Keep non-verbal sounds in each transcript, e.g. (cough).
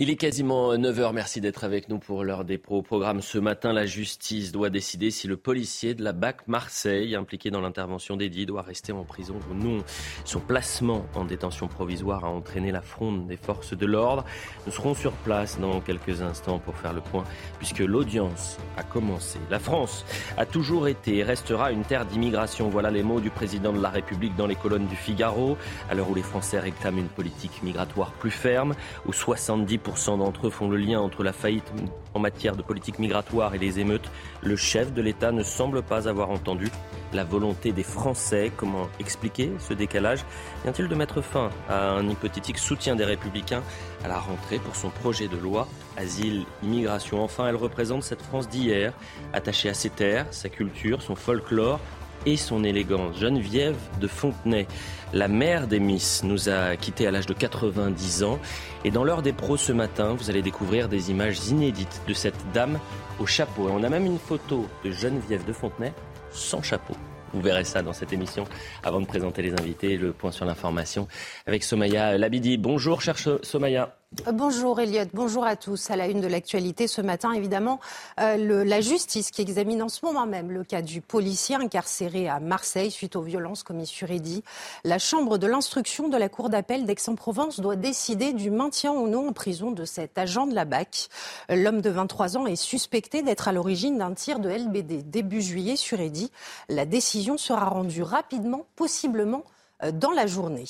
Il est quasiment 9h. Merci d'être avec nous pour l'heure des pros. programme ce matin, la justice doit décider si le policier de la BAC Marseille, impliqué dans l'intervention d'Eddy, doit rester en prison ou non. Son placement en détention provisoire a entraîné la fronde des forces de l'ordre. Nous serons sur place dans quelques instants pour faire le point, puisque l'audience a commencé. La France a toujours été et restera une terre d'immigration. Voilà les mots du président de la République dans les colonnes du Figaro, à l'heure où les Français réclament une politique migratoire plus ferme, où 70 d'entre eux font le lien entre la faillite en matière de politique migratoire et les émeutes. Le chef de l'État ne semble pas avoir entendu la volonté des Français. Comment expliquer ce décalage? Vient-il de mettre fin à un hypothétique soutien des Républicains à la rentrée pour son projet de loi Asile, immigration? Enfin, elle représente cette France d'hier, attachée à ses terres, sa culture, son folklore, et son élégance. Geneviève de Fontenay, la mère des Miss, nous a quittés à l'âge de 90 ans. Et dans l'heure des pros ce matin, vous allez découvrir des images inédites de cette dame au chapeau. Et on a même une photo de Geneviève de Fontenay sans chapeau. Vous verrez ça dans cette émission. Avant de présenter les invités, le point sur l'information avec Somaya Labidi. Bonjour, cher Somaya. Euh, bonjour Elliot, bonjour à tous. À la une de l'actualité ce matin, évidemment, euh, la justice qui examine en ce moment même le cas du policier incarcéré à Marseille suite aux violences commises sur Eddy. La chambre de l'instruction de la cour d'appel d'Aix-en-Provence doit décider du maintien ou non en prison de cet agent de la BAC. L'homme de 23 ans est suspecté d'être à l'origine d'un tir de LBD début juillet sur Eddy. La décision sera rendue rapidement, possiblement euh, dans la journée.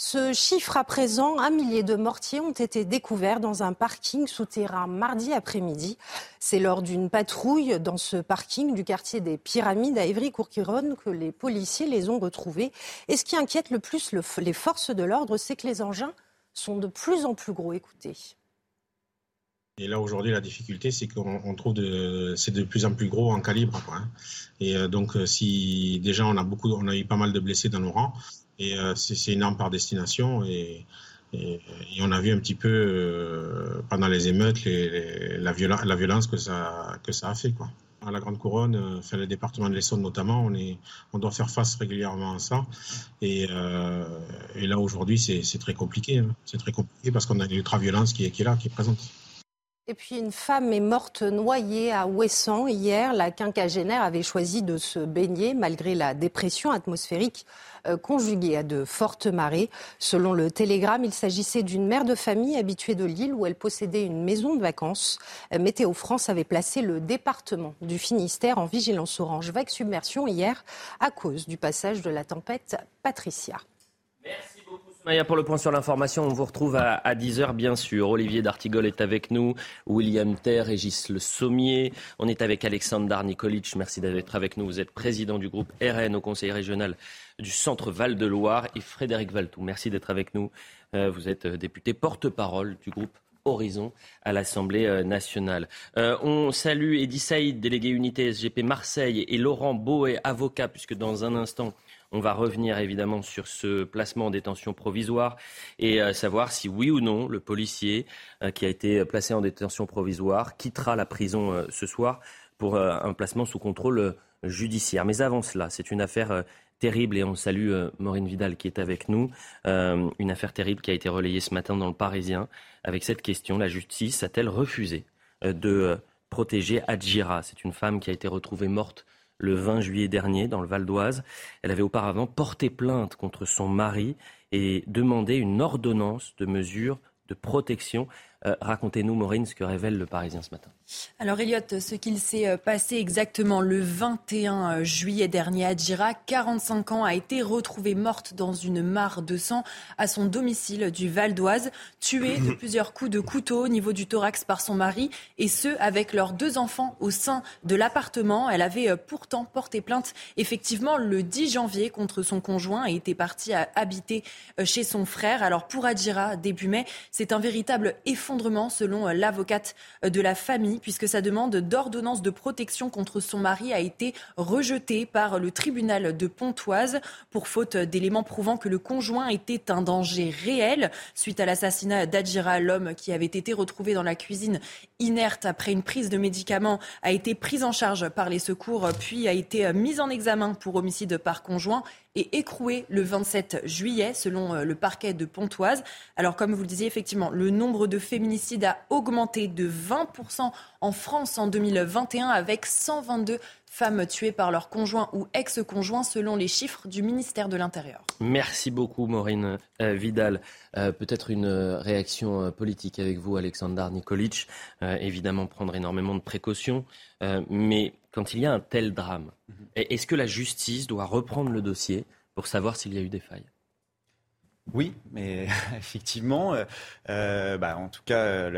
Ce chiffre à présent, un millier de mortiers ont été découverts dans un parking souterrain mardi après-midi. C'est lors d'une patrouille dans ce parking du quartier des Pyramides à Évry-Courquironne que les policiers les ont retrouvés. Et ce qui inquiète le plus les forces de l'ordre, c'est que les engins sont de plus en plus gros. Écoutez. Et là aujourd'hui, la difficulté, c'est qu'on trouve de, c'est de plus en plus gros en calibre. Hein. Et euh, donc, euh, si déjà on a beaucoup, on a eu pas mal de blessés dans nos rangs, et euh, c'est une arme par destination. Et, on a vu un petit peu euh, pendant les émeutes la, violence que ça, que ça a fait. Quoi. À la Grande Couronne, euh, enfin, le département de l'Essonne notamment, on, est, on doit faire face régulièrement à ça. Et, et là, aujourd'hui, c'est très compliqué. Hein. C'est très compliqué parce qu'on a une ultra-violence qui, qui est là, qui est présente. Et puis une femme est morte noyée à Ouessant hier. La quinquagénaire avait choisi de se baigner malgré la dépression atmosphérique euh, conjuguée à de fortes marées. Selon le Télégramme, il s'agissait d'une mère de famille habituée de l'île où elle possédait une maison de vacances. Euh, Météo France avait placé le département du Finistère en vigilance orange vague submersion hier à cause du passage de la tempête Patricia. Maya, pour le point sur l'information, on vous retrouve à, 10h bien sûr. Olivier D'Artigol est avec nous, William Ter, Régis Le Sommier. On est avec Alexandre Darnikolic. Merci d'être avec nous. Vous êtes président du groupe RN au Conseil régional du Centre Val-de-Loire et Frédéric Valtou. Merci d'être avec nous. Euh, vous êtes euh, député porte-parole du groupe Horizon à l'Assemblée euh, nationale. on salue Eddie Saïd, délégué unité SGP Marseille, et Laurent Boé, avocat, puisque dans un instant, on va revenir évidemment sur ce placement en détention provisoire et euh, savoir si oui ou non le policier euh, qui a été placé en détention provisoire quittera la prison euh, ce soir pour un placement sous contrôle judiciaire. Mais avant cela, c'est une affaire terrible et on salue Maureen Vidal qui est avec nous. une affaire terrible qui a été relayée ce matin dans le Parisien avec cette question la justice a-t-elle refusé de protéger Adjira? C'est une femme qui a été retrouvée morte le 20 juillet dernier dans le Val d'Oise. Elle avait auparavant porté plainte contre son mari et demandé une ordonnance de mesure de protection. Euh, racontez-nous, Maureen, ce que révèle le Parisien ce matin. Alors, Elliot, ce qu'il s'est euh, passé exactement le 21 euh, juillet dernier à Djira, 45 ans, a été retrouvée morte dans une mare de sang à son domicile du Val d'Oise, tuée de (coughs) plusieurs coups de couteau au niveau du thorax par son mari, et ce, avec leurs deux enfants au sein de l'appartement. Elle avait pourtant porté plainte, effectivement, le 10 janvier contre son conjoint et était partie à habiter chez son frère. Alors, pour Adjira, début mai, c'est un véritable effort selon euh, l'avocate euh, de la famille, puisque sa demande d'ordonnance de protection contre son mari a été rejetée par le tribunal de Pontoise pour faute d'éléments prouvant que le conjoint était un danger réel. Suite à l'assassinat d'Adjira, l'homme qui avait été retrouvé dans la cuisine inerte après une prise de médicaments a été pris en charge par les secours, puis a été mis en examen pour homicide par conjoint et écroué le 27 juillet, selon euh, le parquet de Pontoise. Alors, comme vous le disiez, effectivement, le nombre de faits féminicide a augmenté de 20% en France en 2021 avec 122 femmes tuées par leur conjoint ou ex-conjoint selon les chiffres du ministère de l'Intérieur. Merci beaucoup Maureen euh, Vidal. Euh, peut-être une euh, réaction politique avec vous Alexandre Nikolic. évidemment prendre énormément de précautions. mais quand il y a un tel drame, mhm. est-ce que la justice doit reprendre le dossier pour savoir s'il y a eu des failles? Oui, mais (laughs) effectivement, euh, euh, bah, en tout cas,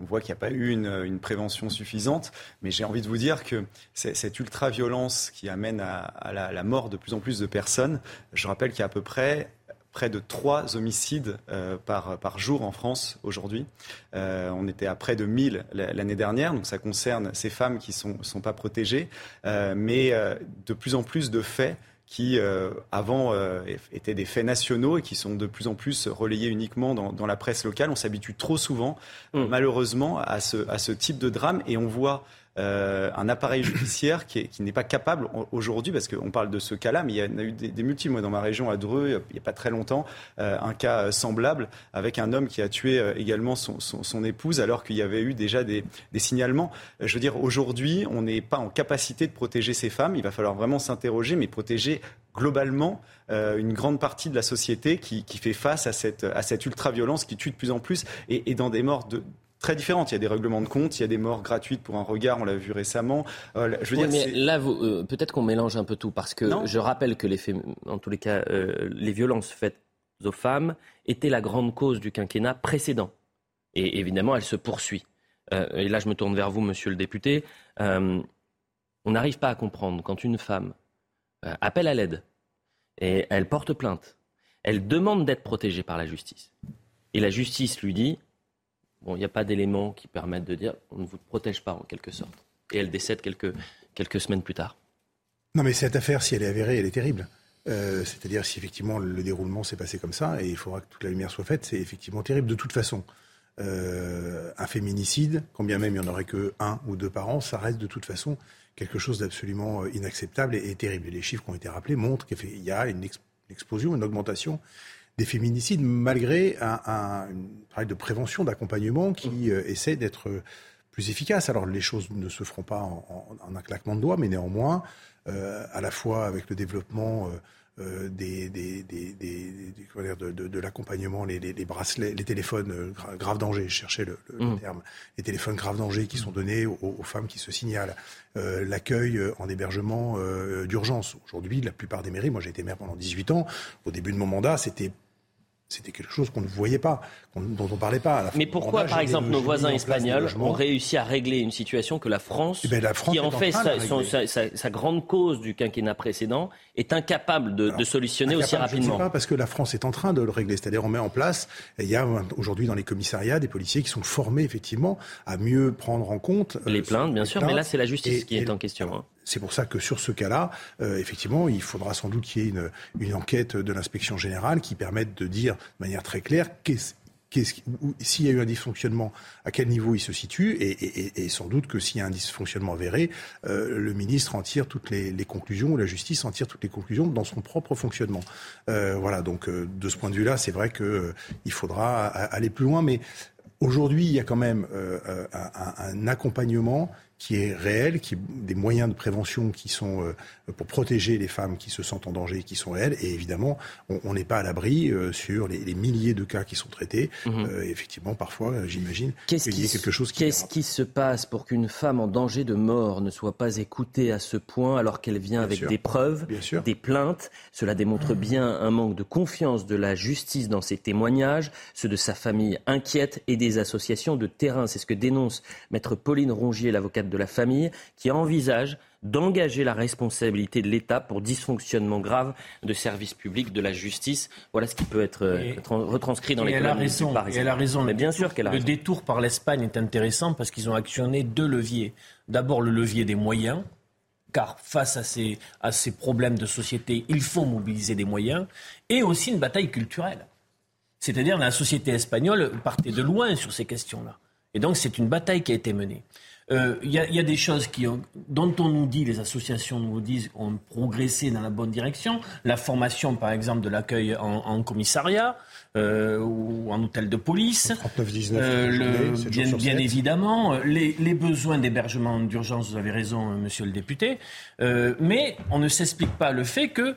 on voit qu'il n'y a pas eu une, prévention suffisante. Mais j'ai envie de vous dire que cette ultra-violence qui amène à, la, mort de plus en plus de personnes, je rappelle qu'il y a à peu près près de trois homicides euh, par, jour en France aujourd'hui. on était à près de 1000 l'année dernière, donc ça concerne ces femmes qui ne sont, pas protégées, mais de plus en plus de faits qui euh, avant euh, étaient des faits nationaux et qui sont de plus en plus relayés uniquement dans, dans la presse locale. On s'habitue trop souvent, mm. malheureusement, à ce, à ce type de drame et on voit euh, un appareil judiciaire qui, n'est pas capable aujourd'hui, parce qu'on parle de ce cas-là, mais il y en a eu des, multiples. Moi, dans ma région, à Dreux, il n'y a pas très longtemps, euh, un cas semblable avec un homme qui a tué euh, également son, épouse alors qu'il y avait eu déjà des, signalements. Je veux dire, aujourd'hui, on n'est pas en capacité de protéger ces femmes. Il va falloir vraiment s'interroger, mais protéger globalement une grande partie de la société qui, fait face à cette, à ultra-violence qui tue de plus en plus et, et dans des morts de, très différentes. Il y a des règlements de compte, il y a des morts gratuites pour un regard, on l'a vu récemment. Euh, je veux dire, mais là, euh, peut-être qu'on mélange un peu tout, parce que je rappelle que les en tous les cas, euh, les violences faites aux femmes étaient la grande cause du quinquennat précédent. Et évidemment, elle se poursuit. et là, je me tourne vers vous, monsieur le député. on n'arrive pas à comprendre quand une femme appelle à l'aide et elle porte plainte, elle demande d'être protégée par la justice. Et la justice lui dit il n'y a pas d'éléments qui permettent de dire on ne vous protège pas en quelque sorte. Et elle décède quelques, quelques semaines plus tard. Non, mais cette affaire, si elle est avérée, elle est terrible. Euh, c'est-à-dire si effectivement le déroulement s'est passé comme ça, et il faudra que toute la lumière soit faite, c'est effectivement terrible de toute façon. Euh, un féminicide, quand bien même il n'y en aurait que un ou deux par an, ça reste de toute façon quelque chose d'absolument euh, inacceptable et, terrible. Et les chiffres qui ont été rappelés montrent qu'il y a une explosion, une augmentation des féminicides, malgré un, un, travail de prévention, d'accompagnement qui mmh. euh, essaie d'être plus efficace. Alors les choses ne se feront pas en, un claquement de doigts, mais néanmoins, euh, à la fois avec le développement euh, des, des, des, de, de, de l'accompagnement, les, les, bracelets, les téléphones grave danger, je cherchais le, le, mmh. terme, les téléphones grave danger qui sont donnés aux, aux femmes qui se signalent, l'accueil en hébergement d'urgence. Aujourd'hui, la plupart des mairies, moi j'ai été maire pendant 18 ans, au début de mon mandat, c'était c'était quelque chose qu'on ne voyait pas, dont on ne parlait pas. Mais pourquoi, par exemple, nos voisins espagnols ont réussi à régler une situation que la France, eh ben, qui en fait sa, grande cause du quinquennat précédent, est incapable de, solutionner aussi rapidement Je ne sais pas, parce que la France est en train de le régler. C'est-à-dire, on met en place, il y a aujourd'hui dans les commissariats des policiers qui sont formés, effectivement, à mieux prendre en compte... Euh, les plaintes, bien sûr, mais là, c'est la justice qui est en question. Hein. C'est pour ça que sur ce cas-là, euh, effectivement, il faudra sans doute qu'il y ait une, enquête de l'inspection générale qui permette de dire de manière très claire s'il y a eu un dysfonctionnement, à quel niveau il se situe, et, sans doute que s'il y a un dysfonctionnement avéré, euh, le ministre en tire toutes les, conclusions, ou la justice en tire toutes les conclusions dans son propre fonctionnement. Euh, voilà, donc de ce point de vue-là, c'est vrai qu'il faudra aller plus loin, mais aujourd'hui, il y a quand même un, accompagnement qui est réel, qui des moyens de prévention qui sont euh, pour protéger les femmes qui se sentent en danger, qui sont réels. Et évidemment, on n'est pas à l'abri euh, sur les, les, milliers de cas qui sont traités. Mhm. Euh, effectivement, parfois, j'imagine qu'il y a quelque chose qui. Qu'est-ce qui se passe pour qu'une femme en danger de mort ne soit pas écoutée à ce point alors qu'elle vient avec des preuves, des plaintes? Cela démontre mmh. bien un manque de confiance de la justice dans ses témoignages, ceux de sa famille inquiète et des associations de terrain. C'est ce que dénonce maître Pauline Rongier, l'avocate de la famille, qui envisage d'engager la responsabilité de l'État pour dysfonctionnement grave de services publics, de la justice. Voilà ce qui peut être, euh, retranscrit dans les elle a raison, et elle a raison. Mais bien sûr qu'elle a Le détour par l'Espagne est intéressant parce qu'ils ont actionné deux leviers. D'abord le levier des moyens, car face à ces, à ces problèmes de société, il faut mobiliser des moyens, et aussi une bataille culturelle. C'est-à-dire la société espagnole partait de loin sur ces questions-là. Et donc c'est une bataille qui a été menée. Euh, il y, a des choses qui dont on nous dit, les associations nous disent, ont progressé dans la bonne direction. La formation, par exemple, de l'accueil en, commissariat euh, ou en hôtel de police. 39-19. Euh, bien, bien évidemment, les, les besoins d'hébergement d'urgence, vous avez raison, monsieur le député. mais on ne s'explique pas le fait que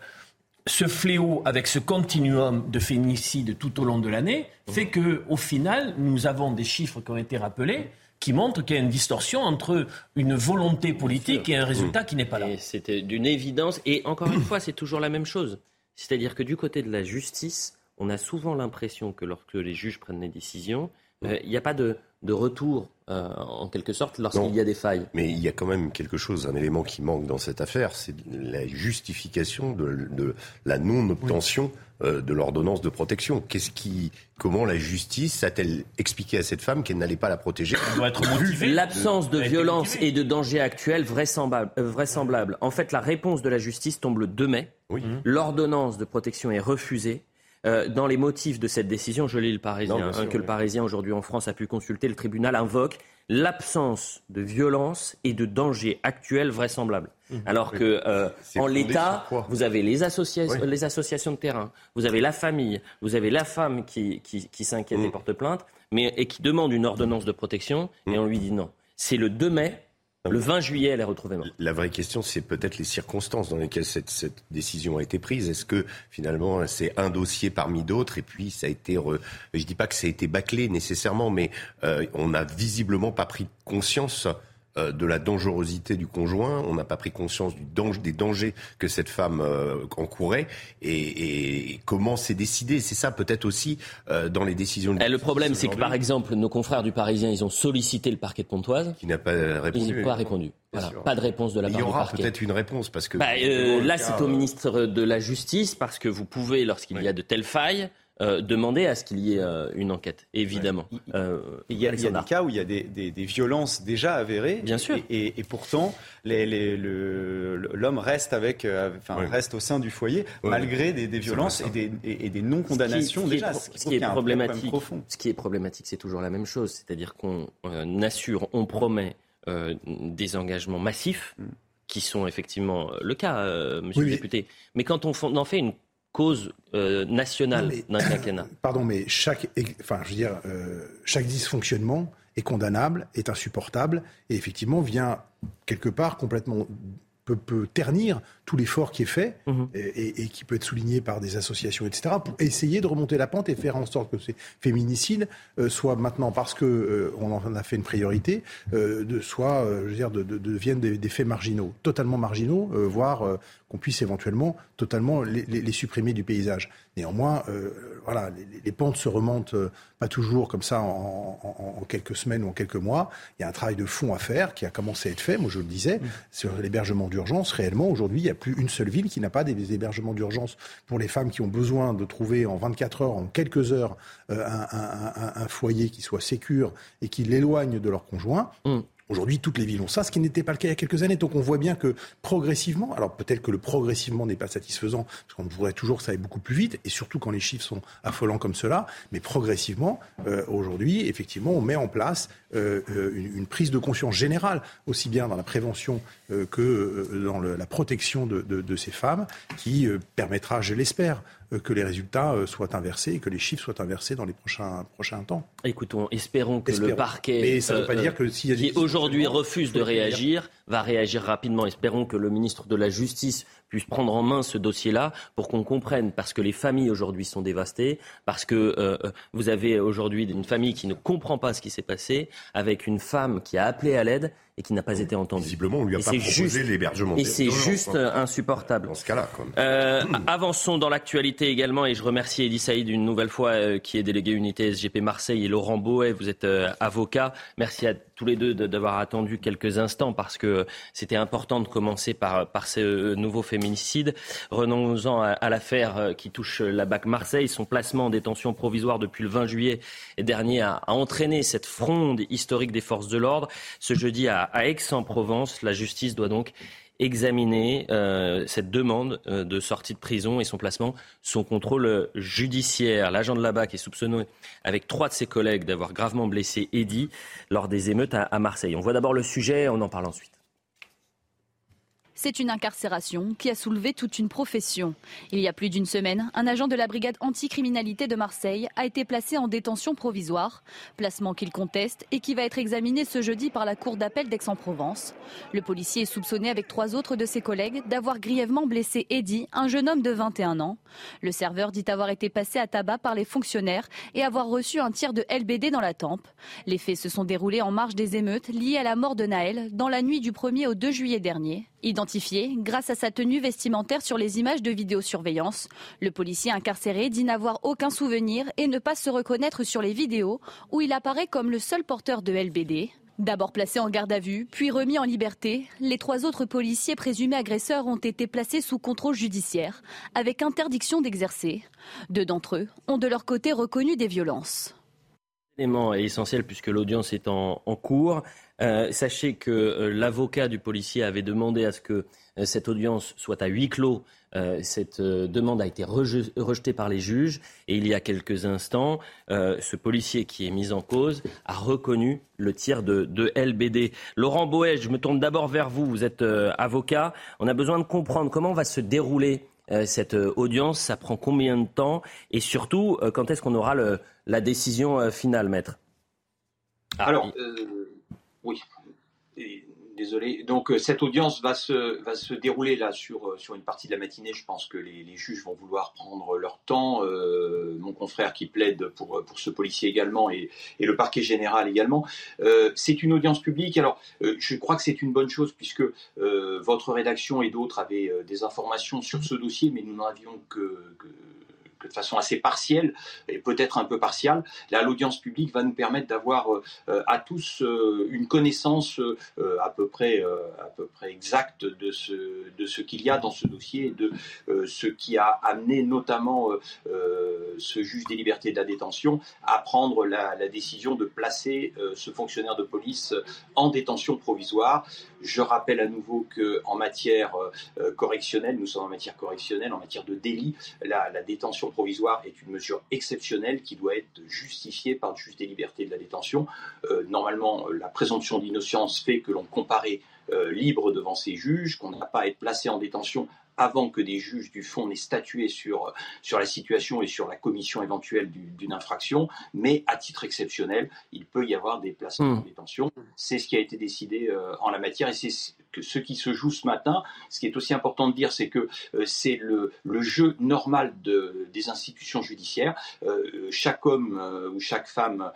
ce fléau, avec ce continuum de féminicides tout au long de l'année, fait que, au final, nous avons des chiffres qui ont été rappelés qui montre qu'il y a une distorsion entre une volonté politique et un résultat qui n'est pas là. C'était d'une évidence. Et encore une fois, c'est toujours la même chose. C'est-à-dire que du côté de la justice, on a souvent l'impression que lorsque les juges prennent des décisions, euh, il n'y a pas de, retour, euh, en quelque sorte, lorsqu'il y a des failles. Mais il y a quand même quelque chose, un élément qui manque dans cette affaire, c'est la justification de, la non-obtention euh, de l'ordonnance de protection. Qu'est-ce qui, comment la justice a-t-elle expliqué à cette femme qu'elle n'allait pas la protéger L'absence de, violence et de danger actuel vraisemblable, vraisemblable. En fait, la réponse de la justice tombe le 2 mai. Oui. L'ordonnance de protection est refusée. Euh, dans les motifs de cette décision, je lis le Parisien, hein, que le Parisien aujourd'hui en France a pu consulter, le tribunal invoque l'absence de violence et de danger actuel vraisemblable. Mhm. Alors que euh, en l'état, vous avez les, les, associations de terrain, vous avez la famille, vous avez la femme qui, qui, s'inquiète et mhm. porte plainte, mais et qui demande une ordonnance de protection, et mhm. on lui dit non. C'est le 2 mai le 20 juillet, elle est retrouvée morte. La vraie question, c'est peut-être les circonstances dans lesquelles cette, cette décision a été prise. Est-ce que finalement, c'est un dossier parmi d'autres et puis ça a été, Je je dis pas que ça a été bâclé nécessairement, mais euh, on n'a visiblement pas pris conscience euh, de la dangerosité du conjoint, on n'a pas pris conscience du danger, des dangers que cette femme euh, encourait et, comment c'est décidé. C'est ça peut-être aussi euh, dans les décisions. De eh, le problème, c'est que par exemple, nos confrères du Parisien, ils ont sollicité le parquet de Pontoise, qui n'a pas répondu. Il n'a pas répondu. pas de réponse de la part du parquet. Il y aura peut-être une réponse parce que. Bah, là, c'est au ministre de la Justice parce que vous pouvez, lorsqu'il y a de telles failles, euh, demander à ce qu'il y ait euh, une enquête, évidemment. Euh, il, y a, des cas où il y a des, violences déjà avérées. Bien sûr. Et, pourtant, l'homme reste, avec, enfin, reste au sein du foyer, malgré des, violences et des, non-condamnations déjà. Ce qui, est, problématique, ce qui est problématique, c'est toujours la même chose. C'est-à-dire qu'on assure, on promet des engagements massifs. Mm. qui sont effectivement le cas, monsieur le député. Mais quand on en fait une cause euh, nationale d'un quinquennat. (coughs) Pardon, mais chaque, enfin, je veux dire, euh, chaque dysfonctionnement est condamnable, est insupportable, et effectivement vient quelque part complètement peut, ternir tout l'effort qui est fait mhm. et, qui peut être souligné par des associations, etc., pour essayer de remonter la pente et faire en sorte que ces féminicides euh, soient maintenant, parce que euh, on en a fait une priorité, euh, de, soit, je veux dire, de, deviennent des, faits marginaux, totalement marginaux, voire qu'on puisse éventuellement totalement les, supprimer du paysage. Néanmoins, voilà, les, pentes se remontent pas toujours comme ça en, en, quelques semaines ou en quelques mois. Il y a un travail de fond à faire qui a commencé à être fait, moi je le disais, sur l'hébergement d'urgence. Réellement, aujourd'hui, il n'y a plus une seule ville qui n'a pas des hébergements d'urgence pour les femmes qui ont besoin de trouver en 24 heures, en quelques heures, euh, un, foyer qui soit sécure et qui l'éloigne de leur conjoint. Mm. Aujourd'hui, toutes les villes ont ça, ce qui n'était pas le cas il y a quelques années. Donc on voit bien que progressivement, alors peut-être que le progressivement n'est pas satisfaisant, parce qu'on voudrait toujours que ça aille beaucoup plus vite, et surtout quand les chiffres sont affolants comme cela, mais progressivement, euh, aujourd'hui, effectivement, on met en place euh, euh, une, prise de conscience générale, aussi bien dans la prévention que dans la protection de, ces femmes, qui permettra, je l'espère, que les résultats euh, soient inversés et que les chiffres soient inversés dans les prochains, prochains temps. Écoutons, espérons que le parquet, Mais ça veut pas euh, dire que qui aujourd'hui refuse de réagir, va réagir rapidement. Espérons que le ministre de la Justice puisse prendre en main ce dossier-là pour qu'on comprenne, parce que les familles aujourd'hui sont dévastées, parce que vous avez aujourd'hui une famille qui ne comprend pas ce qui s'est passé, avec une femme qui a appelé à l'aide et qui n'a pas été entendu. Visiblement, on lui a pas proposé l'hébergement. Et c'est juste hein. insupportable. Dans ce cas-là, euh, (clears throat) avançons dans l'actualité également, et je remercie Elie Saïd une nouvelle fois, euh, qui est délégué unité SGP Marseille, et Laurent Boet, vous êtes euh, avocat. Merci à tous les deux d'avoir attendu quelques instants parce que c'était important de commencer par, par ce nouveau féminicide. Renonçant à, à l'affaire qui touche la BAC Marseille, son placement en détention provisoire depuis le 20 juillet dernier a, entraîné cette fronde historique des forces de l'ordre. Ce jeudi à à Aix-en-Provence. La justice doit donc examiner euh, cette demande euh, de sortie de prison et son placement son contrôle judiciaire. L'agent de la BAC est soupçonné avec trois de ses collègues d'avoir gravement blessé Eddy lors des émeutes à Marseille. On voit d'abord le sujet, on en parle ensuite. C'est une incarcération qui a soulevé toute une profession. Il y a plus d'une semaine, un agent de la brigade anticriminalité de Marseille a été placé en détention provisoire, placement qu'il conteste et qui va être examiné ce jeudi par la cour d'appel d'Aix-en-Provence. Le policier est soupçonné avec trois autres de ses collègues d'avoir grièvement blessé Eddy, un jeune homme de 21 ans. Le serveur dit avoir été passé à tabac par les fonctionnaires et avoir reçu un tir de LBD dans la tempe. Les faits se sont déroulés en marge des émeutes liées à la mort de Naël dans la nuit du 1er au 2 juillet dernier. Identifié grâce à sa tenue vestimentaire sur les images de vidéosurveillance, le policier incarcéré dit n'avoir aucun souvenir et ne pas se reconnaître sur les vidéos où il apparaît comme le seul porteur de LBD. D'abord placé en garde à vue, puis remis en liberté, les trois autres policiers présumés agresseurs ont été placés sous contrôle judiciaire, avec interdiction d'exercer. Deux d'entre eux ont de leur côté reconnu des violences. L'élément est essentiel puisque l'audience est en cours. Euh, sachez que euh, l'avocat du policier avait demandé à ce que euh, cette audience soit à huis clos. cette demande a été rejetée par les juges et il y a quelques instants, ce policier qui est mis en cause a reconnu le tir de, de LBD. Laurent Boet, je me tourne d'abord vers vous. Vous êtes avocat. On a besoin de comprendre comment va se dérouler cette audience. Ça prend combien de temps? Et surtout quand est-ce qu'on aura le, la décision finale, maître Alors. Oui. désolé. Donc euh, cette audience va se, va se dérouler là sur, euh, sur une partie de la matinée. Je pense que les, juges vont vouloir prendre leur temps. Euh, mon confrère qui plaide pour, pour ce policier également et, et le parquet général également. c'est une audience publique. Alors je crois que c'est une bonne chose puisque votre rédaction et d'autres avaient des informations sur ce dossier, mais nous n'en avions que de façon assez partielle et peut-être un peu partiale. Là, l'audience publique va nous permettre d'avoir euh, euh, à tous euh, une connaissance à peu près exacte de ce de ce qu'il y a dans ce dossier, de ce qui a amené notamment ce juge des libertés de la détention à prendre la décision de placer ce fonctionnaire de police en détention provisoire. Je rappelle à nouveau que en matière correctionnelle, nous sommes en matière correctionnelle, en matière de délit, la, détention provisoire est une mesure exceptionnelle qui doit être justifiée par le juge des libertés de la détention. Euh, normalement, la présomption d'innocence fait que l'on comparait euh, libre devant ses juges, qu'on n'a pas à être placé en détention avant que des juges du fond n'aient statué sur, sur la situation et sur la commission éventuelle d'une infraction, mais à titre exceptionnel, il peut y avoir des placements en hmm. détention. C'est ce qui a été décidé euh, en la matière et c'est ce qui se joue ce matin. Ce qui est aussi important de dire, c'est que euh, c'est le, le, jeu normal de, des institutions judiciaires. Euh, chaque homme ou chaque femme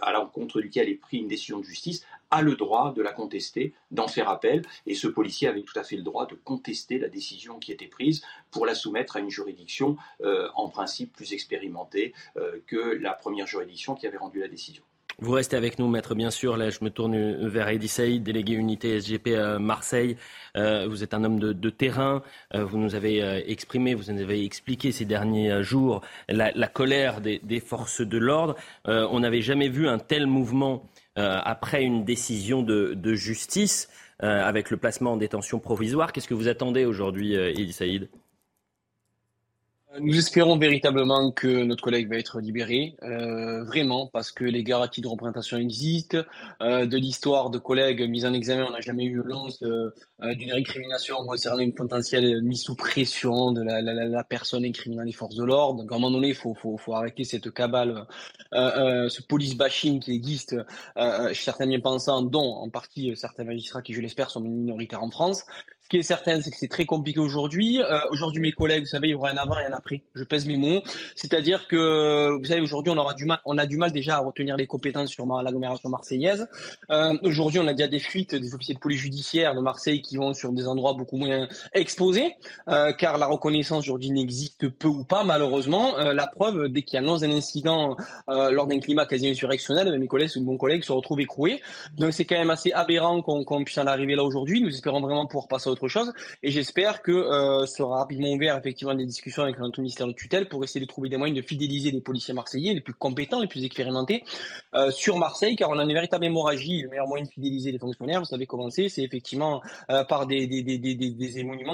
à l'encontre duquel est pris une décision de justice a le droit de la contester, d'en faire appel, et ce policier avait tout à fait le droit de contester la décision qui était prise pour la soumettre à une juridiction euh, en principe plus expérimentée euh, que la première juridiction qui avait rendu la décision. Vous restez avec nous, maître, bien sûr. Là, je me tourne vers Eddy Saïd, délégué unité SGP à Marseille. Euh, vous êtes un homme de, terrain. vous nous avez exprimé, vous nous avez expliqué ces derniers jours la, colère des, forces de l'ordre. on n'avait jamais vu un tel mouvement euh, après une décision de, justice euh, avec le placement en détention provisoire. Qu'est-ce que vous attendez aujourd'hui, euh, Elie Saïd? Nous espérons véritablement que notre collègue va être libéré, euh, vraiment, parce que les garanties de représentation existent. Euh, de l'histoire de collègues mis en examen, on n'a jamais eu lance euh, d'une récrimination concernant une potentielle mise sous pression de la, la, la personne incriminant les forces de l'ordre. Donc à un moment donné, il faut, faut, faut, arrêter cette cabale, ce police bashing qui existe chez certains bien-pensants, dont en partie certains magistrats qui, je l'espère, sont minoritaires en France qui est certain, c'est que c'est très compliqué aujourd'hui. Euh, aujourd'hui, mes collègues, vous savez, il y aura un avant et un après. Je pèse mes mots. C'est-à-dire que, vous savez, aujourd'hui, on aura du mal, on a du mal déjà à retenir les compétences sur l'agglomération marseillaise. Euh, aujourd'hui, on a déjà des fuites des officiers de police judiciaire de Marseille qui vont sur des endroits beaucoup moins exposés, euh, car la reconnaissance aujourd'hui n'existe peu ou pas, malheureusement. La preuve, dès qu'il y annonce un incident lors d'un climat quasi insurrectionnel, mes collègues ou mon collègue se retrouvent écroués. Donc, c'est quand même assez aberrant qu'on puisse en arriver là aujourd'hui. Nous espérons vraiment pouvoir passer au autre chose. Et j'espère que euh, sera rapidement ouvert effectivement des discussions avec notre ministère de tutelle pour essayer de trouver des moyens de fidéliser les policiers marseillais les plus compétents, les plus expérimentés euh, sur Marseille, car on a une véritable hémorragie. Le meilleur moyen de fidéliser les fonctionnaires, vous savez comment c'est, effectivement euh, par des, des,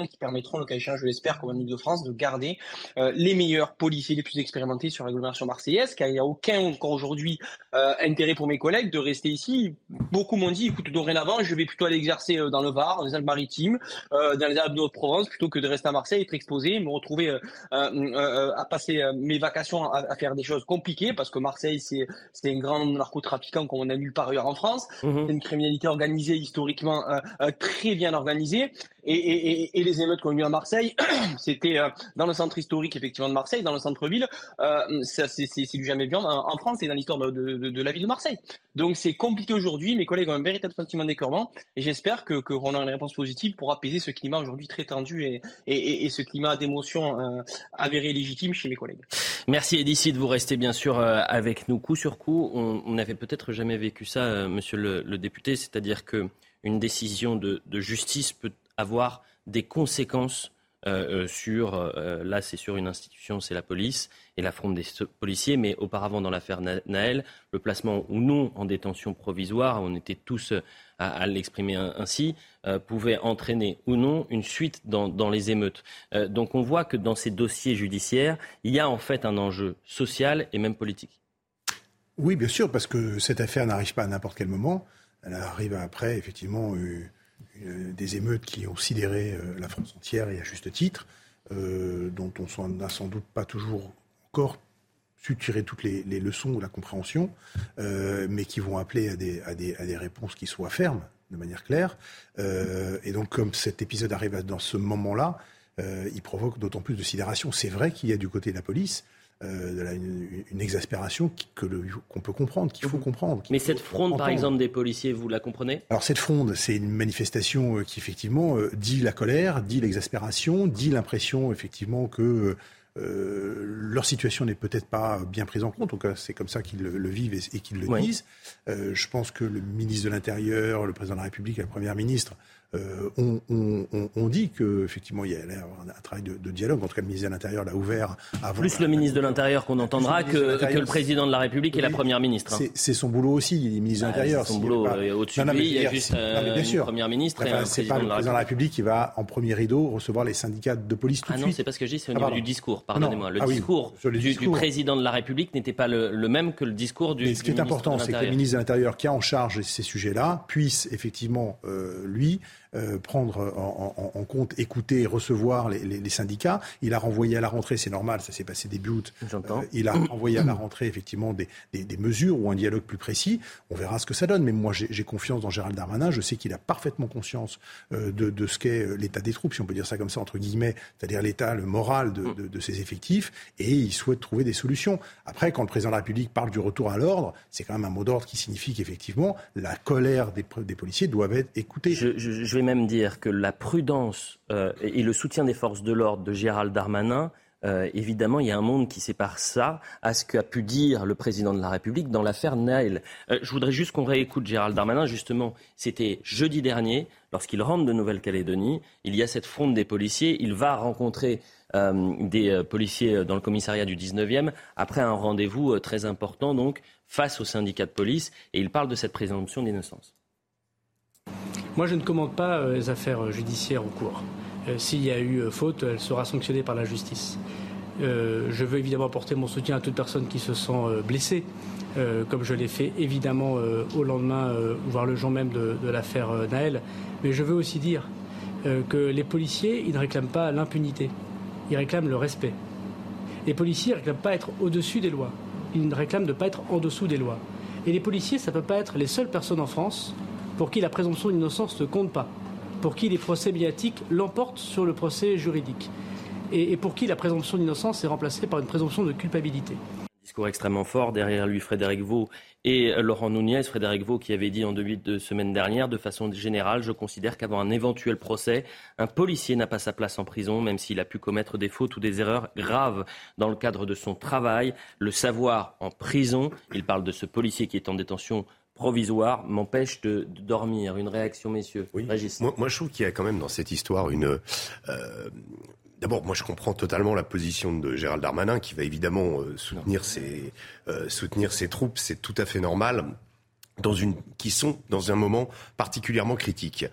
qui permettront, le cas échéant, je l'espère, comme en Ile-de-France, de garder les meilleurs policiers les plus expérimentés sur l'agglomération marseillaise, car il n'y a aucun encore aujourd'hui intérêt pour mes collègues de rester ici. Beaucoup m'ont dit, écoute, dorénavant, je vais plutôt aller exercer dans le Var, dans les Alpes-Maritimes, euh, dans les Alpes de Haute-Provence, plutôt que de rester à Marseille, être exposé, me retrouver euh, euh, à passer mes vacations à, à, faire des choses compliquées, parce que Marseille, c'est c'est un grand narcotrafiquant comme on a vu par ailleurs en France. Mmh. C'est une criminalité organisée, historiquement très bien organisée. Et, et, et, les émeutes qu'on a eu à Marseille, (clears throat) c'était dans le centre historique effectivement de Marseille, dans le centre-ville. Euh, c'est du jamais bien en, en France et dans l'histoire de, de, la ville de Marseille. Donc c'est compliqué aujourd'hui. Mes collègues ont un véritable sentiment d'écœurement et j'espère que qu'on aura une réponse positive pour apaiser ce climat aujourd'hui très tendu et, ce climat d'émotion euh, avéré légitime chez mes collègues. Merci Edicide, vous restez bien sûr euh, avec nous coup sur coup. On n'avait peut-être jamais vécu ça, euh, monsieur le, député, c'est-à-dire que une décision de, justice peut avoir des conséquences euh, sur, là c'est sur une institution, c'est la police et l'affront des policiers, mais auparavant dans l'affaire Naël, le placement ou non en détention provisoire, on était tous à, l'exprimer ainsi, euh, pouvait entraîner ou non une suite dans, les émeutes. Euh, donc on voit que dans ces dossiers judiciaires, il y a en fait un enjeu social et même politique. Oui, bien sûr, parce que cette affaire n'arrive pas à n'importe quel moment. Elle arrive après, effectivement, euh, des émeutes qui ont sidéré la France entière et à juste titre, dont on n'a sans doute pas toujours encore su tirer toutes les, les leçons ou la compréhension, euh, mais qui vont appeler à des, à, des, à des, réponses qui soient fermes, de manière claire. Euh, et donc, comme cet épisode arrive dans ce moment-là, euh, il provoque d'autant plus de sidération. C'est vrai qu'il y a du côté de la police euh, la, une, une, exaspération qu'on peut comprendre, qu'il faut mhm. comprendre. Mais cette fronde, par exemple, des policiers, vous la comprenez? Alors cette fronde, c'est une manifestation qui effectivement euh, dit la colère, dit l'exaspération, dit l'impression effectivement que euh, leur situation n'est peut-être pas bien prise en compte. En tout cas, c'est comme ça qu'ils le, le, vivent et, et qu'ils le oui. disent. Euh, je pense que le ministre de l'Intérieur, le président de la République et la première ministre euh, on, on, on, dit qu'effectivement, il y a un, travail de, de, dialogue. En tout cas, le ministre de l'Intérieur l'a ouvert avant. Plus le ministre de l'Intérieur qu'on entendra que, que, le président de la République et la première ministre. Hein. C'est son boulot aussi, il est ministre de l'Intérieur. C'est son boulot. Euh, au-dessus de lui, il y a juste euh, bien sûr. première ministre enfin, et un président pas de la, président de la République qui va en premier rideau recevoir les syndicats de police tout ah de non, c'est pas ce que je dis, c'est au ah, niveau du discours. Pardonnez-moi. Le ah, discours, oui, du, discours, du, président de la République n'était pas le, le, même que le discours du. Mais ce qui est important, c'est que le ministre de l'Intérieur, qui a en charge ces sujets-là, puisse effectivement, euh, lui, euh, prendre en, en, en, compte, écouter, recevoir les, les, les, syndicats. Il a renvoyé à la rentrée, c'est normal, ça s'est passé début août. Euh, il a renvoyé à la rentrée effectivement des, des, des, mesures ou un dialogue plus précis. On verra ce que ça donne. Mais moi, j'ai confiance dans Gérald Darmanin. Je sais qu'il a parfaitement conscience euh, de, de, ce qu'est euh, l'état des troupes, si on peut dire ça comme ça entre guillemets, c'est-à-dire l'état, le moral de, de, de, ses effectifs, et il souhaite trouver des solutions. Après, quand le président de la République parle du retour à l'ordre, c'est quand même un mot d'ordre qui signifie qu'effectivement la colère des, des policiers doit être écoutée. Je, je, je vais même dire que la prudence euh, et le soutien des forces de l'ordre de Gérald Darmanin, euh, évidemment, il y a un monde qui sépare ça à ce qu'a pu dire le président de la République dans l'affaire Naël. Euh, je voudrais juste qu'on réécoute Gérald Darmanin. Justement, c'était jeudi dernier, lorsqu'il rentre de Nouvelle-Calédonie. Il y a cette fronde des policiers. Il va rencontrer des policiers dans le commissariat du 19e après un rendez-vous très important, donc, face au syndicat de police. Et il parle de cette présomption d'innocence. Moi, je ne commande pas euh, les affaires judiciaires en cours. Euh, s'il y a eu euh, faute, elle sera sanctionnée par la justice. je veux évidemment apporter mon soutien à toute personne qui se sent blessée, comme je l'ai fait évidemment au lendemain, voire le jour même de, l'affaire Naël. Mais je veux aussi dire que les policiers, ils ne réclament pas l'impunité, ils réclament le respect. Les policiers ne réclament pas être au-dessus des lois, ils réclament de ne pas être en dessous des lois. Et les policiers, ça ne peut pas être les seules personnes en France pour qui la présomption d'innocence ne compte pas, pour qui les procès médiatiques l'emportent sur le procès juridique, et, et pour qui la présomption d'innocence est remplacée par une présomption de culpabilité. Discours extrêmement fort, derrière lui Frédéric Vaux et Laurent Nunez. Frédéric Vaux qui avait dit en début de semaine dernière, de façon générale, je considère qu'avant un éventuel procès, un policier n'a pas sa place en prison, même s'il a pu commettre des fautes ou des erreurs graves dans le cadre de son travail. Le savoir en prison, il parle de ce policier qui est en détention provisoire m'empêche de, dormir. Une réaction, messieurs oui. Moi, je trouve qu'il y a quand même dans cette histoire une... Euh, d'abord, moi, je comprends totalement la position de Gérald Darmanin, qui va évidemment euh, soutenir, ses, euh, soutenir ses troupes. C'est tout à fait normal, dans une, qui sont dans un moment particulièrement critique.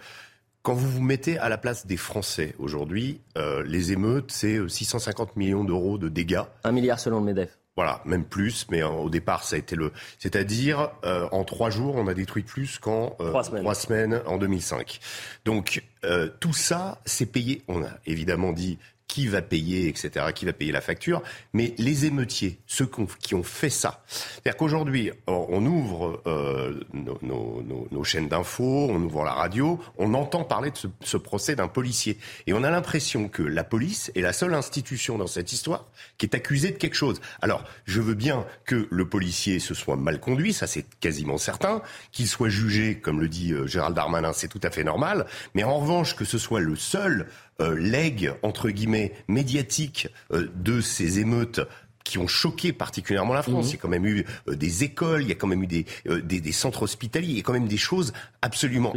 Quand vous vous mettez à la place des Français aujourd'hui, les émeutes, c'est 650 millions d'euros de dégâts. Un milliard selon le MEDEF. Voilà, même plus, mais au départ, ça a été le. C'est-à-dire, euh, en trois jours, on a détruit plus qu'en euh, trois, semaines. semaines en 2005. Donc, euh, tout ça, c'est payé. On a évidemment dit qui va payer, etc., qui va payer la facture, mais les émeutiers, ceux qui ont fait ça. C'est-à-dire qu'aujourd'hui, on ouvre euh, nos, nos, nos, chaînes d'infos, on ouvre la radio, on entend parler de ce, ce procès d'un policier. Et on a l'impression que la police est la seule institution dans cette histoire qui est accusée de quelque chose. Alors, je veux bien que le policier se soit mal conduit, ça c'est quasiment certain, qu'il soit jugé, comme le dit euh, Gérald Darmanin, c'est tout à fait normal, mais en revanche, que ce soit le seul euh, legs, entre guillemets, médiatique euh, de ces émeutes qui ont choqué particulièrement la France. Mhm. Il y a quand même eu euh, des écoles, il y a quand même eu des, des, centres hospitaliers, il y a quand même des choses absolument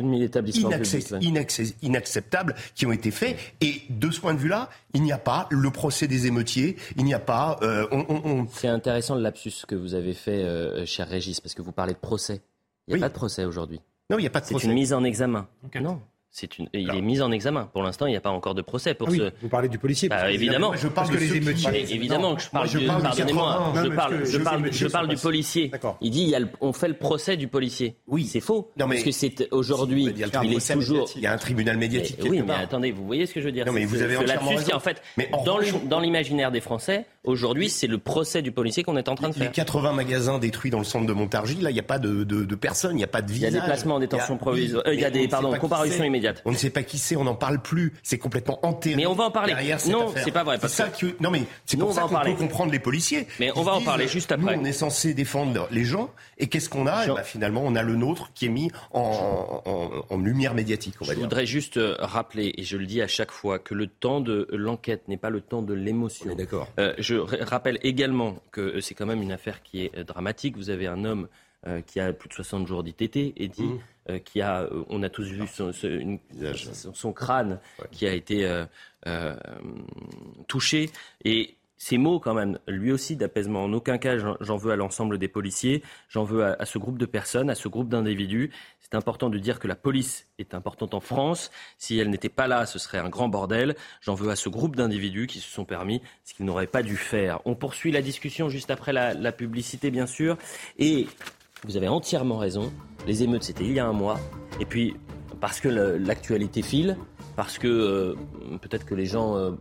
inacceptables qui ont été faits. Et de ce point de vue-là, il n'y a pas le procès des émeutiers, il n'y a pas... on, C'est intéressant le lapsus que vous avez fait, cher Régis, parce que vous parlez de procès. Il n'y a pas de procès aujourd'hui. Non, il n'y a pas de procès. C'est une mise en examen. Non. Une... Il est mis en examen. Pour l'instant, il n'y a pas encore de procès pour ah ce. Vous parlez du policier. Bah, évidemment. Je parle de les émeutiers. Évidemment que je parle. du... Pardonnez-moi. Je parle. Je parle. Je parle du policier. Il dit, il y a on fait le procès du policier. Oui, c'est faux. Non, mais parce que c'est aujourd'hui. Il, il est toujours. Il y a un tribunal médiatique. oui, mais attendez, vous voyez ce que je veux dire Non, mais vous avez entièrement raison. en fait, dans l'imaginaire des Français, aujourd'hui, c'est le procès du policier qu'on est en train de faire. Les 80 magasins détruits dans le centre de Montargis, là, il n'y a pas de personnes, il n'y a pas de visage. Il y a des placements en détention provisoire. Il y a des pardon comparutions immédiates. On ne sait pas qui on n'en parle plus. C'est complètement enterré. Mais on va en parler. non, c'est pas vrai. Parce ça que... non, mais c'est pour ça qu'on peut comprendre les policiers. Mais on va en parler juste après. Nous, on est censé défendre les gens. Et qu'est-ce qu'on a bah, Finalement, on a le nôtre qui est mis en, lumière médiatique. On va je voudrais juste euh, rappeler, et je le dis à chaque fois, que le temps de l'enquête n'est pas le temps de l'émotion. D'accord. Euh, je rappelle également que euh, c'est quand même une affaire qui est dramatique. Vous avez un homme qui a plus de 60 jours d'ITT et dit mmh. Euh, qui a, euh, on a tous vu son, son, crâne qui a été euh, touché. Et ces mots, quand même, lui aussi d'apaisement. En aucun cas, j'en veux à l'ensemble des policiers, j'en veux à, ce groupe de personnes, à ce groupe d'individus. C'est important de dire que la police est importante en France. Si elle n'était pas là, ce serait un grand bordel. J'en veux à ce groupe d'individus qui se sont permis ce qu'ils n'auraient pas dû faire. On poursuit la discussion juste après la, la publicité, bien sûr. Et vous avez entièrement raison. Les émeutes, c'était il y a un mois. Et puis, parce que l'actualité file, parce que euh, peut-être que les gens, euh,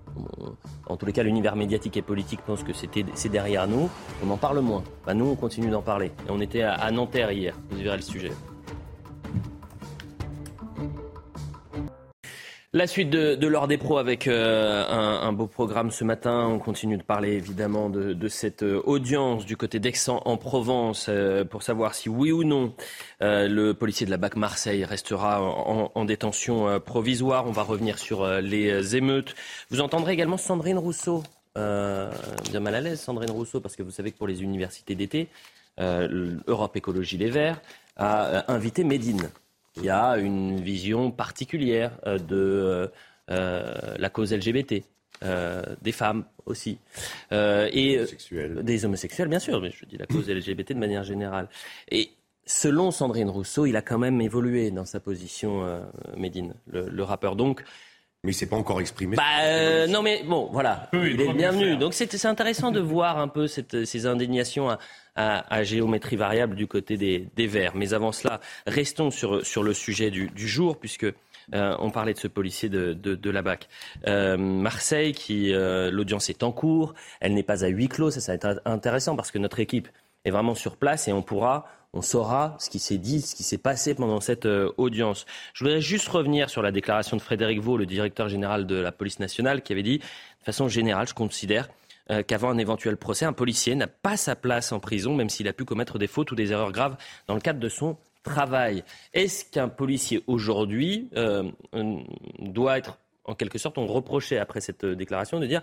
en tous les cas l'univers médiatique et politique pense que c'est derrière nous, on en parle moins. Bah, nous, on continue d'en parler. Et on était à, à Nanterre hier, vous verrez le sujet. La suite de, de l'heure des pros avec euh, un, beau programme ce matin. On continue de parler évidemment de, cette euh, audience du côté d'Aix en Provence euh, pour savoir si oui ou non le policier de la BAC Marseille restera en, détention provisoire. On va revenir sur les émeutes. Vous entendrez également Sandrine Rousseau. bien mal à l'aise Sandrine Rousseau parce que vous savez que pour les universités d'été, Europe Écologie Les Verts a invité Médine qui a une vision particulière euh, de euh, euh, la cause LGBT. des femmes aussi. et des homosexuels, bien sûr, mais je dis la cause LGBT de manière générale. Et selon Sandrine Rousseau, il a quand même évolué dans sa position, Médine, le, rappeur. Donc, mais il s'est pas encore exprimé. Bah, non, mais bon, voilà. il est bienvenu. Donc c'est intéressant de voir un peu cette, ces indignations à, à, géométrie variable du côté des, des, Verts. Mais avant cela, restons sur, sur le sujet du, du jour, puisque euh, on parlait de ce policier de, de, la BAC. Euh, Marseille, qui euh, l'audience est en cours, elle n'est pas à huis clos, ça, ça va être intéressant parce que notre équipe est vraiment sur place et on pourra on saura ce qui s'est dit, ce qui s'est passé pendant cette audience. Je voudrais juste revenir sur la déclaration de Frédéric Vaux, le directeur général de la police nationale, qui avait dit, de façon générale, je considère euh, qu'avant un éventuel procès, un policier n'a pas sa place en prison, même s'il a pu commettre des fautes ou des erreurs graves dans le cadre de son travail. Est-ce qu'un policier aujourd'hui euh, doit être, en quelque sorte, on reprochait après cette euh, déclaration de dire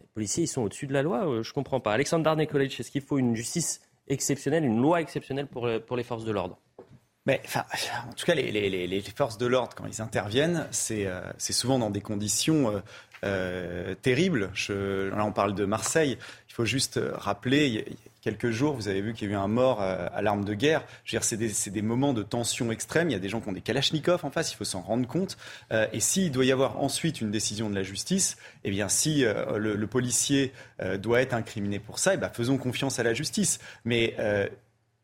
les policiers, ils sont au-dessus de la loi Je comprends pas. Alexandre Darnay College, est-ce qu'il faut une justice exceptionnelle, une loi exceptionnelle pour, pour les forces de l'ordre? Mais en tout cas, les, forces de l'ordre, quand ils interviennent, c'est souvent dans des conditions euh, terribles. Je, là, on parle de Marseille. Il faut juste rappeler, il y a quelques jours, vous avez vu qu'il y a eu un mort à l'arme de guerre. Je veux dire, c'est des, moments de tension extrême. Il y a des gens qui ont des kalachnikovs en face, il faut s'en rendre compte. et s'il doit y avoir ensuite une décision de la justice, eh bien, si le, le, policier doit être incriminé pour ça, eh bien, faisons confiance à la justice. Mais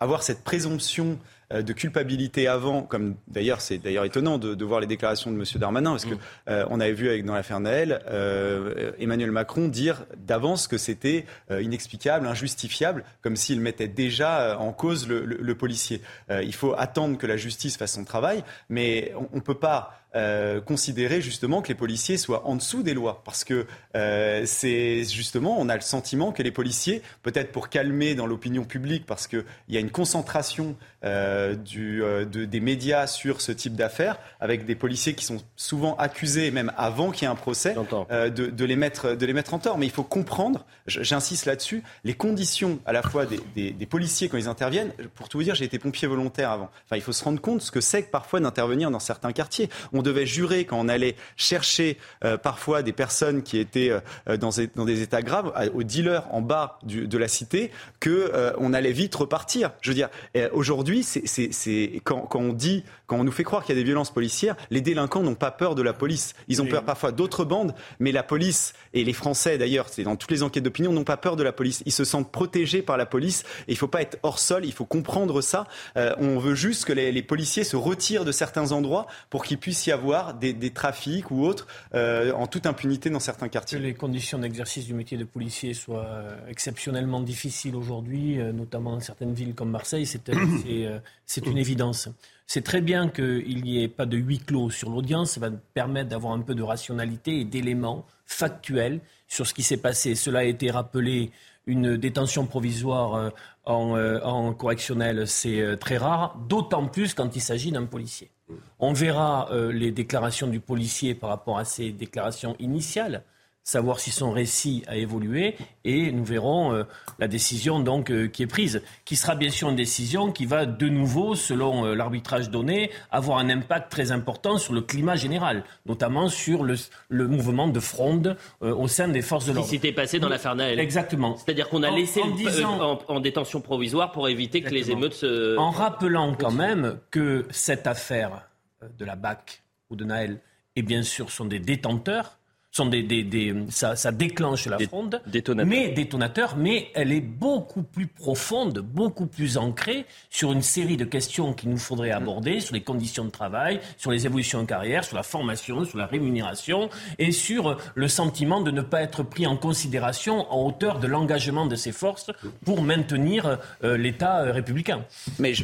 avoir cette présomption euh, de culpabilité avant, comme d'ailleurs c'est d'ailleurs étonnant de, voir les déclarations de M. Darmanin, parce que mm. euh, on avait vu avec, dans l'affaire Naël euh, Emmanuel Macron dire d'avance que c'était inexplicable, injustifiable, comme s'il mettait déjà en cause le, policier. il faut attendre que la justice fasse son travail, mais on ne peut pas euh, considérer justement que les policiers soient en dessous des lois. Parce que euh, c'est justement, on a le sentiment que les policiers, peut-être pour calmer dans l'opinion publique, parce qu'il y a une concentration euh, du, des médias sur ce type d'affaires, avec des policiers qui sont souvent accusés, même avant qu'il y ait un procès, de, de, les mettre, de les mettre en tort. Mais il faut comprendre, j'insiste là-dessus, les conditions à la fois des, des, des, policiers quand ils interviennent. Pour tout vous dire, j'ai été pompier volontaire avant. Enfin, il faut se rendre compte ce que c'est que parfois d'intervenir dans certains quartiers. On devait jurer quand on allait chercher euh, parfois des personnes qui étaient euh, dans, dans, des états graves, aux dealers en bas du, de la cité, que euh, on allait vite repartir. Je veux dire, aujourd'hui, c'est quand, quand on dit, quand on nous fait croire qu'il y a des violences policières, les délinquants n'ont pas peur de la police. Ils ont peur parfois d'autres bandes, mais la police et les Français d'ailleurs, c'est dans toutes les enquêtes d'opinion, n'ont pas peur de la police. Ils se sentent protégés par la police. Et il ne faut pas être hors sol. Il faut comprendre ça. on veut juste que les, les policiers se retirent de certains endroits pour qu'il puisse y avoir des, trafics ou autres euh, en toute impunité dans certains quartiers. Que les conditions d'exercice du métier de policier soient euh, exceptionnellement difficiles aujourd'hui, euh, notamment dans certaines villes comme Marseille, (coughs) c'est une évidence. C'est très bien qu'il n'y ait pas de huis clos sur l'audience, ça va permettre d'avoir un peu de rationalité et d'éléments factuels sur ce qui s'est passé. Cela a été rappelé, une détention provisoire en, en correctionnel, c'est très rare, d'autant plus quand il s'agit d'un policier. On verra euh, les déclarations du policier par rapport à ses déclarations initiales savoir si son récit a évolué et nous verrons euh, la décision donc euh, qui est prise, qui sera bien sûr une décision qui va de nouveau, selon l'arbitrage donné, avoir un impact très important sur le climat général, notamment sur le, mouvement de fronde au sein des forces de l'ordre. Qui s'était passé dans l'affaire Naël. Exactement. C'est-à-dire qu'on a laissé en, en, détention provisoire pour éviter que les émeutes se... En rappelant quand même que cette affaire de la BAC ou de Naël, et bien sûr sont des détenteurs sont des, des, ça, ça, déclenche la fronde, détonateur. mais détonateur, mais elle est beaucoup plus profonde, beaucoup plus ancrée sur une série de questions qu'il nous faudrait aborder, sur les conditions de travail, sur les évolutions de carrière, sur la formation, sur la rémunération et sur le sentiment de ne pas être pris en considération en hauteur de l'engagement de ces forces pour maintenir euh, l'État euh, républicain. Mais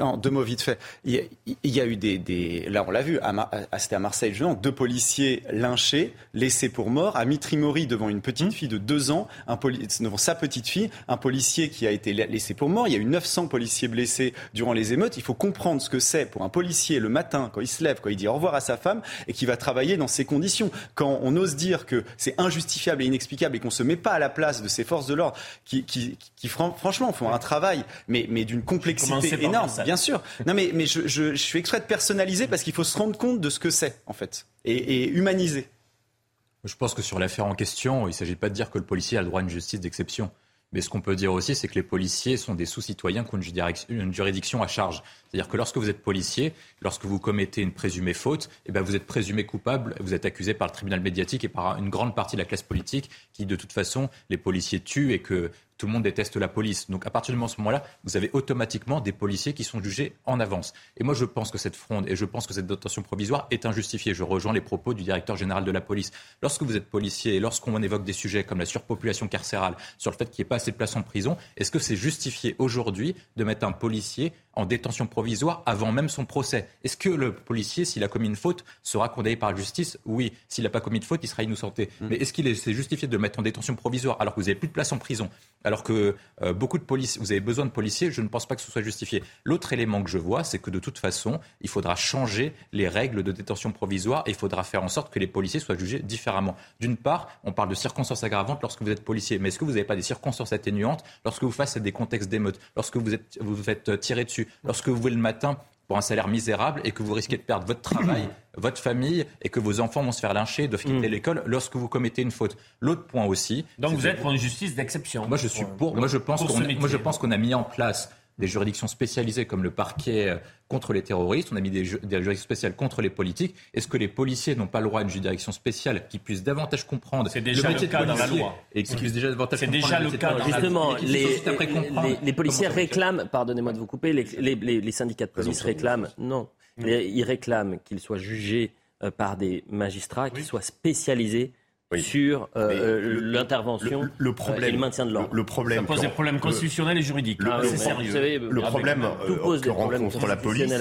en deux mots vite fait, il y a, eu des, des, là on l'a vu, c'était à Marseille, deux policiers lynchés, les laissé pour mort, à Mitrimori devant une petite fille de deux ans, un devant sa petite fille, un policier qui a été laissé pour mort. Il y a eu 900 policiers blessés durant les émeutes. Il faut comprendre ce que c'est pour un policier le matin, quand il se lève, quand il dit au revoir à sa femme et qui va travailler dans ces conditions. Quand on ose dire que c'est injustifiable et inexplicable et qu'on ne se met pas à la place de ces forces de l'ordre qui, qui, qui, franchement, font un travail, mais, mais d'une complexité énorme, bien sûr. Non, mais, mais je, je, je suis extrait de personnaliser parce qu'il faut se rendre compte de ce que c'est, en fait, et, et humaniser. Je pense que sur l'affaire en question, il ne s'agit pas de dire que le policier a le droit à une justice d'exception. Mais ce qu'on peut dire aussi, c'est que les policiers sont des sous-citoyens qui ont une juridiction à charge. C'est-à-dire que lorsque vous êtes policier, lorsque vous commettez une présumée faute, eh ben vous êtes présumé coupable, vous êtes accusé par le tribunal médiatique et par une grande partie de la classe politique qui, de toute façon, les policiers tuent et que tout le monde déteste la police. Donc à partir de ce moment-là, vous avez automatiquement des policiers qui sont jugés en avance. Et moi, je pense que cette fronde et je pense que cette détention provisoire est injustifiée. Je rejoins les propos du directeur général de la police. Lorsque vous êtes policier et lorsqu'on évoque des sujets comme la surpopulation carcérale, sur le fait qu'il n'y ait pas assez de places en prison, est-ce que c'est justifié aujourd'hui de mettre un policier en détention provisoire avant même son procès? Est-ce que le policier, s'il a commis une faute, sera condamné par la justice? Oui. S'il n'a pas commis de faute, il sera innocenté. Mm. Mais est-ce qu'il est, justifié de le mettre en détention provisoire alors que vous n'avez plus de place en prison? Alors que euh, beaucoup de police, vous avez besoin de policiers, je ne pense pas que ce soit justifié. L'autre élément que je vois, c'est que de toute façon, il faudra changer les règles de détention provisoire et il faudra faire en sorte que les policiers soient jugés différemment. D'une part, on parle de circonstances aggravantes lorsque vous êtes policier, mais est-ce que vous n'avez pas des circonstances atténuantes lorsque vous faites des contextes d'émeute, lorsque vous vous faites tirer dessus, lorsque vous voulez le matin pour un salaire misérable et que vous risquez de perdre votre travail, (clears throat) votre famille et que vos enfants vont se faire lyncher, doivent quitter mm. l'école lorsque vous commettez une faute. L'autre point aussi. Donc vous êtes pour une justice d'exception. Moi je suis pour. moi je pense qu'on moi je pense qu'on a mis en place des juridictions spécialisées comme le parquet euh, contre les terroristes, on a mis des, juridictions spéciales contre les politiques. Est-ce que les policiers n'ont pas le droit à une juridiction spéciale qui puisse davantage comprendre C'est déjà le, cas dans la loi. Et qui puisse déjà davantage C'est déjà le cas. Justement, les, les, les, policiers réclament, pardonnez-moi de vous couper, les, syndicats de police réclament, non, ils réclament qu'ils soient jugés euh, par des magistrats qui soient spécialisés sur euh, euh, l'intervention le, problème, et le maintien de l'ordre. Le, problème, ça pose des problèmes constitutionnels et juridiques. Le, ah, sérieux. le problème euh, que rencontre la police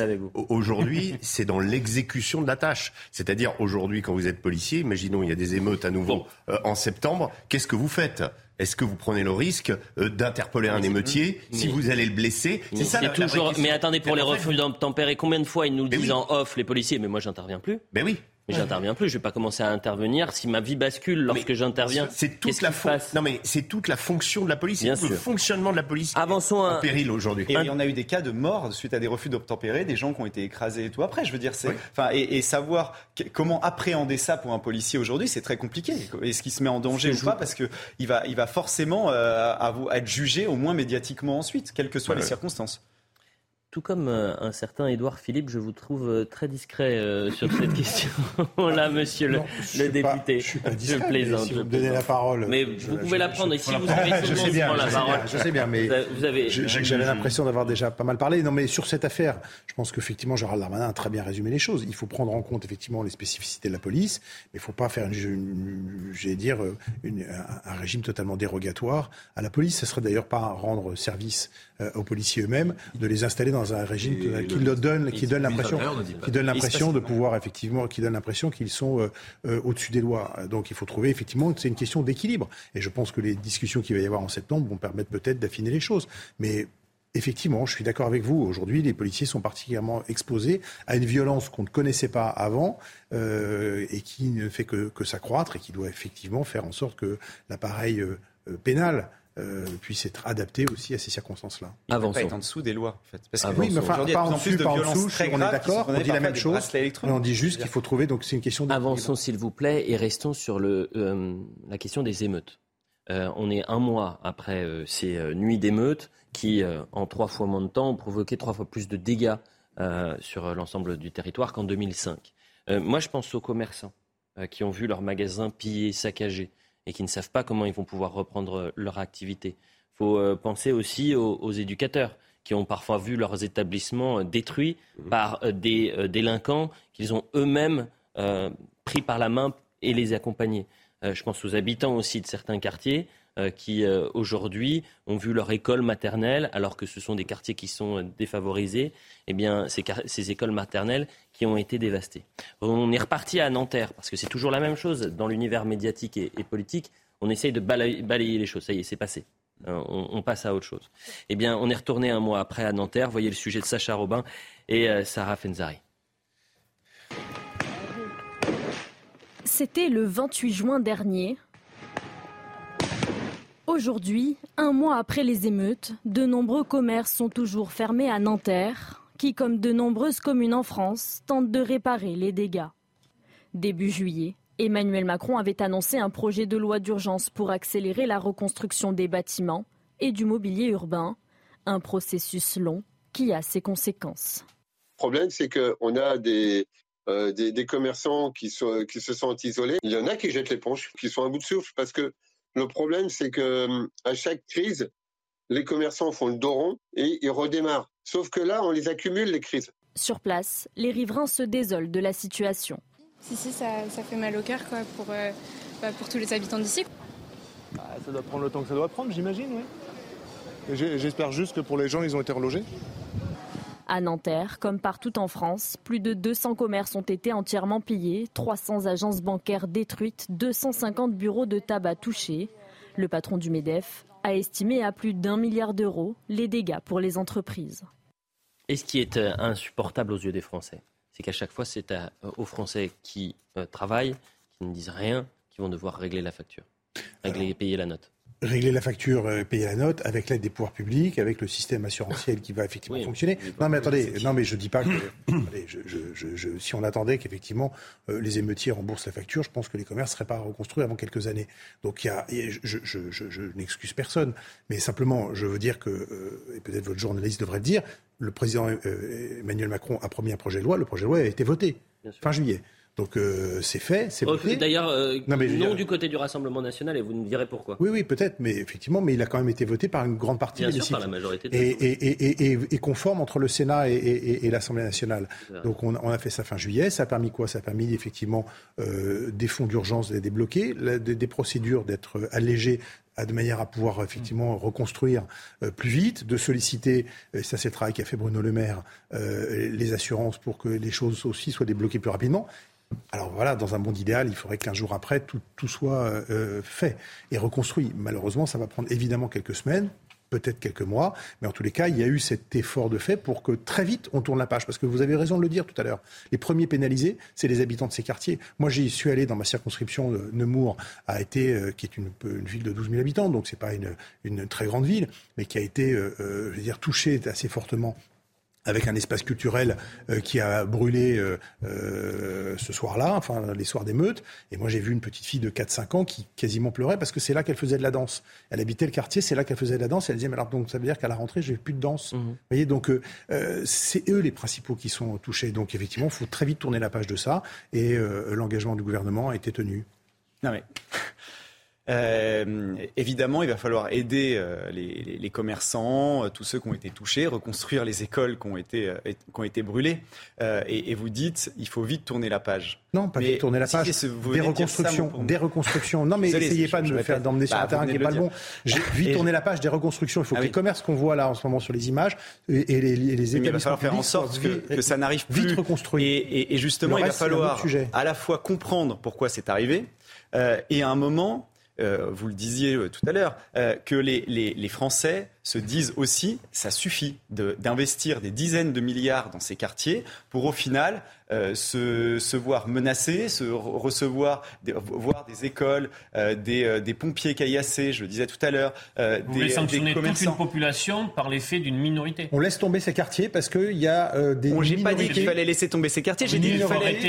aujourd'hui, (laughs) c'est dans l'exécution de la tâche. C'est-à-dire aujourd'hui, quand vous êtes policier, imaginons il y a des émeutes à nouveau en septembre, qu'est-ce que vous faites? Est-ce que vous prenez le risque d'interpeller un émeutier si vous allez le blesser? C'est ça. toujours. mais attendez, pour les refus d'obtempérer, combien de fois ils nous le disent en off, les policiers Mais moi, j'interviens plus? Mais oui. Mais j'interviens plus, je vais pas commencer à intervenir si ma vie bascule lorsque j'interviens. C'est toute la Non mais c'est toute la fonction de la police, c'est le fonctionnement de la police Avançons en péril aujourd'hui. Et on a eu des cas de mort suite à des refus d'obtempérer, des gens qui ont été écrasés et tout après, je veux dire c'est enfin et, savoir comment appréhender ça pour un policier aujourd'hui, c'est très compliqué. Est-ce qu'il se met en danger ou pas parce que il va il va forcément euh, être jugé au moins médiatiquement ensuite, quelles que soient les circonstances tout comme euh, un certain Édouard Philippe, je vous trouve euh, très discret euh, (laughs) sur cette question-là, (laughs) monsieur le, député. je suis pas discret, plaisante. Si vous me donnez la parole. Mais vous pouvez la prendre. ici, vous avez je sais bien, la parole. je sais bien, mais j'avais l'impression d'avoir déjà pas mal parlé. Non, mais sur cette affaire, je pense qu'effectivement, Gérald Darmanin a très bien résumé les choses. Il faut prendre en compte effectivement les spécificités de la police, mais il ne faut pas faire, j'allais dire, une, un, régime totalement dérogatoire à la police. Ce serait d'ailleurs pas rendre service aux policiers eux-mêmes de les installer dans un régime qui leur donne, qui donne l'impression, qui donne l'impression de pouvoir effectivement, qui donne l'impression qu'ils sont euh, euh, au-dessus des lois. Donc il faut trouver effectivement que c'est une question d'équilibre. Et je pense que les discussions qu'il va y avoir en septembre vont permettre peut-être d'affiner les choses. Mais Effectivement, je suis d'accord avec vous. Aujourd'hui, les policiers sont particulièrement exposés à une violence qu'on ne connaissait pas avant euh, et qui ne fait que, que s'accroître et qui doit effectivement faire en sorte que l'appareil pénal euh, puisse être adapté aussi à ces circonstances-là. Avant pas être en dessous des lois, en fait. Parce que oui, mais enfin, pas en dessous, pas en dessous, on est d'accord, on dit la même chose, mais on dit juste qu'il faut trouver, donc c'est une question de... Avançons s'il vous plaît et restons sur le, euh, la question des émeutes. Euh, on est un mois après euh, ces euh, nuits d'émeutes qui, en trois fois moins de temps, ont provoqué trois fois plus de dégâts sur l'ensemble du territoire qu'en 2005. moi, je pense aux commerçants qui ont vu leurs magasins pillés, saccagés et qui ne savent pas comment ils vont pouvoir reprendre euh, leur activité. Il faut euh, penser aussi aux, éducateurs qui ont parfois vu leurs établissements euh, détruits mmh. par des délinquants qu'ils ont eux-mêmes pris par la main et les accompagnés. je pense aux habitants aussi de certains quartiers qui aujourd'hui ont vu leur école maternelle, alors que ce sont des quartiers qui sont défavorisés, eh bien ces, ces, écoles maternelles qui ont été dévastés. On est reparti à Nanterre, parce que c'est toujours la même chose dans l'univers médiatique et, politique. On essaye de balayer, les choses. Ça y est, c'est passé. Euh, on, passe à autre chose. Eh bien, on est retourné un mois après à Nanterre. Voyez le sujet de Sacha Robin et euh, Sarah Fenzari. C'était le 28 juin dernier. Aujourd'hui, un mois après les émeutes, de nombreux commerces sont toujours fermés à Nanterre qui, comme de nombreuses communes en France, tentent de réparer les dégâts. Début juillet, Emmanuel Macron avait annoncé un projet de loi d'urgence pour accélérer la reconstruction des bâtiments et du mobilier urbain, un processus long qui a ses conséquences. Le problème, c'est qu'on a des, euh, des, commerçants qui, qui se sont isolés. Il y en a qui jettent l'éponge, qui sont à bout de souffle, parce que le problème, c'est que à chaque crise, les commerçants font le dos rond et ils redémarrent. Sauf que là, on les accumule, les crises. Sur place, les riverains se désolent de la situation. Si, si, ça, fait mal au cœur quoi, pour, euh, bah, pour tous les habitants d'ici. Bah, ça doit prendre le temps que ça doit prendre, j'imagine, oui. J'espère juste que pour les gens, ils ont été relogés. À Nanterre, comme partout en France, plus de 200 commerces ont été entièrement pillés, 300 agences bancaires détruites, 250 bureaux de tabac touchés. Le patron du MEDEF a estimé à plus d'un milliard d'euros les dégâts pour les entreprises. Et ce qui est euh, insupportable aux yeux des Français, c'est qu'à chaque fois, c'est aux Français qui euh, travaillent, qui ne disent rien, qui vont devoir régler la facture, régler et payer la note. Régler la facture, euh, payer la note avec l'aide des pouvoirs publics, avec le système assurantiel qui va effectivement fonctionner. Non mais attendez, non mais je dis pas que (clears throat) allez, je, je, je, si on attendait qu'effectivement euh, les émeutiers remboursent la facture, je pense que les commerces seraient pas reconstruits avant quelques années. Donc il y a, je, n'excuse personne, mais simplement je veux dire que euh, et peut-être votre journaliste devrait le dire, le président Emmanuel Macron a promis un projet de loi, le projet de loi a été voté fin juillet. Donc euh, c'est fait, c'est voté. D'ailleurs, euh, non, du côté du Rassemblement national, et vous nous direz pourquoi. Oui, oui, peut-être, mais effectivement, mais il a quand même été voté par une grande partie Bien sûr, par la majorité. et, et, et, et, conforme entre le Sénat et, l'Assemblée nationale. Donc on, on, a fait ça fin juillet. Ça a permis quoi? Ça a permis effectivement euh, des fonds d'urgence d'être débloqués, des, des procédures d'être allégées de manière à pouvoir effectivement reconstruire euh, plus vite, de solliciter, et ça c'est le travail qu'a fait Bruno Le Maire, euh, les assurances pour que les choses aussi soient débloquées plus rapidement. Alors voilà, dans un monde idéal, il faudrait qu'un jour après, tout, soit euh, fait et reconstruit. Malheureusement, ça va prendre évidemment quelques semaines, peut-être quelques mois, mais en tous les cas, il y a eu cet effort de fait pour que très vite on tourne la page. Parce que vous avez raison de le dire tout à l'heure. Les premiers pénalisés, c'est les habitants de ces quartiers. Moi, j'y suis allé dans ma circonscription. Nemours a été, euh, qui est une, ville de 12 000 habitants, donc c'est pas une, une, très grande ville, mais qui a été, euh, je veux dire, touchée assez fortement avec un espace culturel euh, qui a brûlé euh, euh, ce soir-là, enfin les soirs d'émeute. Et moi, j'ai vu une petite fille de 4-5 ans qui quasiment pleurait parce que c'est là qu'elle faisait de la danse. Elle habitait le quartier, c'est là qu'elle faisait de la danse. Elle disait, mais alors donc ça veut dire qu'à la rentrée, j'ai plus de danse. Mmh. Vous voyez, donc c'est eux les principaux qui sont touchés. Donc effectivement, il faut très vite tourner la page de ça. Et l'engagement du gouvernement a été tenu. Non mais euh, évidemment, il va falloir aider euh, les, les, commerçants, euh, tous ceux qui ont été touchés, reconstruire les écoles qui ont été, euh, qui ont été brûlées. Et, et, vous dites, il faut vite tourner la page. Non, pas vite tourner la page. des reconstructions, des reconstructions. Non, mais essayez pas de me faire d'emmener sur bah, un terrain qui n'est pas le bon. J'ai vite tourner la page des reconstructions. Il faut ah que les commerces qu'on voit là en ce moment sur les images et, et les, les établissements il va falloir faire en sorte que, que, ça n'arrive plus. Vite reconstruit. Et, et justement, il va falloir à la fois comprendre pourquoi c'est arrivé et à un moment euh, vous le disiez euh, tout à l'heure, euh, que les, les, Français se disent aussi, ça suffit d'investir des dizaines de milliards dans ces quartiers pour au final euh, se, se, voir menacés, se recevoir, des, voir des écoles, euh, des, euh, des, pompiers caillassés, je le disais tout à l'heure. Euh, Vous des, voulez sanctionner toute une population par l'effet d'une minorité On laisse tomber ces quartiers parce qu'il y a euh, des. J'ai pas dit qu'il fallait laisser tomber ces quartiers. J'ai dit qu'il fallait.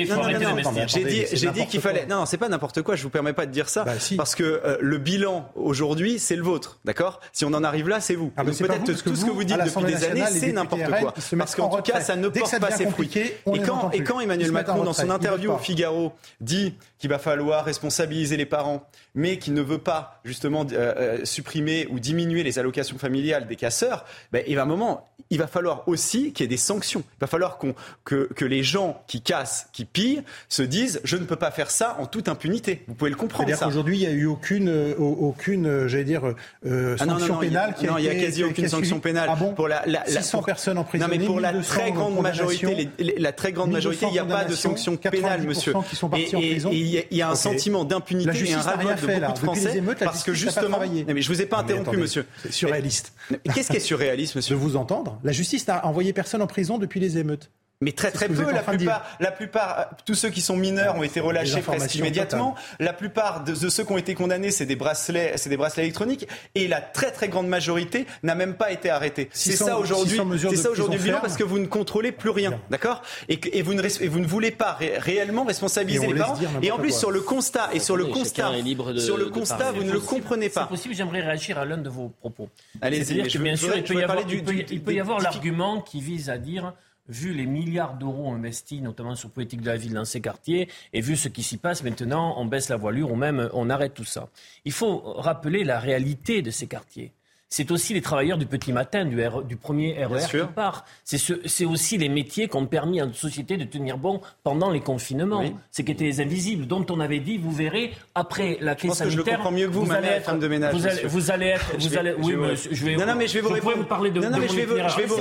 J'ai dit, j'ai dit qu'il fallait. Non, c'est pas n'importe quoi. Je vous permets pas de dire ça bah, parce que le bilan aujourd'hui, c'est le vôtre, d'accord? Si on en arrive là, c'est vous. Ah, peut-être tout ce que vous dites depuis des années, c'est n'importe quoi. Parce qu'en tout cas, ça ne porte pas ses fruits. Et quand quand Emmanuel Macron, dans son interview au Figaro, dit qu'il va falloir responsabiliser les parents, mais qu'il ne veut pas justement euh, euh, supprimer ou diminuer les allocations familiales des casseurs, ben, il va un moment, il va falloir aussi qu'il y ait des sanctions. Il va falloir qu'on, que, que, les gens qui cassent, qui pillent, se disent je ne peux pas faire ça en toute impunité. Vous pouvez le comprendre. C'est-à-dire qu'aujourd'hui, il n'y a eu aucune, euh, aucune j'allais dire, euh, sanction ah non, non, pénale. Il n'y a quasi aucune sanction pénale. Ah bon pour la, la, 600 personnes en prison. Non, mais pour la très grande majorité, la très grande majorité, il n'y a pas de sanction pénale, monsieur. Qui sont et, il y, a un sentiment d'impunité et un ras de beaucoup de Français parce que justement. Mais je vous ai pas interrompu, monsieur. C'est surréaliste. Qu'est-ce qui est surréaliste, monsieur? De vous entendre. La justice n'a envoyé personne en prison depuis les émeutes. Mais très très peu. La plupart, la plupart, tous ceux qui sont mineurs ont été relâchés presque immédiatement. La plupart de, ceux qui ont été condamnés, c'est des bracelets, c'est des bracelets électroniques. Et la très très grande majorité n'a même pas été arrêtée. C'est ça aujourd'hui. C'est ça aujourd'hui parce que vous ne contrôlez plus rien, d'accord? Et, et, vous ne et vous ne voulez pas réellement responsabiliser les parents. Et en plus sur le constat et sur le constat, sur le constat, vous ne le comprenez pas. C'est possible. J'aimerais réagir à l'un de vos propos. Allez-y. Bien sûr, il peut y avoir l'argument qui vise à dire vu les milliards d'euros investis, notamment sur politique de la ville dans ces quartiers, et vu ce qui s'y passe maintenant, on baisse la voilure ou même on arrête tout ça. Il faut rappeler la réalité de ces quartiers c'est aussi les travailleurs du petit matin, du, du premier RER qui part. C'est aussi les métiers qui ont permis à notre société de tenir bon pendant les confinements. C'est qui étaient les invisibles, dont on avait dit, vous verrez, après la crise sanitaire... je le comprends mieux que vous, vous allez être, de ménage. Vous allez, vous allez être... Vous allez, oui, je vais... Non, non, mais je vais vous répondre. vous parler de, non, non, mais je vais vous, je vais vous,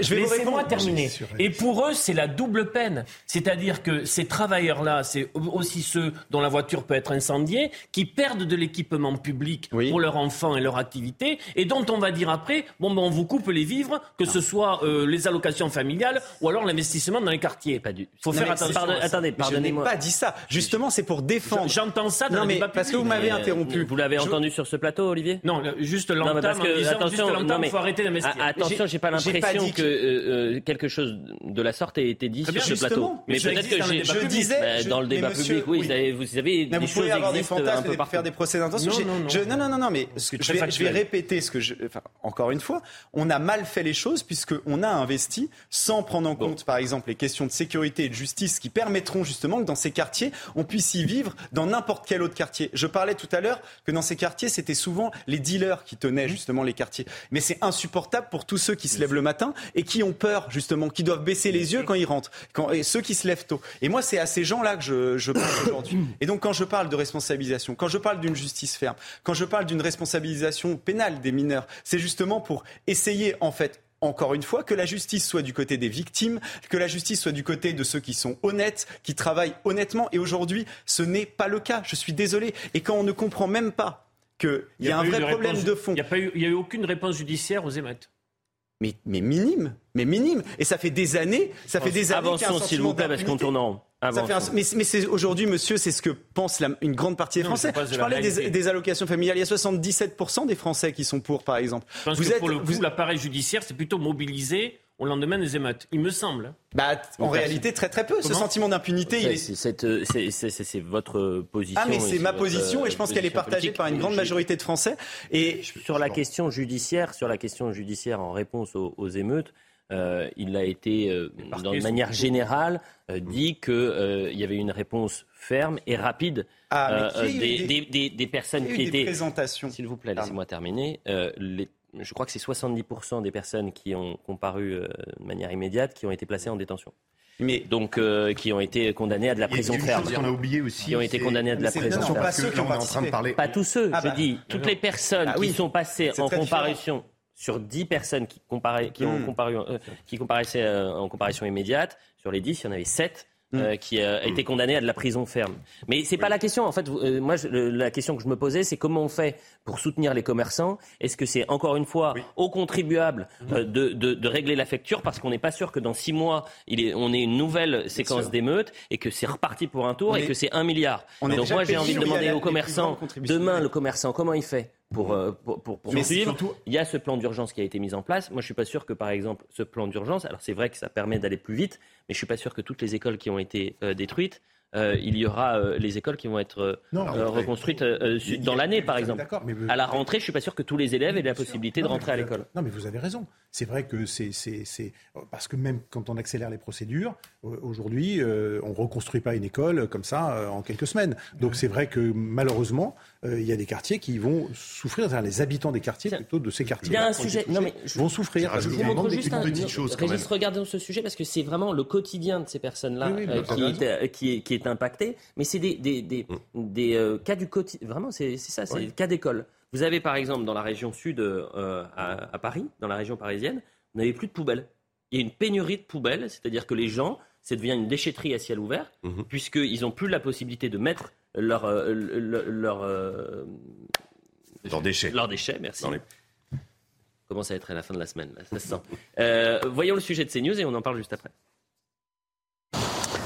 je vais vous Laissez-moi terminer. Et pour eux, c'est la double peine. C'est-à-dire que ces travailleurs-là, c'est aussi ceux dont la voiture peut être incendiée, qui perdent de l'équipement public pour leurs enfants et leur activité, et dont on va dire après, bon, ben, on vous coupe les vivres, que ce soit euh, les allocations familiales ou alors l'investissement dans les quartiers. Pas du. Faut faire attention. Pardon, attendez, pardonnez-moi. Je n'ai pas dit ça. Justement, c'est pour défendre. J'entends ça dans non, le mais débat parce que vous m'avez Euh, interrompu. Vous l'avez entendu sur ce plateau, Olivier? Non, juste l'entame attention, mais- faut arrêter d'investir. Attention, j'ai pas l'impression que euh, euh, quelque chose de la sorte ait été dit sur ce plateau. Mais peut-être que j'ai. Je disais, dans le débat public, oui, vous avez, des vous pouvez choses avoir des existent un peu partout. faire des procès d'intention. Non, non, non. mais ce que je, vais, je vais factuel. répéter ce que je. Enfin, encore une fois, on a mal fait les choses puisqu'on a investi sans prendre en compte, par exemple, les questions de sécurité et de justice qui permettront justement que dans ces quartiers, on puisse y vivre dans n'importe quel autre quartier. Je parlais tout à l'heure que dans ces quartiers, c'était souvent les dealers qui tenaient justement les quartiers. Mais c'est insupportable pour tous ceux qui se lèvent le matin et qui ont peur justement, qui doivent baisser les yeux quand ils rentrent, quand, et ceux qui se lèvent tôt. Et moi, c'est à ces gens-là que je, je parle aujourd'hui. Et donc, quand je parle de responsabilisation, quand je parle d'une justice ferme, quand je parle d'une responsabilisation pénale des mineurs, c'est justement pour essayer, en fait, encore une fois, que la justice soit du côté des victimes, que la justice soit du côté de ceux qui sont honnêtes, qui travaillent honnêtement. Et aujourd'hui, ce n'est pas le cas. Je suis désolé. Et quand on ne comprend même pas qu'il y a, un vrai problème réponse- de fond. Il n'y a eu aucune réponse judiciaire aux émeutes. Mais, mais minime, mais minime. Et ça fait des années, ça fait des années Avançons, s'il vous plaît, parce qu'on tourne en rond. Ça fait un- Avançons. mais mais c'est aujourd'hui, monsieur, c'est ce que pense la- une grande partie des Français. je de parlais des, allocations familiales. Il y a 77% des Français qui sont pour, par exemple. Je pense Vous que êtes, pour le coup, vous- l'appareil judiciaire s'est plutôt mobilisé au lendemain des émeutes. Il me semble. hein. bah, en réalité, très très peu. Ce sentiment d'impunité, il C'est- est c'est- euh, c'est- votre position. Ah mais c'est ma position euh, et je pense qu'elle est partagée par une grande majorité de Français. Et Sur la question judiciaire, sur la question judiciaire en réponse aux, aux émeutes, euh, il a été, euh, de manière générale, euh, dit qu'il y avait une réponse ferme et rapide Ah, euh, qui des, des- des- des- des personnes qui des étaient. S'il vous plaît, laissez-moi terminer. Euh, les- je crois que c'est 70% des personnes qui ont comparu euh, de manière immédiate qui ont été placées en détention. Mais Donc, euh, qui ont été condamnées à de la Il y a prison ferme. chose qu'on a oublié aussi. Qui ont été condamnées à de la prison ferme. pas ceux que qui ont on en train de parler. Pas tous ceux, Ah je bah, dis. Toutes les personnes Ah qui oui. sont passées C'est en comparution sur 10 personnes qui, comparaient- qui, ont Hmm. comparu, euh, qui comparaissaient euh, en comparution immédiate, sur les 10, il y en avait 7 Hmm. qui euh, étaient condamnés à de la prison ferme. Mais c'est pas la question. En fait, euh, moi, je- la question que je me posais, c'est comment on fait pour soutenir les commerçants? Est-ce que c'est encore une fois aux contribuables Hmm. euh, de, de- de régler la facture? Parce qu'on n'est pas sûr que dans 6 mois, il est, on ait une nouvelle séquence d'émeutes et que c'est reparti pour un tour On et est- que c'est un milliard. on Donc moi, j'ai envie de a demander aux commerçants demain, le commerçant, comment il fait? Pour, euh, pour, pour, pour Mais suivre surtout- Il y a ce plan d'urgence qui a été mis en place. Moi, je suis pas sûr que, par exemple, ce plan d'urgence, alors c'est vrai que ça permet d'aller plus vite, mais je suis pas sûr que toutes les écoles qui ont été euh, détruites, euh, il y aura euh, les écoles qui vont être euh, Non, euh, reconstruites dans l'année, par exemple. D'accord, mais vous- À la rentrée, je suis pas sûr que tous les élèves aient la possibilité de Non, rentrer à l'école. Non, mais vous avez raison. C'est vrai que c'est, c'est, c'est- parce que même quand on accélère les procédures, aujourd'hui, euh, on reconstruit pas une école comme ça euh, en quelques semaines. Donc c'est vrai que malheureusement, euh, il y a des quartiers qui vont souffrir, c'est-à-dire les habitants des quartiers plutôt de ces quartiers. Il y a un sujet. Non, mais je- vont souffrir. Je vous Je montre des- juste une un, petite chose, quand Régis, regardons ce sujet parce que c'est vraiment le quotidien de ces personnes-là Oui, oui, euh, mais qui, vous est, euh, qui, est, qui est impacté. Mais c'est des, des, des, des, euh, cas du quotidien. Vraiment, c'est ça, c'est Oui. le cas d'école. Vous avez par exemple dans la région sud, euh, à, à Paris, dans la région parisienne, vous n'avez plus de poubelles. Il y a une pénurie de poubelles, c'est-à-dire que les gens, ça devient une déchetterie à ciel ouvert, Mhm. puisqu'ils n'ont plus la possibilité de mettre leur, euh, leur, leur, euh, Leurs déchets. leurs déchets, merci. Dans les- Commence à être à la fin de la semaine, là, ça se sent. Euh, voyons le sujet de CNews et on en parle juste après.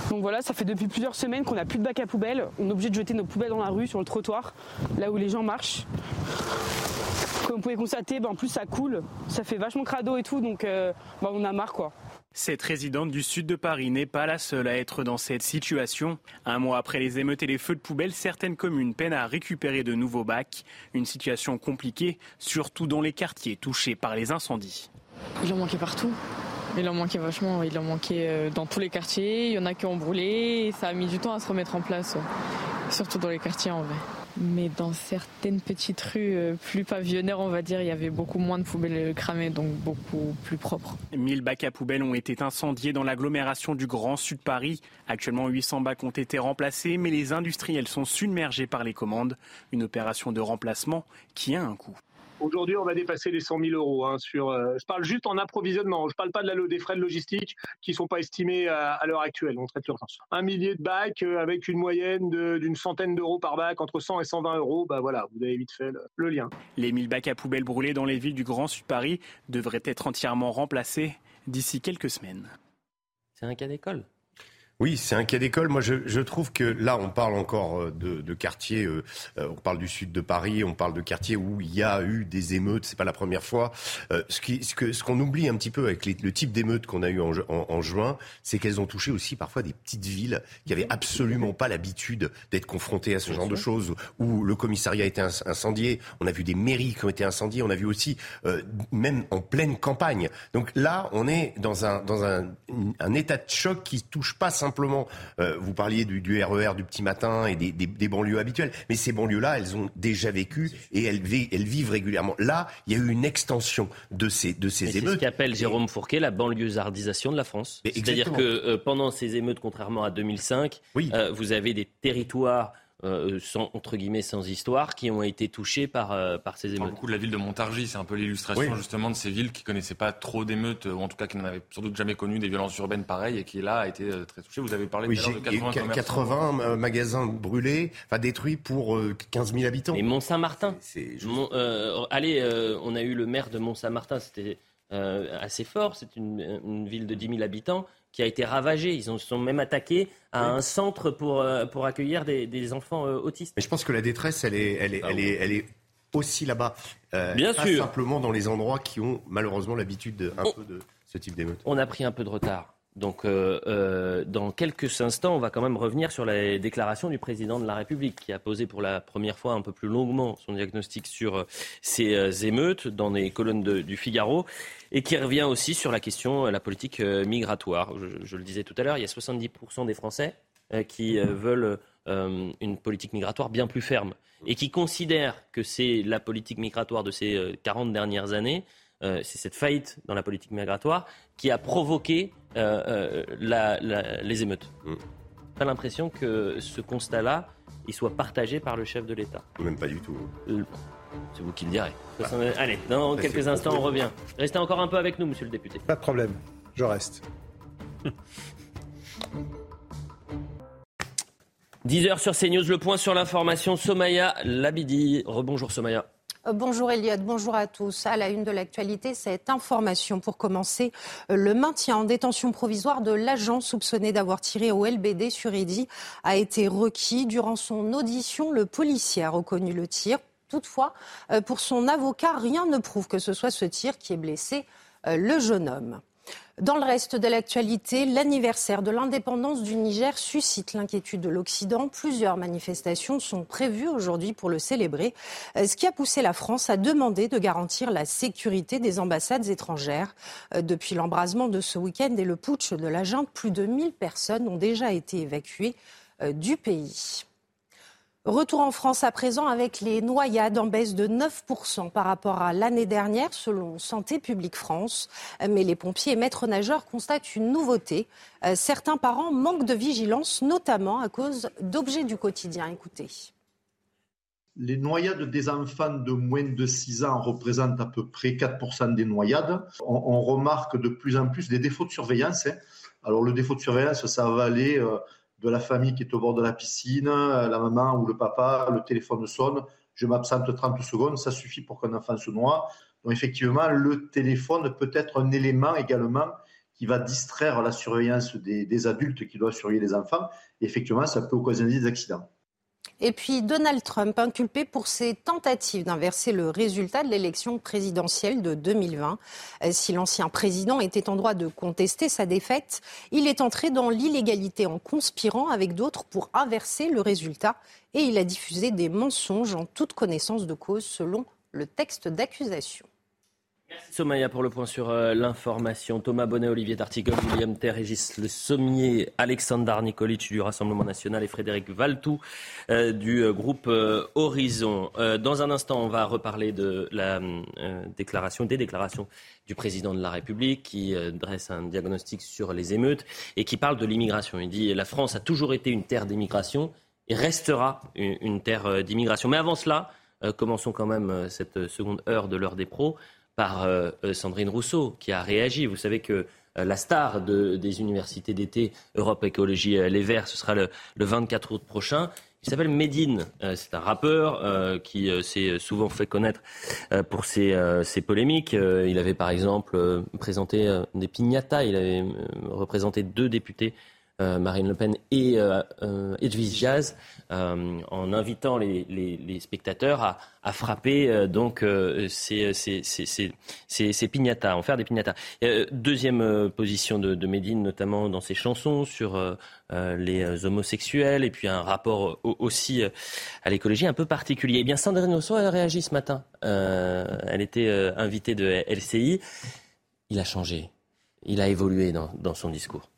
Donc voilà, ça fait depuis plusieurs semaines qu'on n'a plus de bac à poubelle. On est obligé de jeter nos poubelles dans la rue, sur le trottoir, là où les gens marchent. Comme vous pouvez constater, ben, en plus ça coule, ça fait vachement crado et tout, donc euh, ben, on a marre quoi. Cette résidente du sud de Paris n'est pas la seule à être dans cette situation. Un mois après les émeutes et les feux de poubelle, certaines communes peinent à récupérer de nouveaux bacs. Une situation compliquée, surtout dans les quartiers touchés par les incendies. Il en manquait partout. Il en manquait vachement, il en manquait euh, dans tous les quartiers, il y en a qui ont brûlé, et ça a mis du temps à se remettre en place, surtout dans les quartiers en vrai. Mais dans certaines petites rues euh, plus pavillonnaires, on va dire, il y avait beaucoup moins de poubelles cramées, donc beaucoup plus propres. 1000 bacs à poubelle ont été incendiés dans l'agglomération du Grand Sud Paris. Actuellement, 800 bacs ont été remplacés, mais les industriels sont submergés par les commandes. Une opération de remplacement qui a un coût. Aujourd'hui, on va dépasser les 100 000 euros. Hein, sur, euh, je parle juste en approvisionnement. Je ne parle pas de la, des frais de logistique qui ne sont pas estimés à, l'heure actuelle. On traite l'urgence. Un millier de bacs euh, avec une moyenne d'une centaine d'euros par bac, entre 100 et 120 euros. Bah voilà, vous avez vite fait le, lien. Les 1000 bacs à poubelles brûlés dans les villes du Grand Sud Paris devraient être entièrement remplacés d'ici quelques semaines. C'est un cas d'école? Oui, c'est un cas d'école. Moi, je, je, trouve que là, on parle encore euh, de, de quartiers. Euh, euh, on parle du sud de Paris, on parle de quartiers où il y a eu des émeutes. C'est pas la première fois. Euh, ce qu'on ce que, ce qu'on oublie un petit peu avec les, le type d'émeutes qu'on a eu en, en, en juin, c'est qu'elles ont touché aussi parfois des petites villes qui avaient absolument pas l'habitude d'être confrontées à ce genre de choses, où le commissariat a été incendié. On a vu des mairies qui ont été incendiées. On a vu aussi euh, même en pleine campagne. Donc là, on est dans un dans un, un état de choc qui touche pas simplement simplement, euh, vous parliez du, RER e du petit matin et des, banlieues habituelles, mais ces banlieues-là, elles ont déjà vécu et elles, vivent régulièrement. Là, il y a eu une extension de ces, de ces émeutes. C'est ce qu'appelle Jérôme Fourquet la banlieusardisation de la France. C'est-à-dire que euh, pendant ces émeutes, contrairement à 2005, euh, vous avez des territoires euh, sans, entre guillemets sans histoire qui ont été touchés par, euh, par ces émeutes. beaucoup de la ville de Montargis, c'est un peu l'illustration justement de ces villes qui connaissaient pas trop d'émeutes, ou en tout cas qui n'avaient sans doute jamais connu des violences urbaines pareilles et qui là a été euh, très touchée. Vous avez parlé de 80, 80 magasins brûlés, enfin détruits pour 15 000 habitants. Et Mont-Saint-Martin. allez, on a eu le maire de Mont-Saint-Martin, c'était assez fort, c'est une, une ville de 10 000 habitants qui a été ravagé. Ils se sont même attaqués à un centre pour, euh, pour accueillir des, enfants euh, autistes. Mais je pense que la détresse, elle est, elle est, elle est, elle est aussi là-bas. Euh, Bien pas sûr. simplement dans les endroits qui ont malheureusement l'habitude un peu de ce type d'émeute. On a pris un peu de retard. Donc, dans quelques instants, on va quand même revenir sur la déclaration du président de la République, qui a posé pour la première fois un peu plus longuement son diagnostic sur ces émeutes dans les colonnes du Figaro et qui revient aussi sur la question, euh, la politique euh, migratoire. Je, le disais tout à l'heure, il y a 70% des Français euh, qui veulent une politique migratoire bien plus ferme et qui considèrent que c'est la politique migratoire de ces 40 dernières années, c'est cette faillite dans la politique migratoire qui a provoqué les émeutes. Mm. Pas l'impression que ce constat-là, il soit partagé par le chef de l'État. Même pas du tout. C'est vous qui le direz. Allez, dans quelques instants, on revient. Restez encore un peu avec nous, monsieur le député. Pas de problème, je reste. (laughs) 10h sur CNews, le point sur l'information. Somaya Labidi. Rebonjour Somaya. Euh, bonjour Eliade, bonjour à tous. À la une de l'actualité, cette information pour commencer. Euh, le maintien en détention provisoire de l'agent soupçonné d'avoir tiré au LBD sur Eddy a été requis. Durant son audition, le policier a reconnu le tir. Toutefois, euh, pour son avocat, rien ne prouve que ce soit ce tir qui ait blessé le jeune homme. Dans le reste de l'actualité, l'anniversaire de l'indépendance du Niger suscite l'inquiétude de l'Occident. Plusieurs manifestations sont prévues aujourd'hui pour le célébrer, euh, ce qui a poussé la France à demander de garantir la sécurité des ambassades étrangères. Depuis l'embrasement de ce week-end et le putsch de la junte, plus de 1000 personnes ont déjà été évacuées du pays. Retour en France à présent avec les noyades en baisse de 9% par rapport à l'année dernière selon Santé publique France. Mais les pompiers et maîtres nageurs constatent une nouveauté. Euh, certains parents manquent de vigilance, notamment à cause d'objets du quotidien. Écoutez. Les noyades des enfants de moins de 6 ans représentent à peu près 4% des noyades. On, remarque de plus en plus des défauts de surveillance. Hein. Alors le défaut de surveillance, ça va aller euh, de la famille qui est au bord de la piscine, la maman ou le papa, le téléphone sonne, je m'absente 30 secondes, ça suffit pour qu'un enfant se noie. Donc effectivement, le téléphone peut être un élément également qui va distraire la surveillance des, des adultes qui doivent surveiller les enfants. Et effectivement, ça peut occasionner des accidents. Et puis Donald Trump, inculpé pour ses tentatives d'inverser le résultat de l'élection présidentielle de 2020. Euh, si l'ancien président était en droit de contester sa défaite, il est entré dans l'illégalité en conspirant avec d'autres pour inverser le résultat et il a diffusé des mensonges en toute connaissance de cause selon le texte d'accusation. Merci Somaya pour le point sur euh, l'information. Thomas Bonnet, Olivier D'Artigol, William Ter, Régis Le Sommier, Alexandre Nikolic du Rassemblement National et Frédéric Valtou euh, du euh, groupe Horizon. dans un instant, on va reparler de la déclaration, des déclarations du président de la République qui dresse un diagnostic sur les émeutes et qui parle de l'immigration. Il dit la France a toujours été une terre d'immigration et restera une terre d'immigration. Mais avant cela, commençons quand même cette seconde heure de l'heure des pros par Sandrine Rousseau, qui a réagi. Vous savez que la star des universités d'été Europe Écologie Les Verts, ce sera le, le 24 août prochain. Il s'appelle Medine. Euh, c'est un rappeur euh, qui euh, s'est souvent fait connaître pour ses, ses polémiques. il avait par exemple présenté des piñatas. Il avait représenté deux députés euh, Marine Le Pen et euh, euh Edwige Diaz en invitant les, spectateurs à, frapper donc ces, ces, piñatas, en faire des piñatas. deuxième position de, de Médine, notamment dans ses chansons sur les homosexuels et puis un rapport aussi à l'écologie un peu particulier. Eh bien, Sandrine Rousseau a réagi ce matin. elle était invitée de LCI. Il a changé. Il a évolué dans son discours.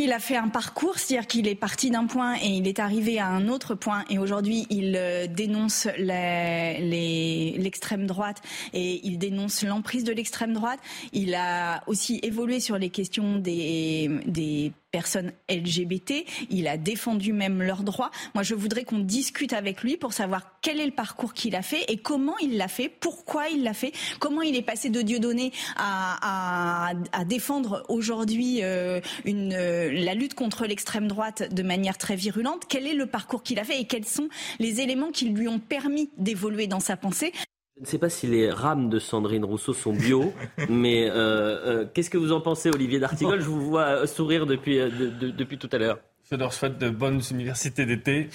Il a fait un parcours, c'est-à-dire qu'il est parti d'un point et il est arrivé à un autre point. Et aujourd'hui, il euh, dénonce l'extrême droite et il dénonce l'emprise de l'extrême droite. Il a aussi évolué sur les questions des, des personnes LGBT. Il a défendu même leurs droits. Moi, je voudrais qu'on discute avec lui pour savoir quel est le parcours qu'il a fait et comment il l'a fait, pourquoi il l'a fait, comment il est passé de Dieudonné à, à, défendre aujourd'hui euh, euh, la lutte contre l'extrême droite de manière très virulente. Quel est le parcours qu'il a fait et quels sont les éléments qui lui ont permis d'évoluer dans sa pensée? Je ne sais pas si les rames de Sandrine Rousseau sont bio, (laughs) mais euh, euh, qu'est-ce que vous en pensez, Olivier D'Artigol? Je vous vois sourire depuis, euh, depuis tout à l'heure. Je leur souhaite de bonnes universités d'été,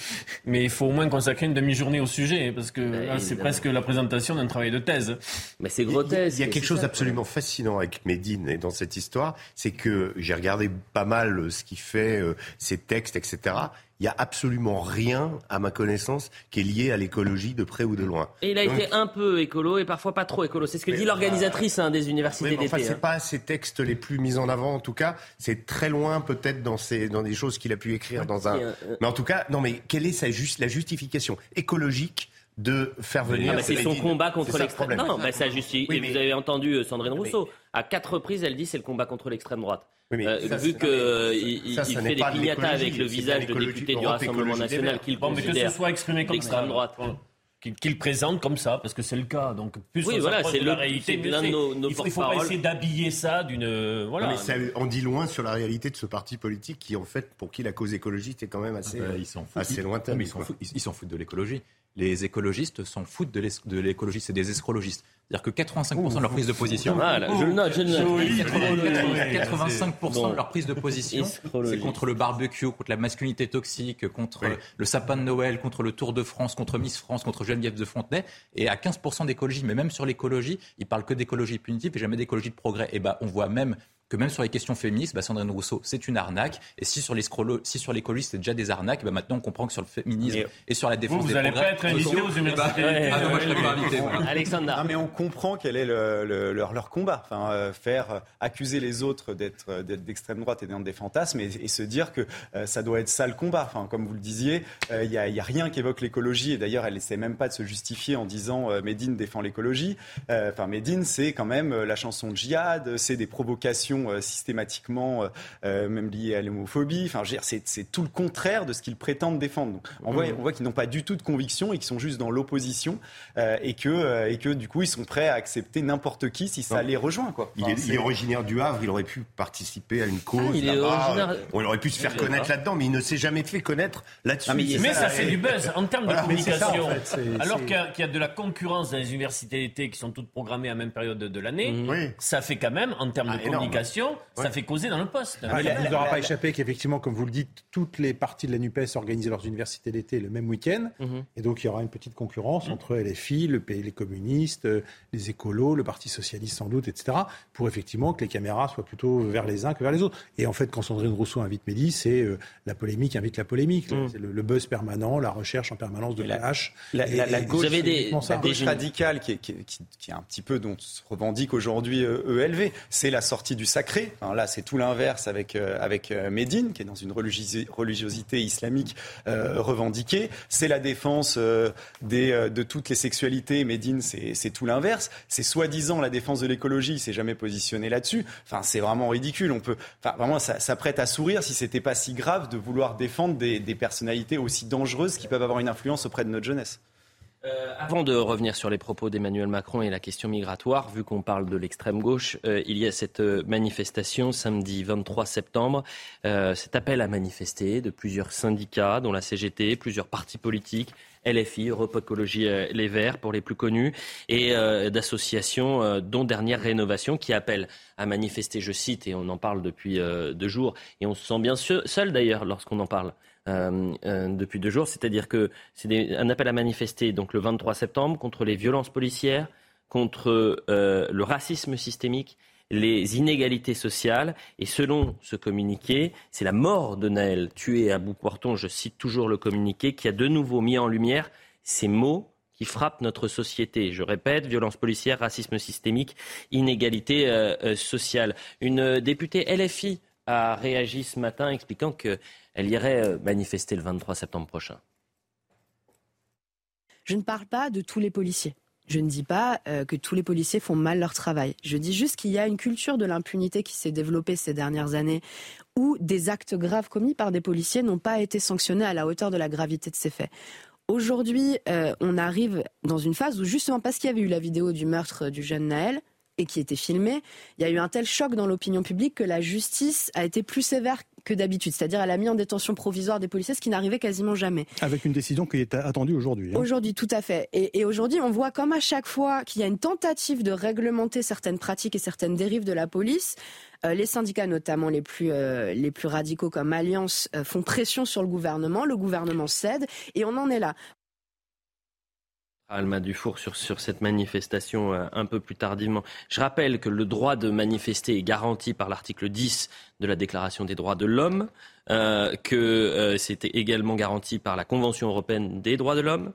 mais il faut au moins consacrer une demi-journée au sujet, parce que ben, c'est presque la présentation d'un travail de thèse. Mais c'est grotesque. Il y a, quelque chose d'absolument fascinant avec Médine et dans cette histoire, c'est que j'ai regardé pas mal ce qu'il fait, ses textes, etc il n'y a absolument rien, à ma connaissance, qui est lié à l'écologie de près ou de loin. Et il a été un peu écolo et parfois pas trop écolo. C'est ce que dit l'organisatrice hein, des universités d'été. Enfin, c'est hein. pas ses textes les plus mis en avant, en tout cas. C'est très loin, peut-être, dans, dans des choses qu'il a pu écrire dans un. Mais en tout cas, non, mais quelle est sa juste, la justification écologique de faire venir. Ah bah c'est son combat contre l'extrême. Non, bah ça justifie. et vous avez entendu euh, Sandrine Rousseau. À quatre reprises, elle dit c'est le combat contre l'extrême droite. Euh, vu qu'il il, fait des pignata avec le visage de député du Rassemblement national qu'il bon, considère que ce soit exprimé comme ça, droite. Qu'il présente comme ça, parce que c'est le cas. Donc, plus oui, voilà, c'est la réalité. L'un de nos, nos il faut, faut pas essayer d'habiller ça d'une. Voilà. mais ça, on dit loin sur la réalité de ce parti politique qui, en fait, pour qui la cause écologiste est quand même assez, ah ben, assez lointaine. Mais ils s'en foutent de l'écologie les écologistes s'en foutent de l'écologie, c'est des escrologistes. C'est-à-dire que 85% de leur prise de position. je le note, je le note. 85% de leur prise de position, c'est contre le barbecue, contre la masculinité toxique, contre le sapin de Noël, contre le Tour de France, contre Miss France, contre Geneviève de Fontenay. Et à 15% d'écologie, mais même sur l'écologie, ils parlent que d'écologie punitive et jamais d'écologie de progrès. Et ben, on voit même que même sur les questions féministes, bah, Sandrine Rousseau, c'est une arnaque. Et si sur, si sur l'écologie, c'est déjà des arnaques, bah, maintenant on comprend que sur le féminisme et, sur la défense vous, des vous n'allez pas être invité aux universités. Ah non, moi je serais pas invité. Alexandre. Non, mais on comprend quel est le, leur, leur, combat. Enfin, euh, faire euh, accuser les autres d'être euh, d'extrême droite et d'être des fantasmes et, se dire que ça doit être ça le combat. Enfin, comme vous le disiez, il n'y a, a, rien qui évoque l'écologie. Et d'ailleurs, elle essaie même pas de se justifier en disant Médine défend l'écologie. Enfin, Médine, c'est quand même la chanson de djihad, c'est des provocations systématiques euh, euh, même lié à l'homophobie. Enfin, c'est tout le contraire de ce qu'ils prétendent défendre. on voit, on voit qu'ils n'ont pas du tout de conviction et qu'ils sont juste dans l'opposition euh, et, que, et que du coup, ils sont prêts à accepter n'importe qui si ça les rejoint. Quoi. il, est, originaire du Havre, il aurait pu participer à une cause. Ah, il, originaire... on aurait pu se faire connaître là-dedans, mais il ne s'est jamais fait connaître là-dessus. mais, ça, fait du buzz en termes de communication. Alors qu'il y, a de la concurrence dans les universités d'été qui sont toutes programmées à la même période de, l'année, ça fait quand même, en termes ah, de communication, ça fait causer dans le poste. Ah, il ne vous aura pas échappé qu'effectivement, comme vous le dites, toutes les parties de la NUPES organisent leurs universités d'été le même week-end. Mhm. Et donc, il y aura une petite concurrence mhm. entre LFI, le, les communistes, les écolos, le Parti socialiste sans doute, etc. Pour effectivement que les caméras soient plutôt vers les uns que vers les autres. Et en fait, quand Sandrine Rousseau invite Mehdi, c'est euh, la polémique invite la polémique. Mhm. C'est le, buzz permanent, la recherche en permanence de la, hache. La, gauche, des, la gauche radicale qui est, qui, qui, est, un petit peu dont se revendique aujourd'hui ELV, euh, e c'est la sortie du sacré. là, c'est tout l'inverse avec, euh, avec euh, Médine, qui est dans une religiosité islamique euh, revendiquée. C'est la défense des, de toutes les sexualités. Médine, c'est tout l'inverse. C'est soi-disant la défense de l'écologie. Il s'est jamais positionné là-dessus. Enfin, c'est vraiment ridicule. On peut, enfin, vraiment, ça, prête à sourire si c'était pas si grave de vouloir défendre des personnalités aussi dangereuses qui peuvent avoir une influence auprès de notre jeunesse. Euh, avant de revenir sur les propos d'Emmanuel Macron et la question migratoire, vu qu'on parle de l'extrême gauche, euh, il y a cette euh, manifestation samedi 23 septembre, cet appel à manifester de plusieurs syndicats, dont la CGT, plusieurs partis politiques, LFI, Europe Écologie Les Verts pour les plus connus, et d'associations dont Dernière Rénovation qui appellent à manifester, je cite, et on en parle depuis deux jours, et on se sent bien seul d'ailleurs lorsqu'on en parle. Euh, euh, depuis deux jours. C'est-à-dire que c'est un appel à manifester donc le 23 septembre contre les violences policières, contre euh, le racisme systémique, les inégalités sociales. Et selon ce communiqué, c'est la mort de Naël, tué à Bout-Poirton, je cite toujours le communiqué, qui a de nouveau mis en lumière ces mots qui frappent notre société. Je répète, violence policière, racisme systémique, inégalité sociale. Une députée LFI a réagi ce matin expliquant qu'elle irait euh, manifester le 23 septembre prochain. Je ne parle pas de tous les policiers. Je ne dis pas euh, que tous les policiers font mal leur travail. Je dis juste qu'il y a une culture de l'impunité qui s'est développée ces dernières années où des actes graves commis par des policiers n'ont pas été sanctionnés à la hauteur de la gravité de ces faits. Aujourd'hui, euh, on arrive dans une phase où justement parce qu'il y avait eu la vidéo du meurtre du jeune Naël, et qui était filmé, il y a eu un tel choc dans l'opinion publique que la justice a été plus sévère que d'habitude. C'est-à-dire elle a mis en détention provisoire des policiers, ce qui n'arrivait quasiment jamais. Avec une décision qui est attendue aujourd'hui. Hein. Aujourd'hui, tout à fait. Et, aujourd'hui, on voit comme à chaque fois qu'il y a une tentative de réglementer certaines pratiques et certaines dérives de la police, euh, les syndicats, notamment les plus, euh, les plus radicaux comme Alliance, euh, font pression sur le gouvernement. Le gouvernement cède et on en est là. Alma Dufour sur, sur cette manifestation euh, un peu plus tardivement. Je rappelle que le droit de manifester est garanti par l'article 10 de la Déclaration des droits de l'homme, euh, que euh, c'était également garanti par la Convention européenne des droits de l'homme,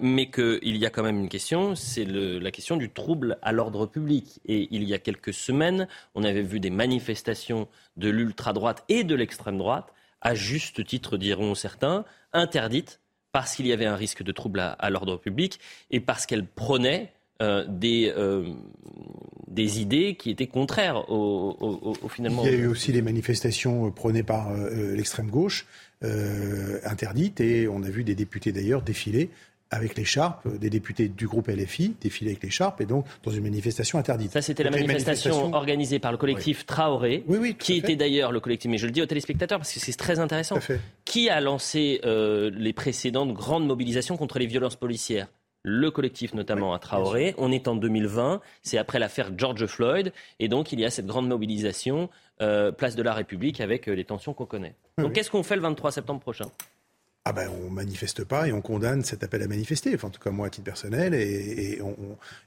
mais qu'il y a quand même une question, c'est la question du trouble à l'ordre public. Et il y a quelques semaines, on avait vu des manifestations de l'ultra-droite et de l'extrême-droite, à juste titre diront certains, interdites parce qu'il y avait un risque de trouble à, l'ordre public et parce qu'elle prenait euh, des, euh, des idées qui étaient contraires au, finalement. Il y a eu aussi les manifestations prônées par euh, l'extrême gauche, interdites, et on a vu des députés d'ailleurs défiler avec l'écharpe des députés du groupe LFI, défiler avec l'écharpe et donc dans une manifestation interdite. Ça, c'était la manifestation organisée par le collectif Traoré, qui était d'ailleurs le collectif, mais je le dis aux téléspectateurs parce que c'est très intéressant, qui a lancé euh, les précédentes grandes mobilisations contre les violences policières? Le collectif notamment à Traoré. On est en 2020, c'est après l'affaire George Floyd, et donc il y a cette grande mobilisation, euh, place de la République, avec euh, les tensions qu'on connaît. Donc qu'est-ce qu'on fait le 23 septembre prochain? Ah ben, on manifeste pas et on condamne cet appel à manifester. Enfin, en tout cas, moi, à titre personnel, et,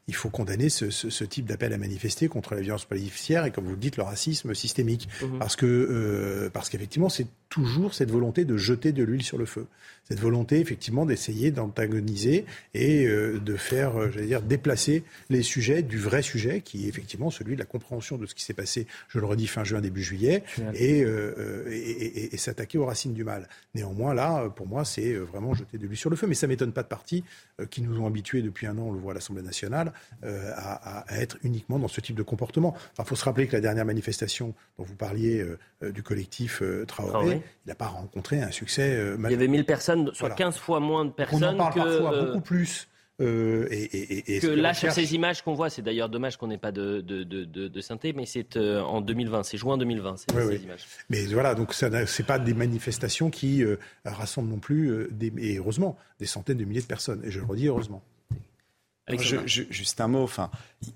il faut condamner ce, type d'appel à manifester contre la violence policière et, comme vous le dites, le racisme systémique. Mhm. Parce que, euh, parce qu'effectivement, c'est toujours cette volonté de jeter de l'huile sur le feu. Cette volonté, effectivement, d'essayer d'antagoniser et euh, de faire, euh, j'allais dire, déplacer les sujets du vrai sujet, qui est effectivement celui de la compréhension de ce qui s'est passé, je le redis, fin juin, début juillet, et, et, et s'attaquer aux racines du mal. Néanmoins, là, pour moi, c'est euh, vraiment jeter de l'huile sur le feu. Mais ça m'étonne pas de partis euh, qui nous ont habitués depuis un an, on le voit à l'Assemblée nationale, euh, à, être uniquement dans ce type de comportement. Il faut se rappeler que la dernière manifestation dont vous parliez du collectif Traoré, il n'a pas rencontré un succès. il y avait 1000 personnes, soit 15 fois moins de personnes. On en parle parfois beaucoup plus. Euh, et, que là, sur ces images qu'on voit, c'est d'ailleurs dommage qu'on n'ait pas de, de, de, synthé, mais c'est euh, en 2020, c'est juin 2020, ces, images. Mais voilà, donc ce n'est pas des manifestations qui euh, rassemblent non plus, des, et heureusement, des centaines de milliers de personnes. Et je le redis, heureusement. juste un mot, enfin,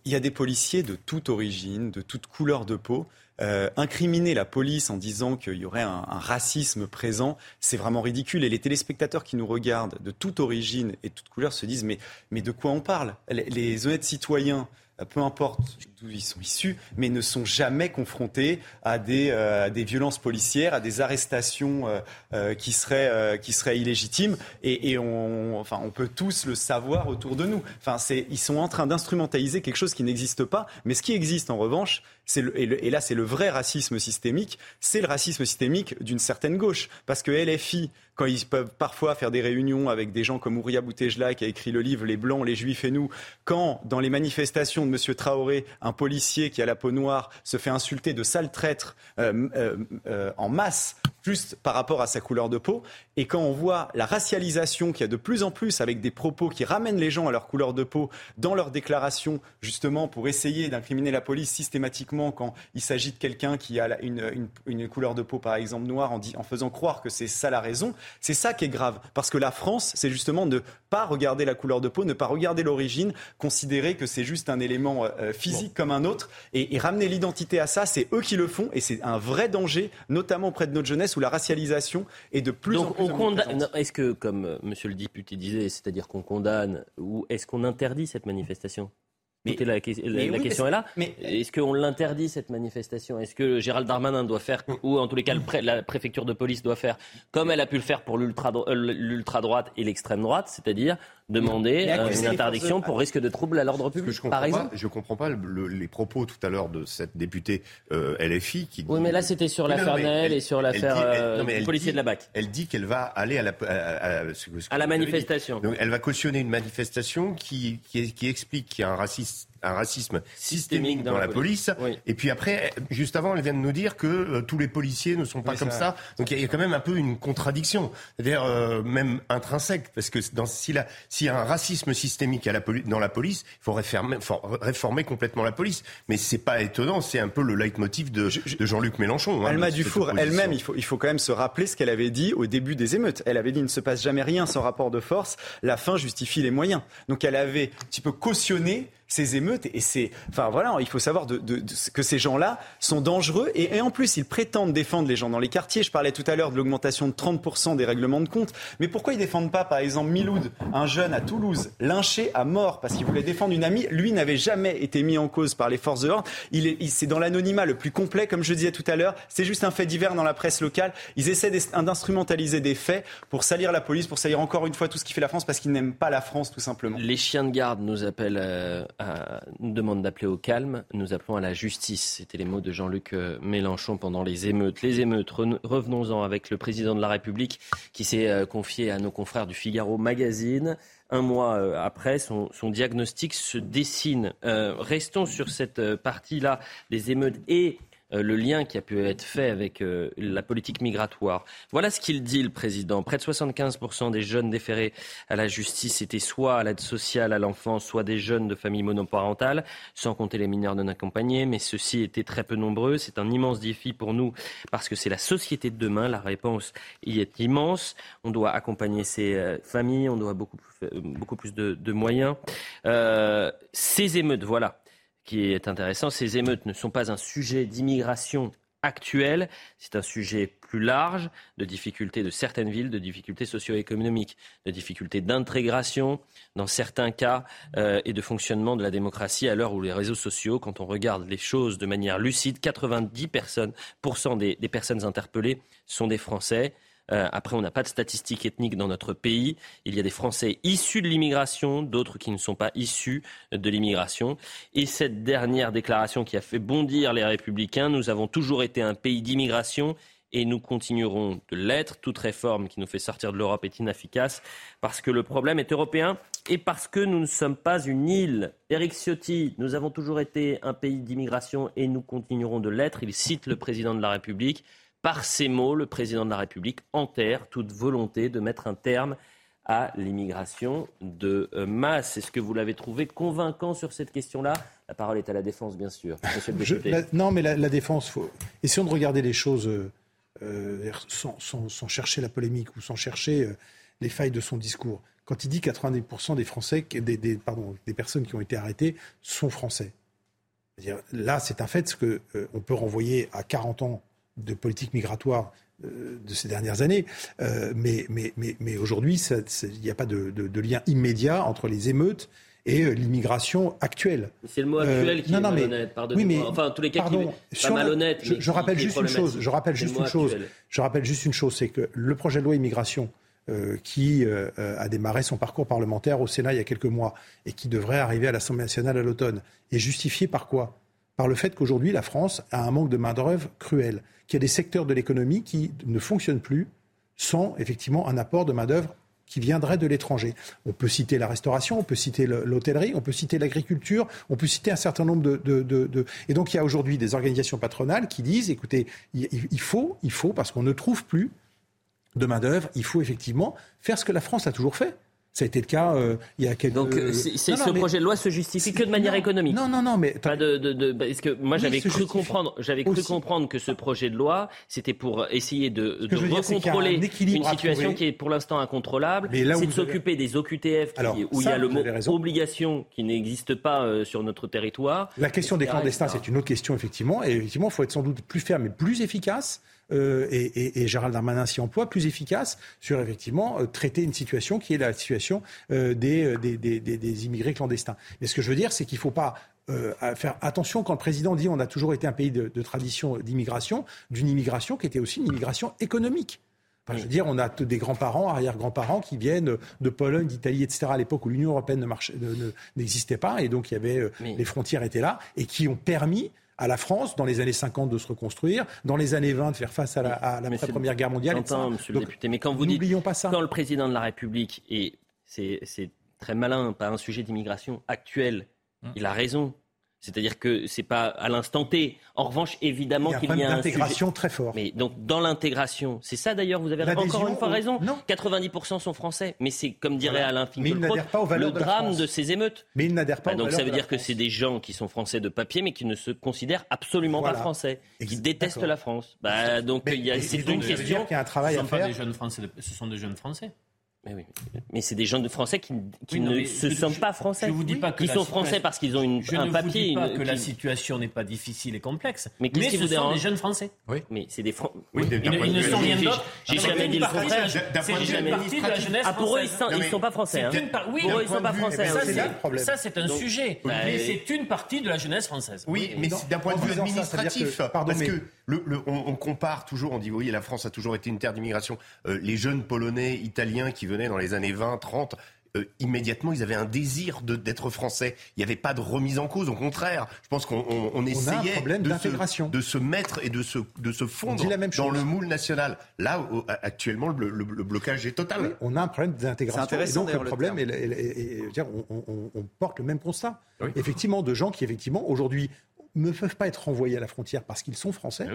il y a des policiers de toute origine, de toute couleur de peau, euh, incriminer la police en disant qu'il y aurait un, racisme présent, c'est vraiment ridicule. Et les téléspectateurs qui nous regardent de toute origine et de toute couleur se disent mais, mais de quoi on parle? Les, honnêtes citoyens euh, peu importe ils sont issus, mais ne sont jamais confrontés à des, euh, violences policières, à des arrestations qui, seraient, qui seraient illégitimes. Et, on, peut tous le savoir autour de nous. Ils sont en train d'instrumentaliser quelque chose qui n'existe pas. Mais ce qui existe, en revanche, et, là c'est le vrai racisme systémique, c'est le racisme systémique d'une certaine gauche. Parce que LFI, quand ils peuvent parfois faire des réunions avec des gens comme Ouria Boutejla qui a écrit le livre Les Blancs, les Juifs et nous, quand dans les manifestations de M. Traoré, un policier qui a la peau noire se fait insulter de sale traître euh, euh, euh, en masse juste par rapport à sa couleur de peau. Et quand on voit la racialisation qu'il y a de plus en plus avec des propos qui ramènent les gens à leur couleur de peau dans leurs déclarations, justement pour essayer d'incriminer la police systématiquement quand il s'agit de quelqu'un qui a une, une, couleur de peau, par exemple, noire, en, en faisant croire que c'est ça la raison, c'est ça qui est grave. Parce que la France, c'est justement ne pas regarder la couleur de peau, ne pas regarder l'origine, considérer que c'est juste un élément euh, physique comme un autre, et, et ramener l'identité à ça, c'est eux qui le font, et c'est un vrai danger, notamment auprès de notre jeunesse où la racialisation est de plus en plus. Est-ce que, comme euh, Monsieur le député disait, c'est-à-dire qu'on condamne ou est-ce qu'on interdit cette manifestation? Mais, la, la, question est là. Est-ce qu'on l'interdit, cette manifestation? Est-ce que Gérald Darmanin doit faire, ou en tous les cas la préfecture de police doit faire, comme elle a pu le faire pour l'ultra-droite et l'extrême droite, c'est-à-dire demander euh, une interdiction pour risque de trouble à l'ordre public, par exemple Je ne comprends pas les propos tout à l'heure de cette députée euh, LFI qui... Oui, mais là c'était sur l'affaire Naël et sur l'affaire euh, policier de la BAC. Elle dit qu'elle va aller à la, à, la manifestation. Donc, elle va cautionner une manifestation qui, qui, qui explique qu'il y a un racisme un racisme systémique dans, la police. Et puis après, juste avant, elle vient de nous dire que euh, tous les policiers ne sont pas comme ça. Donc il y, a quand même un peu une contradiction, c'est-à-dire euh, même intrinsèque, parce que s'il y a un racisme systémique à la dans la police, il faut réformer, réformer, complètement la police. Mais c'est pas étonnant, c'est un peu le leitmotiv de, de Jean-Luc Mélenchon. Hein, Alma Dufour elle-même, il faut, il faut quand même se rappeler ce qu'elle avait dit au début des émeutes. Elle avait dit il ne se passe jamais rien sans rapport de force, la fin justifie les moyens. Donc elle avait un petit peu cautionné ces émeutes. Et c'est, enfin voilà, il faut savoir que ces gens-là sont dangereux et, en plus ils prétendent défendre les gens dans les quartiers. Je parlais tout à l'heure de l'augmentation de 30% des règlements de compte. Mais pourquoi ils défendent pas, par exemple, Miloud, un jeune à Toulouse, lynché à mort parce qu'il voulait défendre une amie? Lui n'avait jamais été mis en cause par les forces de l'ordre. C'est dans l'anonymat le plus complet, comme je disais tout à l'heure. C'est juste un fait divers dans la presse locale. Ils essaient d'instrumentaliser des faits pour salir la police, pour salir encore une fois tout ce qui fait la France parce qu'ils n'aiment pas la France, tout simplement. Les chiens de garde nous appellent euh, nous demande d'appeler au calme, nous appelons à la justice. C'était les mots de Jean-Luc euh, Mélenchon pendant les émeutes. Les émeutes, revenons-en avec le président de la République qui s'est euh, confié à nos confrères du Figaro Magazine. Un mois euh, après, son, diagnostic se dessine. restons sur cette partie-là des émeutes et euh, le lien qui a pu être fait avec euh, la politique migratoire. Voilà ce qu'il dit, le président. Près de 75% des jeunes déférés à la justice étaient soit à l'aide sociale à l'enfance, soit des jeunes de familles monoparentales, sans compter les mineurs non accompagnés, mais ceux-ci étaient très peu nombreux. C'est un immense défi pour nous parce que c'est la société de demain. La réponse y est immense. On doit accompagner ces euh, familles, on doit beaucoup beaucoup plus de, de moyens. ces émeutes, voilà qui est intéressant, ces émeutes ne sont pas un sujet d'immigration actuel, c'est un sujet plus large de difficultés de certaines villes, de difficultés socio-économiques, de difficultés d'intégration dans certains cas euh, et de fonctionnement de la démocratie à l'heure où les réseaux sociaux, quand on regarde les choses de manière lucide, 90% personnes, des, des personnes interpellées sont des Français. Euh, après, on n'a pas de statistiques ethniques dans notre pays. Il y a des Français issus de l'immigration, d'autres qui ne sont pas issus de l'immigration. Et cette dernière déclaration qui a fait bondir les républicains, nous avons toujours été un pays d'immigration et nous continuerons de l'être. Toute réforme qui nous fait sortir de l'Europe est inefficace parce que le problème est européen et parce que nous ne sommes pas une île. Eric Ciotti, nous avons toujours été un pays d'immigration et nous continuerons de l'être. Il cite le président de la République. Par ces mots, le président de la République enterre toute volonté de mettre un terme à l'immigration de euh, masse. Est-ce que vous l'avez trouvé convaincant sur cette question-là? La parole est à la défense, bien sûr. non, mais la, défense, faut... essayons de regarder les choses euh, euh, sans, chercher la polémique ou sans chercher les failles de son discours. Quand il dit 90% des Français, des, des, pardon, des personnes qui ont été arrêtées sont Français. Là, c'est un fait que on peut renvoyer à 40 ans de politique migratoire euh, de ces dernières années. Euh, mais mais, mais, mais aujourd'hui, il n'y a pas de, de, lien immédiat entre les émeutes et euh, l'immigration actuelle. C'est le mot actuel qui est malhonnête, oui, mais, enfin, en tous les cas, pardon, qui pas malhonnête. Je, rappelle juste une chose. Je rappelle juste une chose. Je rappelle juste une chose, c'est que le projet de loi immigration qui a démarré son parcours parlementaire au Sénat il y a quelques mois et qui devrait arriver à l'Assemblée nationale à l'automne est justifié par quoi? Par le fait qu'aujourd'hui, la France a un manque de main-d'œuvre cruel qu'il y a des secteurs de l'économie qui ne fonctionnent plus sans effectivement un apport de main-d'œuvre qui viendraient de l'étranger. On peut citer la restauration, on peut citer l'hôtellerie, on peut citer l'agriculture, on peut citer un certain nombre de, Et donc il y a aujourd'hui des organisations patronales qui disent, écoutez, il faut, il faut, parce qu'on ne trouve plus de main-d'œuvre, il faut effectivement faire ce que la France a toujours fait. Ça a été le cas euh, il y a quelques... Donc euh, ce projet de loi se justifie que de manière économique Non, non, non, mais... Pas de, de, de parce que moi j'avais cru comprendre, j'avais cru comprendre que ce projet de loi, c'était pour essayer de, de recontrôler une situation qui est pour l'instant incontrôlable. C'est de s'occuper des OQTF où il y a le mot obligation qui n'existe pas euh, sur notre territoire. La question des clandestins, c'est une autre question effectivement. Et effectivement, il faut être sans doute plus ferme et plus efficace euh, et, et, Gérald Darmanin s'y emploie, plus efficace sur effectivement euh, traiter une situation qui est la situation euh, des, des, des, des, immigrés clandestins. Mais ce que je veux dire, c'est qu'il ne faut pas faire attention quand le président dit on a toujours été un pays de, de tradition d'immigration, d'une immigration qui était aussi une immigration économique. Enfin, je veux dire, on a des grands-parents, arrière-grands-parents qui viennent de Pologne, d'Italie, etc. à l'époque où l'Union européenne n'existait pas et donc il y avait les frontières étaient là et qui ont permis à la France, dans les années 50, de se reconstruire, dans les années 20, de faire face à la, Première Guerre mondiale. J'entends, monsieur le député, mais quand vous dites, pas ça. quand le président de la République, et c'est très malin, pas un sujet d'immigration actuel, hum. il a raison, c'est-à-dire que c'est pas à l'instant T. En revanche, évidemment qu'il y a, un intégration très fort. Mais donc dans l'intégration, c'est ça d'ailleurs. Vous avez encore une fois raison. Non. 90% sont français, mais c'est comme dirait Alain Finkielkraut, le drame de, ces émeutes. Mais ils n'adhèrent pas. Bah, donc ça veut dire que c'est des gens qui sont français de papier, mais qui ne se considèrent absolument pas français, qui détestent la France. Bah, donc il y a, c'est une question. Il y a un travail à faire. ce sont des jeunes français. Mais, oui. mais c'est des gens de français qui, qui ne se sentent pas français. Je vous dis pas que ils sont français parce qu'ils ont une, je un ne papier. Vous dis pas que la situation n'est pas difficile et complexe. Mais, mais ce sont des jeunes français. Oui. Mais c'est des Français. Oui, ils, ils ne sont rien d'autre. J'ai jamais dit le contraire. C'est jamais partie de la jeunesse Ah pour eux ils ne sont pas français. Oui, pour eux ils sont pas français. Ça c'est un sujet. Mais c'est une partie de la jeunesse française. Oui, mais d'un point de vue administratif. Parce que on compare toujours, on dit oui, la France a toujours été une terre d'immigration. Les jeunes polonais, italiens qui venaient dans les années 20 30, euh, immédiatement, ils avaient un désir d'être français. Il n'y avait pas de remise en cause. Au contraire, je pense qu'on essayait de, se, de se mettre et de se, de se fondre dans le moule national. Là, actuellement, le, blocage est total. on a un problème d'intégration. Et donc, le problème, on, porte le même constat. Effectivement, de gens qui, effectivement, aujourd'hui, ne peuvent pas être renvoyés à la frontière parce qu'ils sont français,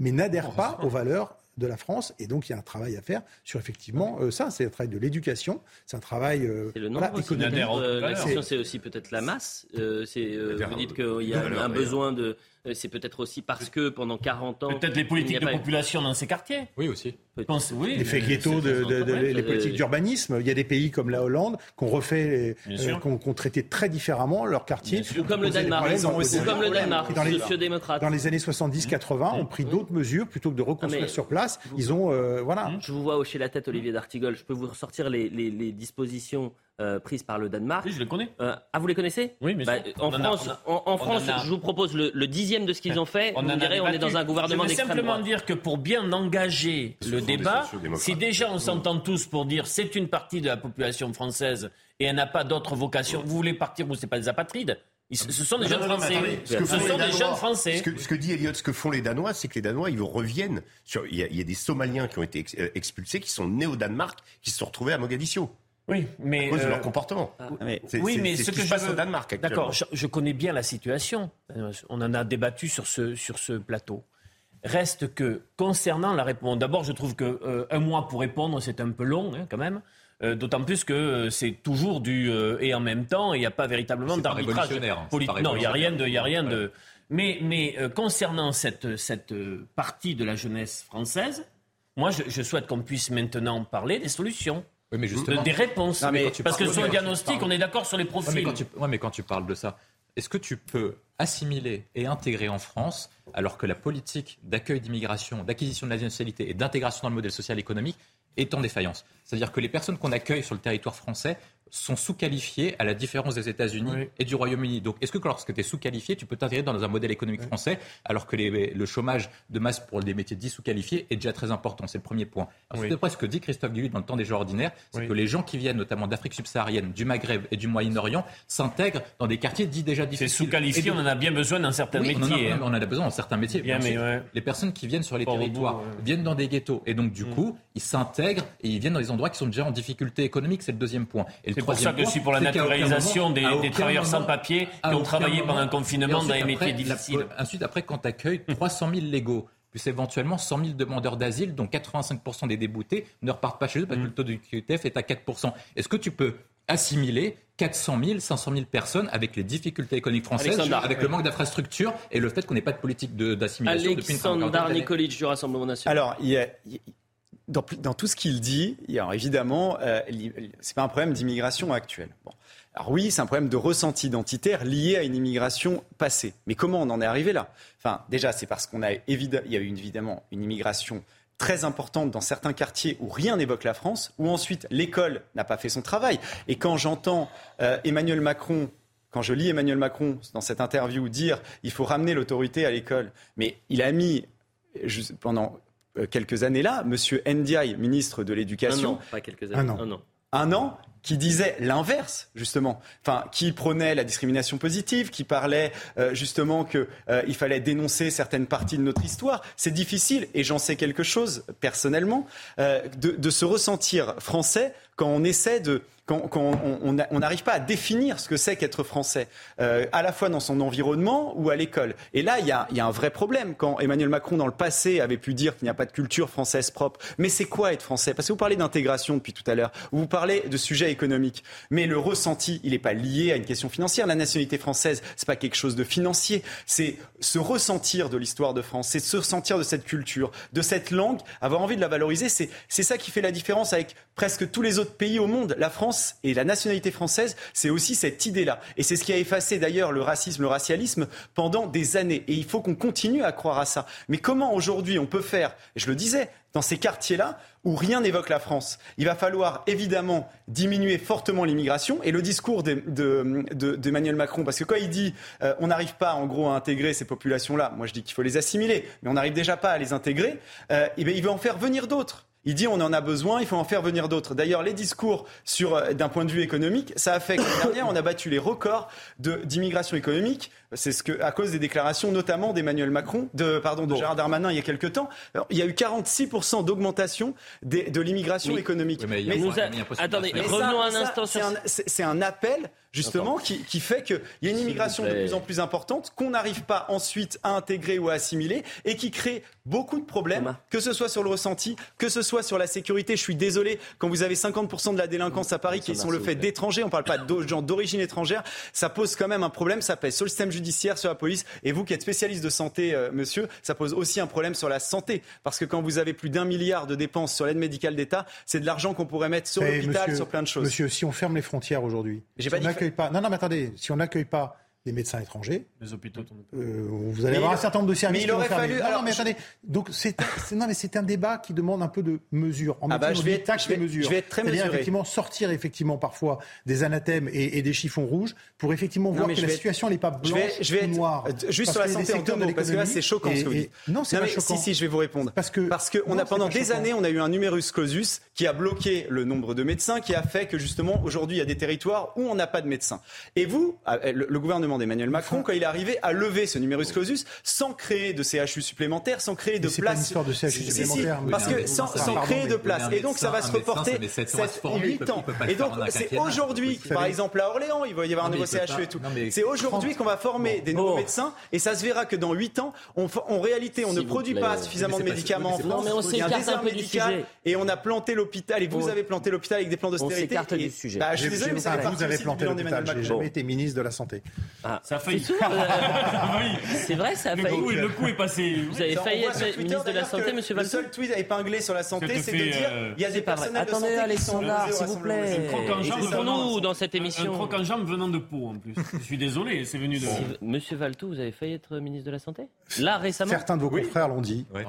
mais n'adhèrent pas aux valeurs de la France. Et donc, il y a un travail à faire sur effectivement euh, ça. C'est un travail de l'éducation. C'est un travail euh, le voilà, économique. Euh, la question, c'est aussi peut-être la masse. c'est, vous dites qu'il y a un besoin de euh, c'est peut-être aussi parce que pendant 40 ans. Peut-être les politiques de population dans ces quartiers. Oui, aussi. Pense, oui, L'effet ghetto, de, les politiques d'urbanisme. Il y a des pays comme la Hollande qu'on refait, euh, qu'on traité très différemment leurs quartiers. comme le Danemark. comme le Danemark, dans les, Dans les années 70-80, ont pris d'autres mesures plutôt que de reconstruire sur place. Ils ont, euh, voilà. Je vous vois hocher la tête, Olivier d'Artigol. Je peux vous ressortir les, les, les dispositions euh, prises par le Danemark. Oui, je les connais. Euh, ah, vous les connaissez? Oui, mais bah, en, France, en, France, je vous propose le, dixième de ce qu'ils ont fait. On vous direz, on est dans un gouvernement d'extrême droite. simplement dire que pour bien engager le débat, si déjà on s'entend tous pour dire c'est une partie de la population française et elle n'a pas d'autre vocation, vous voulez partir, vous c'est pas des apatrides ce sont des jeunes Français. Ce, que sont des jeunes Français. Ce que, dit Elliot, ce que font les Danois, c'est que les Danois, ils reviennent. Sur, il, y a, des Somaliens qui ont été euh, expulsés, qui sont nés au Danemark, qui se sont retrouvés à Mogadiscio. Oui, mais à cause de leur euh, comportement. Ah, oui, mais ce, que je passe au Danemark. D'accord, je, connais bien la situation. Euh, on en a débattu sur ce sur ce plateau. Reste que concernant la réponse, d'abord, je trouve que euh, un mois pour répondre, c'est un peu long, hein, quand même. D'autant plus que c'est toujours du et en même temps, il n'y a pas véritablement d'arbitrage politique. Non, il n'y a rien de, il a rien de. Mais, mais concernant cette, cette partie de la jeunesse française, moi, je, je souhaite qu'on puisse maintenant parler des solutions. Oui, mais justement. Des réponses. Parce que sur le diagnostic, on est d'accord sur les profils. Oui, mais, tu... mais quand tu parles de ça, est-ce que tu peux assimiler et intégrer en France, alors que la politique d'accueil d'immigration, d'acquisition de la nationalité et d'intégration dans le modèle social et économique est en défaillance? C'est-à-dire que les personnes qu'on accueille sur le territoire français sont sous-qualifiés à la différence des États-Unis et du Royaume-Uni. Donc, est-ce que lorsque tu es sous-qualifié, tu peux t'intégrer dans un modèle économique français alors que les- le chômage de masse pour des métiers dits sous-qualifiés est déjà très important? C'est le premier point. Oui. après, ce que dit Christophe Guilluy dans le temps des jours ordinaires, c'est que les gens qui viennent notamment d'Afrique subsaharienne, du Maghreb et du Moyen-Orient s'intègrent dans des quartiers dits déjà difficiles. sous-qualifié, Et donc- on en a bien besoin dans certains oui, on en a- métiers, hein. On en a besoin dans certains métiers. Bien, mais Ensuite, ouais. Les personnes qui viennent sur les Port territoires bout, ouais. viennent dans des ghettos et donc du coup ils s'intègrent et ils viennent dans des endroits qui sont déjà en difficulté économique. C'est le deuxième point. Et le C'est pour ça que point, aussi pour la naturalisation moment- des- des travailleurs sans papier qui ont travaillé pendant un confinement dans les après, métiers la- difficiles. ensuite, après, quand tu accueilles 300 000 légaux, plus éventuellement 100 000 demandeurs d'asile, dont 85% des déboutés ne repartent pas chez eux parce que le taux du QTF est à 4%. Est-ce que tu peux assimiler 400 000, 500 000 personnes avec les difficultés économiques françaises, Alexandre, avec oui. le manque d'infrastructure et le fait qu'on n'ait pas de politique de- d'assimilation depuis une Alexandre Nikolic du Rassemblement national. Alors, il y a- dans, tout ce qu'il dit, évidemment, euh, c'est pas un problème d'immigration actuelle. Alors oui, c'est un problème de ressenti identitaire lié à une immigration passée. Mais comment on en est arrivé là? Enfin, déjà, c'est parce qu'on a il y a eu évidemment une immigration très importante dans certains quartiers où rien n'évoque la France, où ensuite l'école n'a pas fait son travail. Et quand j'entends euh, Emmanuel Macron quand je lis Emmanuel Macron dans cette interview dire il faut ramener l'autorité à l'école, mais il a mis pendant quelques années là, Monsieur Ndiaye, ministre de un l'Éducation, an, pas quelques années. Un an. Un an. un an qui disait l'inverse justement, enfin qui prônait la discrimination positive, qui parlait euh, justement que euh, il fallait dénoncer certaines parties de notre histoire. C'est difficile et j'en sais quelque chose personnellement euh, de, de se ressentir français quand on essaie de quand, quand on- on a- on n'arrive pas à définir ce que c'est qu'être français, euh, à la fois dans son environnement ou à l'école. Et là, il y a, un vrai problème. Quand Emmanuel Macron, dans le passé, avait pu dire qu'il n'y a pas de culture française propre, mais c'est quoi être français? Parce que vous parlez d'intégration depuis tout à l'heure, ou vous parlez de sujets économiques, mais le ressenti, il n'est pas lié à une question financière. La nationalité française, c'est pas quelque chose de financier. C'est se ressentir de l'histoire de France, c'est se ressentir de cette culture, de cette langue, avoir envie de la valoriser. C'est ça qui fait la différence avec presque tous les autres pays au monde. La France et la nationalité française, c'est aussi cette idée-là. Et c'est ce qui a effacé d'ailleurs le racisme, le racialisme pendant des années. Et il faut qu'on continue à croire à ça. Mais comment aujourd'hui on peut faire, je le disais, dans ces quartiers-là où rien n'évoque la France. Il va falloir évidemment diminuer fortement l'immigration et le discours de- de- de- d'Emmanuel Macron, parce que quand il dit euh, on n'arrive pas en gros à intégrer ces populations-là, moi je dis qu'il faut les assimiler, mais on n'arrive déjà pas à les intégrer, euh, eh il veut en faire venir d'autres. Il dit on en a besoin, il faut en faire venir d'autres. D'ailleurs, les discours sur euh, d'un point de vue économique, ça a fait que l'année dernière, on a battu les records d'immigration économique. C'est ce que, à cause des déclarations, notamment d'Emmanuel Macron, de pardon, de Gérard Darmanin il y a quelques temps. Alors, il y a eu 46% d'augmentation de l'immigration économique. Oui, mais il y a- Attendez, revenons ça- un ça, instant sur c'est un appel justement qui, qui fait qu'il y a une immigration de plus en plus importante qu'on n'arrive pas ensuite à intégrer ou à assimiler et qui crée beaucoup de problèmes, que ce soit sur le ressenti, que ce soit sur la sécurité. Je suis désolé, quand vous avez 50% de la délinquance à Paris qui sont le fait d'étrangers, on parle pas de gens d'origine étrangère, ça pose quand même un problème, ça pèse sur le système judiciaire, sur la police. Et vous qui êtes spécialiste de santé, euh, monsieur, ça pose aussi un problème sur la santé. Parce que quand vous avez plus d'un milliard de dépenses sur l'aide médicale d'État, c'est de l'argent qu'on pourrait mettre sur Eh, l'hôpital, sur plein de choses. Monsieur, si on ferme les frontières aujourd'hui, J'ai si pas on dit que- Non, non, mais attendez, si on n'accueille pas les médecins étrangers, Les hôpitaux tournent. euh, vous allez Mais avoir il- un certain nombre de services mais il aurait fallu- Non, alors, non, mais attendez. Donc c'est non, mais c'est un débat qui demande un peu de mesure. En Ah bah, je on vais être- je vais- les mesures. je vais être très mesuré. effectivement sortir effectivement parfois des anathèmes et, et des chiffons rouges pour effectivement Non, voir que la vais situation n'est pas Je blanche vais, je vais ou être- noire. euh, juste sur la que santé en deux mots, parce que là c'est choquant et- ce que vous et- dites. Non, c'est pas mais choquant. Si, si, je vais vous répondre. Parce que Parce qu'on non, a pendant des années, on a eu un numerus clausus qui a bloqué le nombre de médecins, qui a fait que justement aujourd'hui il y a des territoires où on n'a pas de médecins. Et vous, euh, le, le gouvernement d'Emmanuel Macron, quand il est arrivé à lever ce numerus clausus sans créer de CHU supplémentaires, sans créer de Mais c'est de CHU Si, si, supplémentaires, parce que sans, créer de un Et donc ça va se reporter ça met sept ans à se 7 former, et il 8 peut- ans. Et donc c'est aujourd'hui, par exemple à Orléans, il va y avoir un nouveau CHU et tout. C'est aujourd'hui qu'on va former des nouveaux médecins et ça se verra que dans 8 ans, on, en réalité, on ne vous produit pas suffisamment de médicaments en France. mais on Il y a un s'écarte désert un peu du médical sujet. et on a planté l'hôpital et vous On- avez planté l'hôpital avec des plans d'austérité. s'écarte et- du sujet. Bah, je suis désolé, mais ça fait vous partie avez aussi du planté l'hôpital. d'Emmanuel J'ai jamais été ministre de la santé. Ah, Ça a failli. c'est euh, (laughs) vrai, ça a Le failli. coup, le coup est passé. Vous avez Ça, failli être Twitter, ministre de la Santé, monsieur Le Valtou seul tweet à épingler sur la santé, c'est de dire euh, il y a des de Attendez, santé qui sont Alexandra, opposés au s'il vous plaît. Pour nous, dans cette Un émission. croc en jambe venant de Pau en plus. Je suis désolé, c'est venu de. Si- Monsieur Valtou, vous avez failli être ministre de la Santé? Là, récemment? Certains de vos confrères l'ont dit. Ouais.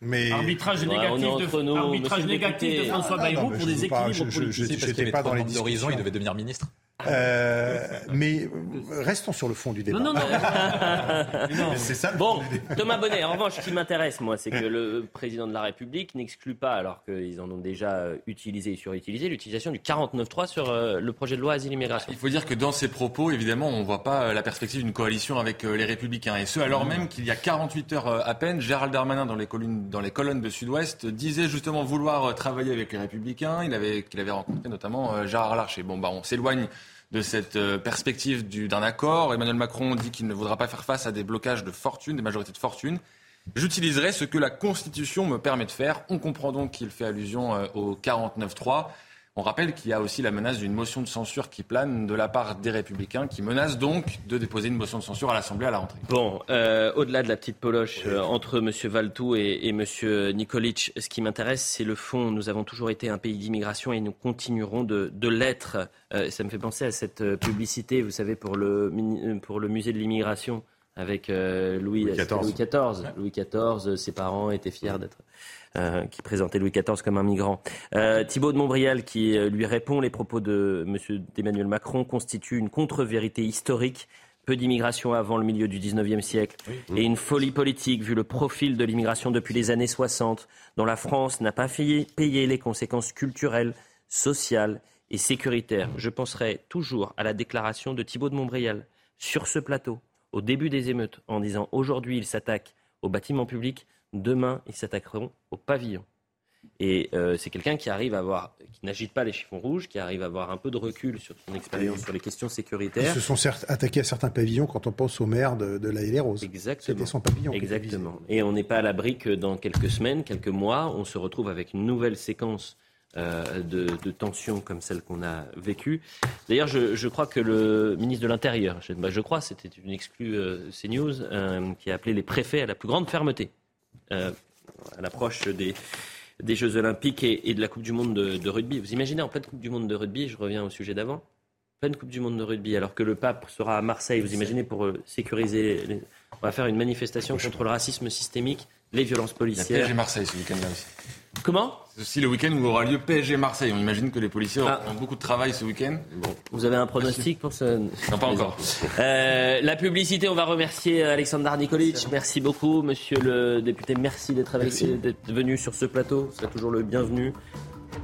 Mais arbitrage négatif, de, arbitrage négatif de François ah, Bayrou pour des équilibres politiques. Je n'étais pas dans les discussions. il devait devenir ministre. Euh, mais restons sur le fond du débat. Non, non, non. (laughs) c'est ça. bon, Thomas Bonnet. En revanche, ce qui m'intéresse, moi, c'est que le président de la République n'exclut pas, alors qu'ils en ont déjà utilisé et surutilisé, l'utilisation du 49.3 sur euh, le projet de loi asile-immigration. Il faut dire que dans ses propos, évidemment, on ne voit pas euh, la perspective d'une coalition avec les Républicains. Et ce, alors même qu'il y a 48 heures à peine, Gérald Darmanin, dans les colonnes, dans les colonnes de Sud-Ouest, disait justement vouloir travailler avec les Républicains. Il avait, qu'il avait rencontré notamment Gérard Larcher. Bon, bah, on s'éloigne de cette euh, perspective d'un accord. Emmanuel Macron dit qu'il ne voudra pas faire face à des blocages de fortune, des majorités de fortune. J'utiliserai ce que la Constitution me permet de faire. On comprend donc qu'il fait allusion euh, au 49.3. On rappelle qu'il y a aussi la menace d'une motion de censure qui plane de la part des Républicains, qui menace donc de déposer une motion de censure à l'Assemblée à la rentrée. Bon, euh, au-delà de la petite poloche euh, entre M. Valtou et, et M. Nikolic, ce qui m'intéresse, c'est le fond. Nous avons toujours été un pays d'immigration et nous continuerons de, de l'être. Euh, ça me fait penser à cette publicité, vous savez, pour le, pour le musée de l'immigration avec Louis, Louis XIV. Louis XIV, ses parents étaient fiers d'être euh, qui présentait Louis XIV comme un migrant. Euh, Thibault de Montbrial qui euh, lui répond les propos de M. Emmanuel Macron constituent une contre-vérité historique peu d'immigration avant le milieu du 19e siècle et une folie politique vu le profil de l'immigration depuis les années 60 dont la France n'a pas payé les conséquences culturelles, sociales et sécuritaires. Je penserai toujours à la déclaration de Thibault de Montbrial sur ce plateau au début des émeutes en disant aujourd'hui il s'attaque aux bâtiments publics Demain, ils s'attaqueront au pavillon. Et euh, c'est quelqu'un qui arrive à avoir, qui n'agite pas les chiffons rouges, qui arrive à avoir un peu de recul sur son expérience sur les questions sécuritaires. Ils se sont certes attaqués à certains pavillons quand on pense au maire de, la Haie Roses. Exactement. C'était son pavillon. Exactement. Et on n'est pas à l'abri que dans quelques semaines, quelques mois, on se retrouve avec une nouvelle séquence euh, de, tensions comme celle qu'on a vécue. D'ailleurs, je, crois que le ministre de l'Intérieur, je, bah, je, crois, c'était une exclue euh, CNews, euh, qui a appelé les préfets à la plus grande fermeté. À l'approche des, des Jeux Olympiques et, de la Coupe du Monde de, rugby. Vous imaginez en pleine Coupe du Monde de rugby, je reviens au sujet d'avant, pleine Coupe du Monde de rugby, alors que le pape sera à Marseille, vous imaginez, pour sécuriser. On va faire une manifestation contre le racisme systémique, les violences policières. Il y a Marseille ce week-end-là aussi. Comment? C'est aussi le week-end où aura lieu PSG Marseille. On imagine que les policiers ah. ont beaucoup de travail ce week-end. Vous avez un pronostic pour ce Non, pas encore. (laughs) Euh, la publicité, on va remercier Alexandre Nikolic. Merci beaucoup, monsieur le député. Merci d'être venu sur ce plateau. Vous serez toujours le bienvenu.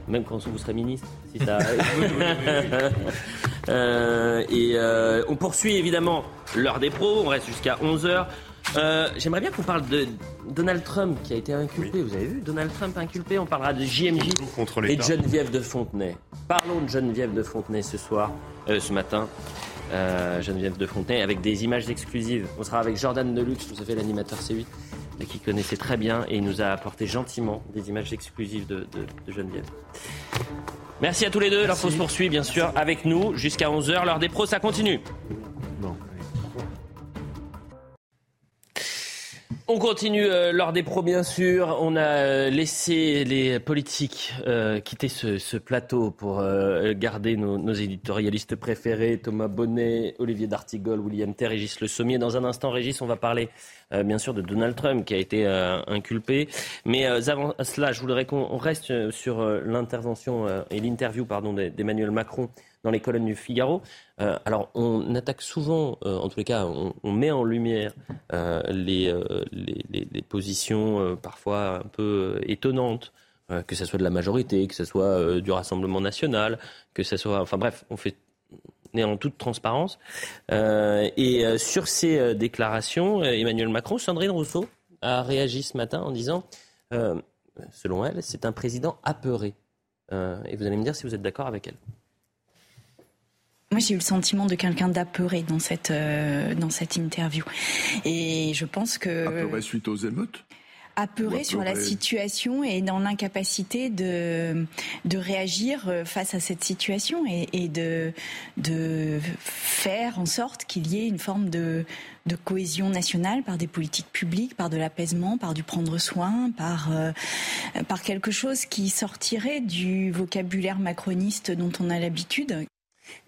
Même quand vous serez ministre, si ça (laughs) euh, et euh, on poursuit évidemment l'heure des pros. On reste jusqu'à 11h. Euh, j'aimerais bien qu'on parle de Donald Trump qui a été inculpé. Vous avez vu Donald Trump inculpé? On parlera de JMJ et de Geneviève de Fontenay. Parlons de Geneviève de Fontenay ce soir, euh, ce matin. Euh, Geneviève de Fontenay avec des images exclusives. On sera avec Jordan Deluxe, vous savez l'animateur C8, qui connaissait très bien et il nous a apporté gentiment des images exclusives de, Geneviève. Merci à tous les deux. La pause poursuit bien sûr avec nous jusqu'à 11h. L'heure des pros, ça continue. On continue euh, lors des pros, bien sûr. On a euh, laissé les politiques euh, quitter ce, plateau pour garder nos, éditorialistes préférés, Thomas Bonnet, Olivier D'Artigol, William Ter, Régis Le Sommier. Dans un instant, Régis, on va parler bien sûr de Donald Trump qui a été inculpé. Mais avant cela, je voudrais qu'on reste sur l'intervention et l'interview d'Emmanuel Macron dans les colonnes du Figaro. Euh, alors, on attaque souvent, euh, en tous les cas, on, met en lumière euh, les, positions parfois un peu étonnantes, que ce soit de la majorité, que ce soit du Rassemblement national, que ce soit. Enfin bref, on fait est en toute transparence. et sur ces déclarations, Emmanuel Macron, Sandrine Rousseau a réagi ce matin en disant, selon elle, c'est un président apeuré. et vous allez me dire si vous êtes d'accord avec elle. Moi, j'ai eu le sentiment de quelqu'un d'apeuré dans cette euh, dans cette interview, et je pense que apeuré suite aux émeutes? Apeuré, sur la situation et dans l'incapacité de de réagir euh, face à cette situation et, et de de faire en sorte qu'il y ait une forme de de cohésion nationale par des politiques publiques, par de l'apaisement, par du prendre soin, par euh, par quelque chose qui sortirait du vocabulaire macroniste dont on a l'habitude.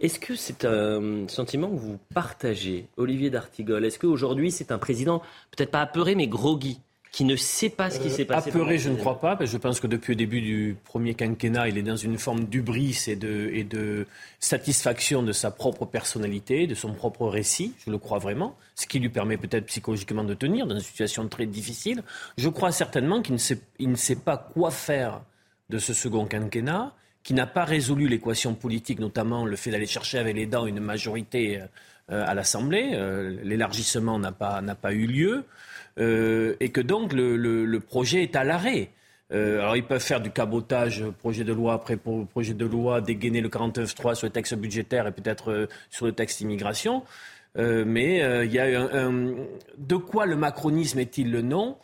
Est-ce que c'est un sentiment que vous partagez, Olivier d'Artigol? Est-ce qu'aujourd'hui, c'est un président, peut-être pas apeuré, mais groggy qui ne sait pas ce qui s'est passé. apeuré, je ne crois pas, parce que je pense que depuis le début du premier quinquennat, il est dans une forme d'ubris et de, et de satisfaction de sa propre personnalité, de son propre récit, je le crois vraiment, ce qui lui permet peut-être psychologiquement de tenir dans une situation très difficile. Je crois certainement qu'il ne sait, il ne sait pas quoi faire de ce second quinquennat, qui n'a pas résolu l'équation politique, notamment le fait d'aller chercher avec les dents une majorité euh, à l'Assemblée. Euh, l'élargissement n'a pas, pas eu lieu. Euh, et que donc le, projet est à l'arrêt. Euh, alors ils peuvent faire du cabotage, projet de loi après projet de loi, dégainer le 49.3 sur le texte budgétaire et peut-être euh, sur le texte immigration. mais il y a un, de quoi le macronisme est-il le nom?